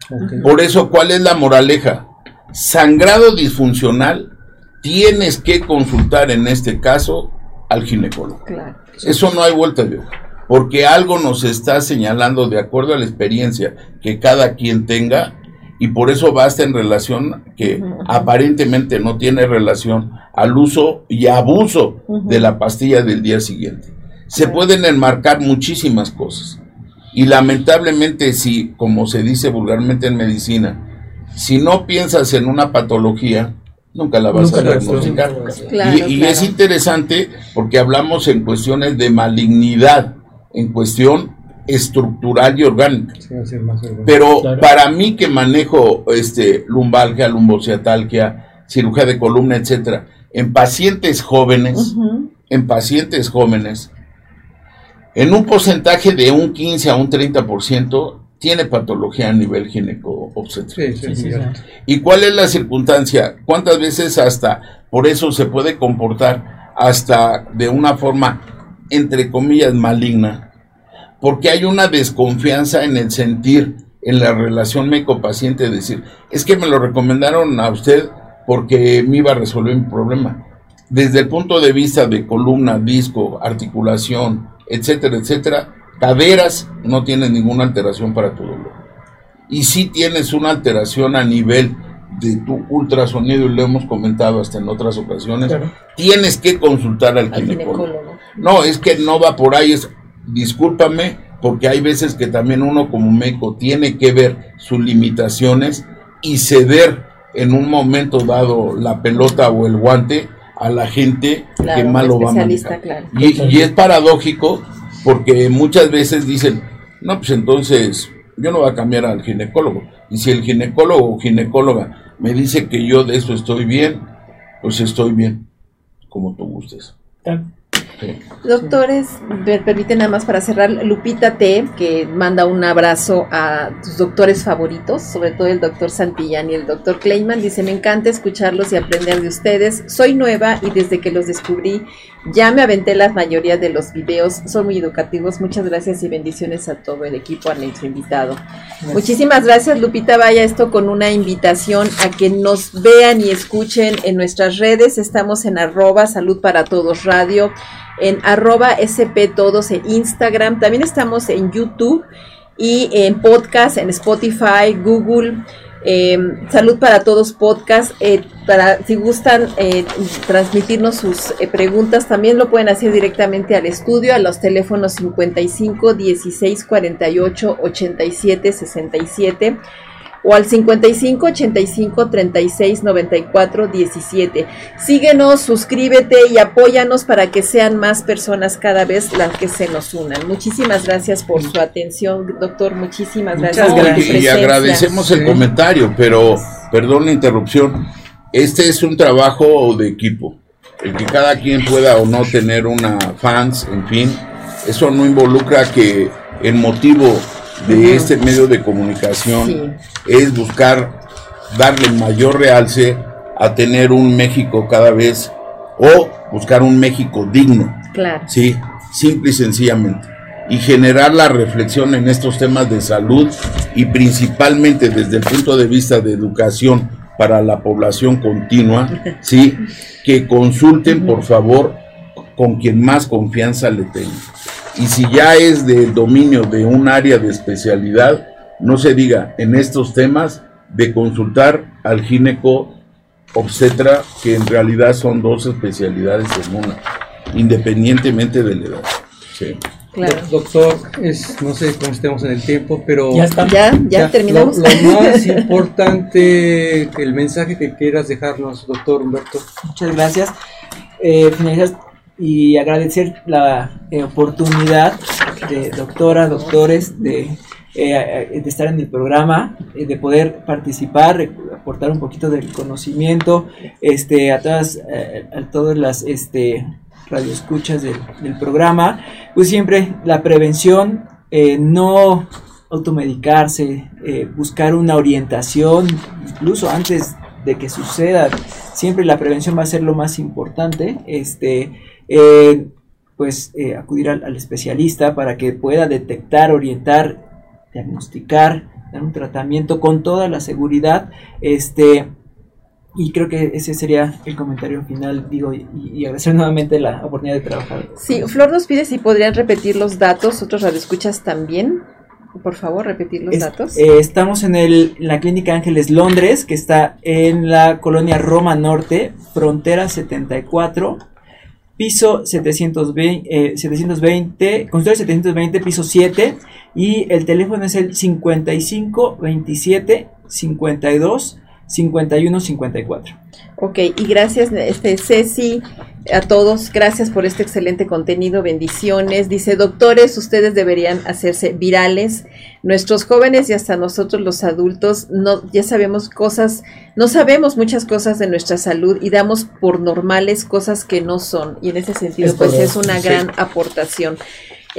[SPEAKER 5] Ok.
[SPEAKER 4] Por eso, ¿cuál es la moraleja? Sangrado disfuncional, tienes que consultar en este caso al ginecólogo.
[SPEAKER 1] Claro.
[SPEAKER 4] Eso no hay vuelta de hoja, porque algo nos está señalando de acuerdo a la experiencia que cada quien tenga y por eso basta en relación que aparentemente no tiene relación al uso y abuso de la pastilla del día siguiente. Se pueden enmarcar muchísimas cosas y lamentablemente si, como se dice vulgarmente en medicina, si no piensas en una patología, nunca la vas
[SPEAKER 3] Nunca
[SPEAKER 4] a diagnosticar.
[SPEAKER 3] diagnosticar.
[SPEAKER 1] Claro,
[SPEAKER 4] y, y
[SPEAKER 1] claro.
[SPEAKER 4] es interesante porque hablamos en cuestiones de malignidad, en cuestión estructural y orgánica.
[SPEAKER 5] Sí, va a ser más orgánico.
[SPEAKER 4] Pero
[SPEAKER 3] Claro.
[SPEAKER 4] para mí que manejo este lumbalgia, lumbociatalgia, cirugía de columna, etcétera, en pacientes jóvenes, en pacientes jóvenes, en un porcentaje de un 15 a un 30% tiene patología a nivel gineco-obstétrico.
[SPEAKER 5] Sí, sí,
[SPEAKER 3] Sí.
[SPEAKER 4] ¿Y cuál es la circunstancia? ¿Cuántas veces hasta por eso se puede comportar hasta de una forma, entre comillas, maligna? Porque hay una desconfianza en el sentir, en la relación médico-paciente, decir, es que me lo recomendaron a usted porque me iba a resolver mi problema. Desde el punto de vista de columna, disco, articulación, etcétera, etcétera, caderas no tienen ninguna alteración para tu dolor. Y si tienes una alteración a nivel de tu ultrasonido, y lo hemos comentado hasta en otras ocasiones,
[SPEAKER 3] Claro.
[SPEAKER 4] tienes que consultar al
[SPEAKER 1] Al
[SPEAKER 4] ginecólogo.
[SPEAKER 1] ginecólogo.
[SPEAKER 4] No, es que no va por ahí, es, discúlpame, porque hay veces que también uno como médico tiene que ver sus limitaciones y ceder en un momento dado la pelota o el guante a la gente
[SPEAKER 1] Claro,
[SPEAKER 4] que más lo va a manejar.
[SPEAKER 1] claro.
[SPEAKER 4] Y, y es paradójico porque muchas veces dicen, no, pues entonces yo no voy a cambiar al ginecólogo. Y si el ginecólogo o ginecóloga me dice que yo de eso estoy bien, pues estoy bien, como tú gustes.
[SPEAKER 3] Claro.
[SPEAKER 1] Doctores, me permiten nada más para cerrar, Lupita T, que manda un abrazo a tus doctores favoritos, sobre todo el doctor Santillán y el doctor Kleiman. Dice, me encanta escucharlos y aprender de ustedes. Soy nueva y desde que los descubrí ya me aventé la mayoría de los videos. Son muy educativos. Muchas gracias y bendiciones a todo el equipo, a nuestro invitado. Muchísimas gracias, Lupita. Vaya esto con una invitación a que nos vean y escuchen en nuestras redes. Estamos en arroba salud para todos radio, en arroba sp todos en Instagram. También estamos en YouTube y en podcast, en Spotify, Google. Eh, Salud para Todos Podcast. eh, para si gustan eh, transmitirnos sus eh, preguntas, también lo pueden hacer directamente al estudio a los teléfonos 55 16 48 87 67 o al 55 85 36 94 17. Síguenos, suscríbete y apóyanos para que sean más personas cada vez las que se nos unan. Muchísimas gracias por su atención, doctor. Muchísimas
[SPEAKER 2] Muchas
[SPEAKER 1] gracias por tu
[SPEAKER 2] gracias.
[SPEAKER 4] Y, agradecemos el comentario, pero perdón la interrupción. Este es un trabajo de equipo. El que cada quien pueda o no tener una fans, en fin, eso no involucra que el motivo de este medio de comunicación
[SPEAKER 1] Sí.
[SPEAKER 4] es buscar darle mayor realce a tener un México cada vez o buscar un México digno.
[SPEAKER 1] Claro.
[SPEAKER 4] Sí, simple y sencillamente. Y generar la reflexión en estos temas de salud y principalmente desde el punto de vista de educación para la población continua, sí, que consulten por favor con quien más confianza le tengan. Y si ya es del dominio de un área de especialidad, no se diga en estos temas de consultar al gineco obstetra, que en realidad son dos especialidades en una, independientemente de la edad. Sí.
[SPEAKER 1] Claro.
[SPEAKER 5] Do- Doctor, es, no sé cómo estemos en el tiempo, pero
[SPEAKER 3] Ya está.
[SPEAKER 1] Ya, ya,
[SPEAKER 5] ya,
[SPEAKER 1] terminamos.
[SPEAKER 5] Lo, lo más importante, el mensaje que quieras dejarnos, doctor Humberto.
[SPEAKER 2] Muchas gracias. Eh, finalizar y agradecer la eh, oportunidad de doctora, doctores, de, eh, eh, de estar en el programa, eh, de poder participar, aportar un poquito del conocimiento este, a todas, a todas las este, radioescuchas del, del programa. Pues siempre la prevención, no automedicarse, buscar una orientación, incluso antes de que suceda, siempre la prevención va a ser lo más importante, este, eh, pues eh, acudir al, al especialista para que pueda detectar, orientar, diagnosticar, dar un tratamiento con toda la seguridad, este, y creo que ese sería el comentario final, digo, y, y agradecer nuevamente la oportunidad de trabajar.
[SPEAKER 1] Sí, Flor nos pide si podrían repetir los datos, otros radioescuchas también. Por favor, repetir los
[SPEAKER 2] Es-
[SPEAKER 1] datos.
[SPEAKER 2] eh, estamos en, el, en la Clínica Ángeles Londres, que está en la colonia Roma Norte, frontera 74, piso 720, eh, 720, consultorio 720, piso 7, y el teléfono es el 55 27 52 5154.
[SPEAKER 1] Ok, y gracias, este Ceci, a todos, gracias por este excelente contenido, bendiciones. Dice, doctores, ustedes deberían hacerse virales. Nuestros jóvenes y hasta nosotros los adultos, no, ya sabemos cosas, no sabemos muchas cosas de nuestra salud y damos por normales cosas que no son. Y en ese sentido, pues es una gran aportación.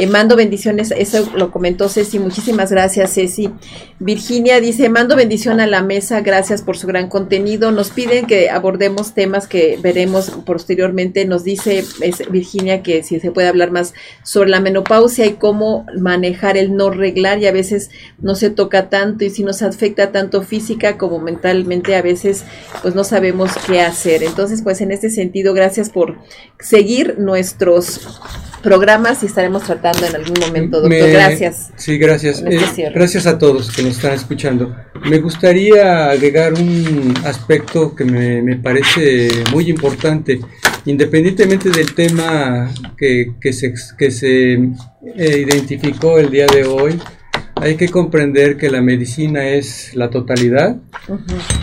[SPEAKER 1] Eh, mando bendiciones, eso lo comentó Ceci, muchísimas gracias Ceci. Virginia dice, mando bendición a la mesa, gracias por su gran contenido. Nos piden que abordemos temas que veremos posteriormente. Nos dice Virginia que si se puede hablar más sobre la menopausia y cómo manejar el no reglar y a veces no se toca tanto y si nos afecta tanto física como mentalmente a veces pues no sabemos qué hacer. Entonces pues en este sentido gracias por seguir nuestros programas y estaremos tratando en algún momento, doctor. gracias.
[SPEAKER 5] Sí, gracias. Este eh, gracias a todos que nos están escuchando. Me gustaría agregar un aspecto que me, parece muy importante. Independientemente del tema que, que se, que se eh, identificó el día de hoy, hay que comprender que la medicina es la totalidad.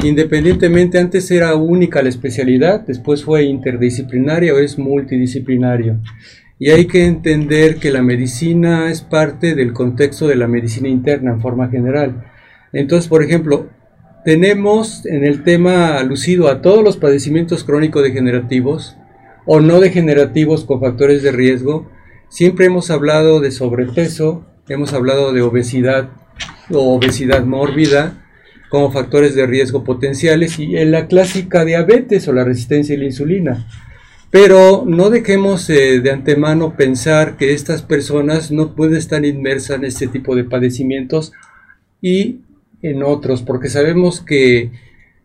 [SPEAKER 5] Independientemente, antes era única la especialidad, después fue interdisciplinaria o es multidisciplinario. Y hay que entender que la medicina es parte del contexto de la medicina interna en forma general. Entonces, por ejemplo, tenemos en el tema alucido a todos los padecimientos crónicos degenerativos o no degenerativos con factores de riesgo. Siempre hemos hablado de sobrepeso, hemos hablado de obesidad o obesidad mórbida como factores de riesgo potenciales y en la clásica diabetes o la resistencia a la insulina. Pero no dejemos eh, de antemano pensar que estas personas no pueden estar inmersas en este tipo de padecimientos y en otros, porque sabemos que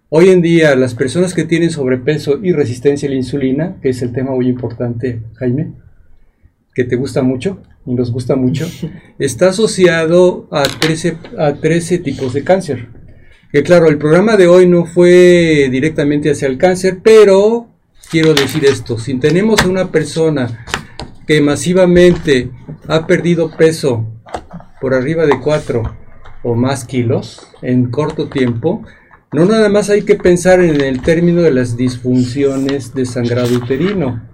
[SPEAKER 5] hoy en día las personas que tienen sobrepeso y resistencia a la insulina, que es el tema muy importante, Jaime, que te gusta mucho y nos gusta mucho, está asociado a 13, a 13 tipos de cáncer. Que claro, el programa de hoy no fue directamente hacia el cáncer, pero quiero decir esto, si tenemos a una persona que masivamente ha perdido peso por arriba de 4 o más kilos en corto tiempo, no nada más hay que pensar en el término de las disfunciones de sangrado uterino.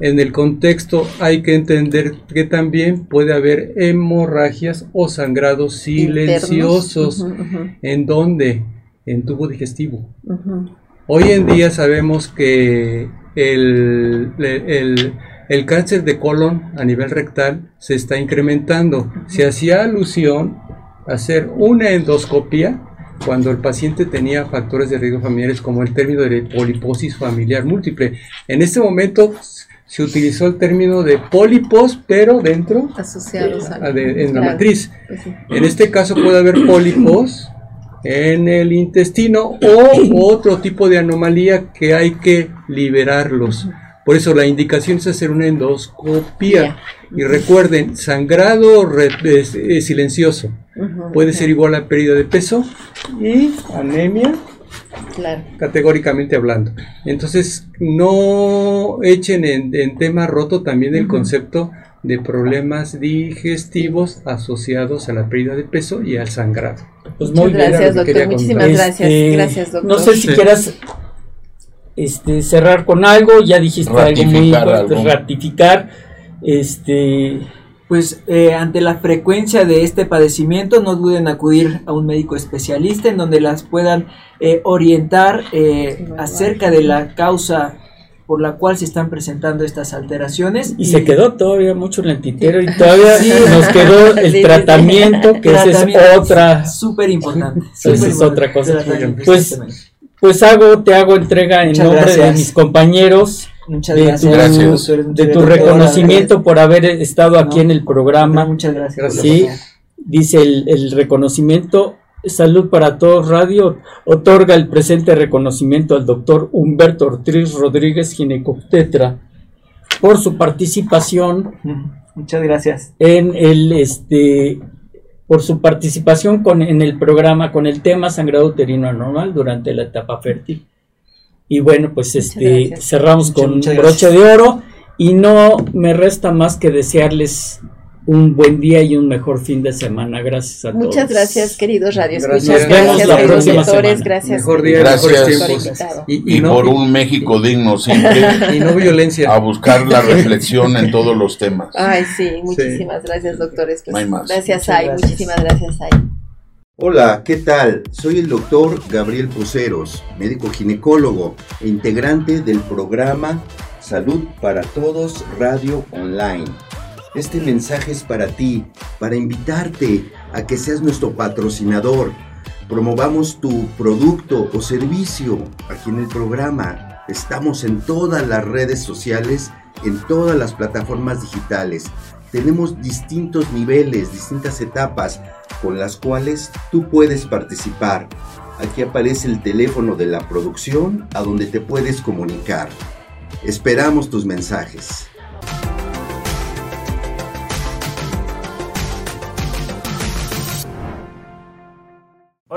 [SPEAKER 5] En el contexto hay que entender que también puede haber hemorragias o sangrados silenciosos. ¿En dónde? En tubo digestivo. Hoy en día sabemos que el, cáncer de colon a nivel rectal se está incrementando. Se hacía alusión a hacer una endoscopia cuando el paciente tenía factores de riesgo familiares como el término de poliposis familiar múltiple. En este momento se utilizó el término de pólipos, pero dentro
[SPEAKER 1] asociados
[SPEAKER 5] en la matriz. Pues en este caso puede haber pólipos en el intestino o otro tipo de anomalía que hay que liberarlos. Por eso la indicación es hacer una endoscopía. Y recuerden, sangrado silencioso puede ser igual a pérdida de peso y anemia, categóricamente hablando. Entonces, no echen en, en tema roto también el concepto de problemas digestivos asociados a la pérdida de peso y al sangrado.
[SPEAKER 1] Pues muy gracias, doctor. Muchísimas gracias. Este, gracias, doctor.
[SPEAKER 3] No sé si quieras este, cerrar con algo. Ya dijiste algo muy importante, ratificar. Este.
[SPEAKER 2] Pues eh, ante la frecuencia de este padecimiento, no duden en acudir a un médico especialista en donde las puedan eh, orientar eh, acerca de la causa por la cual se están presentando estas alteraciones.
[SPEAKER 3] Y, se quedó todavía mucho en el tintero y todavía nos quedó el tratamiento, que esa es otra.
[SPEAKER 2] Súper importante.
[SPEAKER 3] Esa es otra cosa. Pues, pues hago, te hago entrega en nombre de mis compañeros.
[SPEAKER 2] Muchas de gracias.
[SPEAKER 3] Tu, de tu reconocimiento por haber estado aquí en el programa.
[SPEAKER 2] Muchas gracias.
[SPEAKER 3] Sí, dice el, el reconocimiento Salud para Todos Radio otorga el presente reconocimiento al doctor Humberto Ortiz Rodríguez Ginecobstetra por su participación.
[SPEAKER 2] Muchas gracias.
[SPEAKER 3] En el este por su participación con, en el programa con el tema sangrado uterino anormal durante la etapa fértil. Y bueno, pues este cerramos con broche de oro y no me resta más que desearles un buen día y un mejor fin de semana. Gracias a
[SPEAKER 1] todos.
[SPEAKER 3] Muchas
[SPEAKER 1] gracias, queridos radioscuchas.
[SPEAKER 3] Gracias, gracias,
[SPEAKER 1] la próxima doctores, gracias.
[SPEAKER 5] Mejor día,
[SPEAKER 4] gracias.
[SPEAKER 5] tiempos.
[SPEAKER 4] Y, y, por un México digno siempre.
[SPEAKER 5] y no violencia.
[SPEAKER 4] A buscar la reflexión en todos los temas.
[SPEAKER 1] Ay, sí, muchísimas sí. gracias, doctores.
[SPEAKER 4] Pues, no hay más.
[SPEAKER 1] Gracias, Ay, gracias. muchísimas gracias, Ay.
[SPEAKER 7] Hola, ¿qué tal? Soy el doctor Gabriel Poceros, médico ginecólogo e integrante del programa Salud para Todos Radio Online. Este mensaje es para ti, para invitarte a que seas nuestro patrocinador. Promovamos tu producto o servicio aquí en el programa. Estamos en todas las redes sociales, en todas las plataformas digitales. Tenemos distintos niveles, distintas etapas con las cuales tú puedes participar. Aquí aparece el teléfono de la producción a donde te puedes comunicar. Esperamos tus mensajes.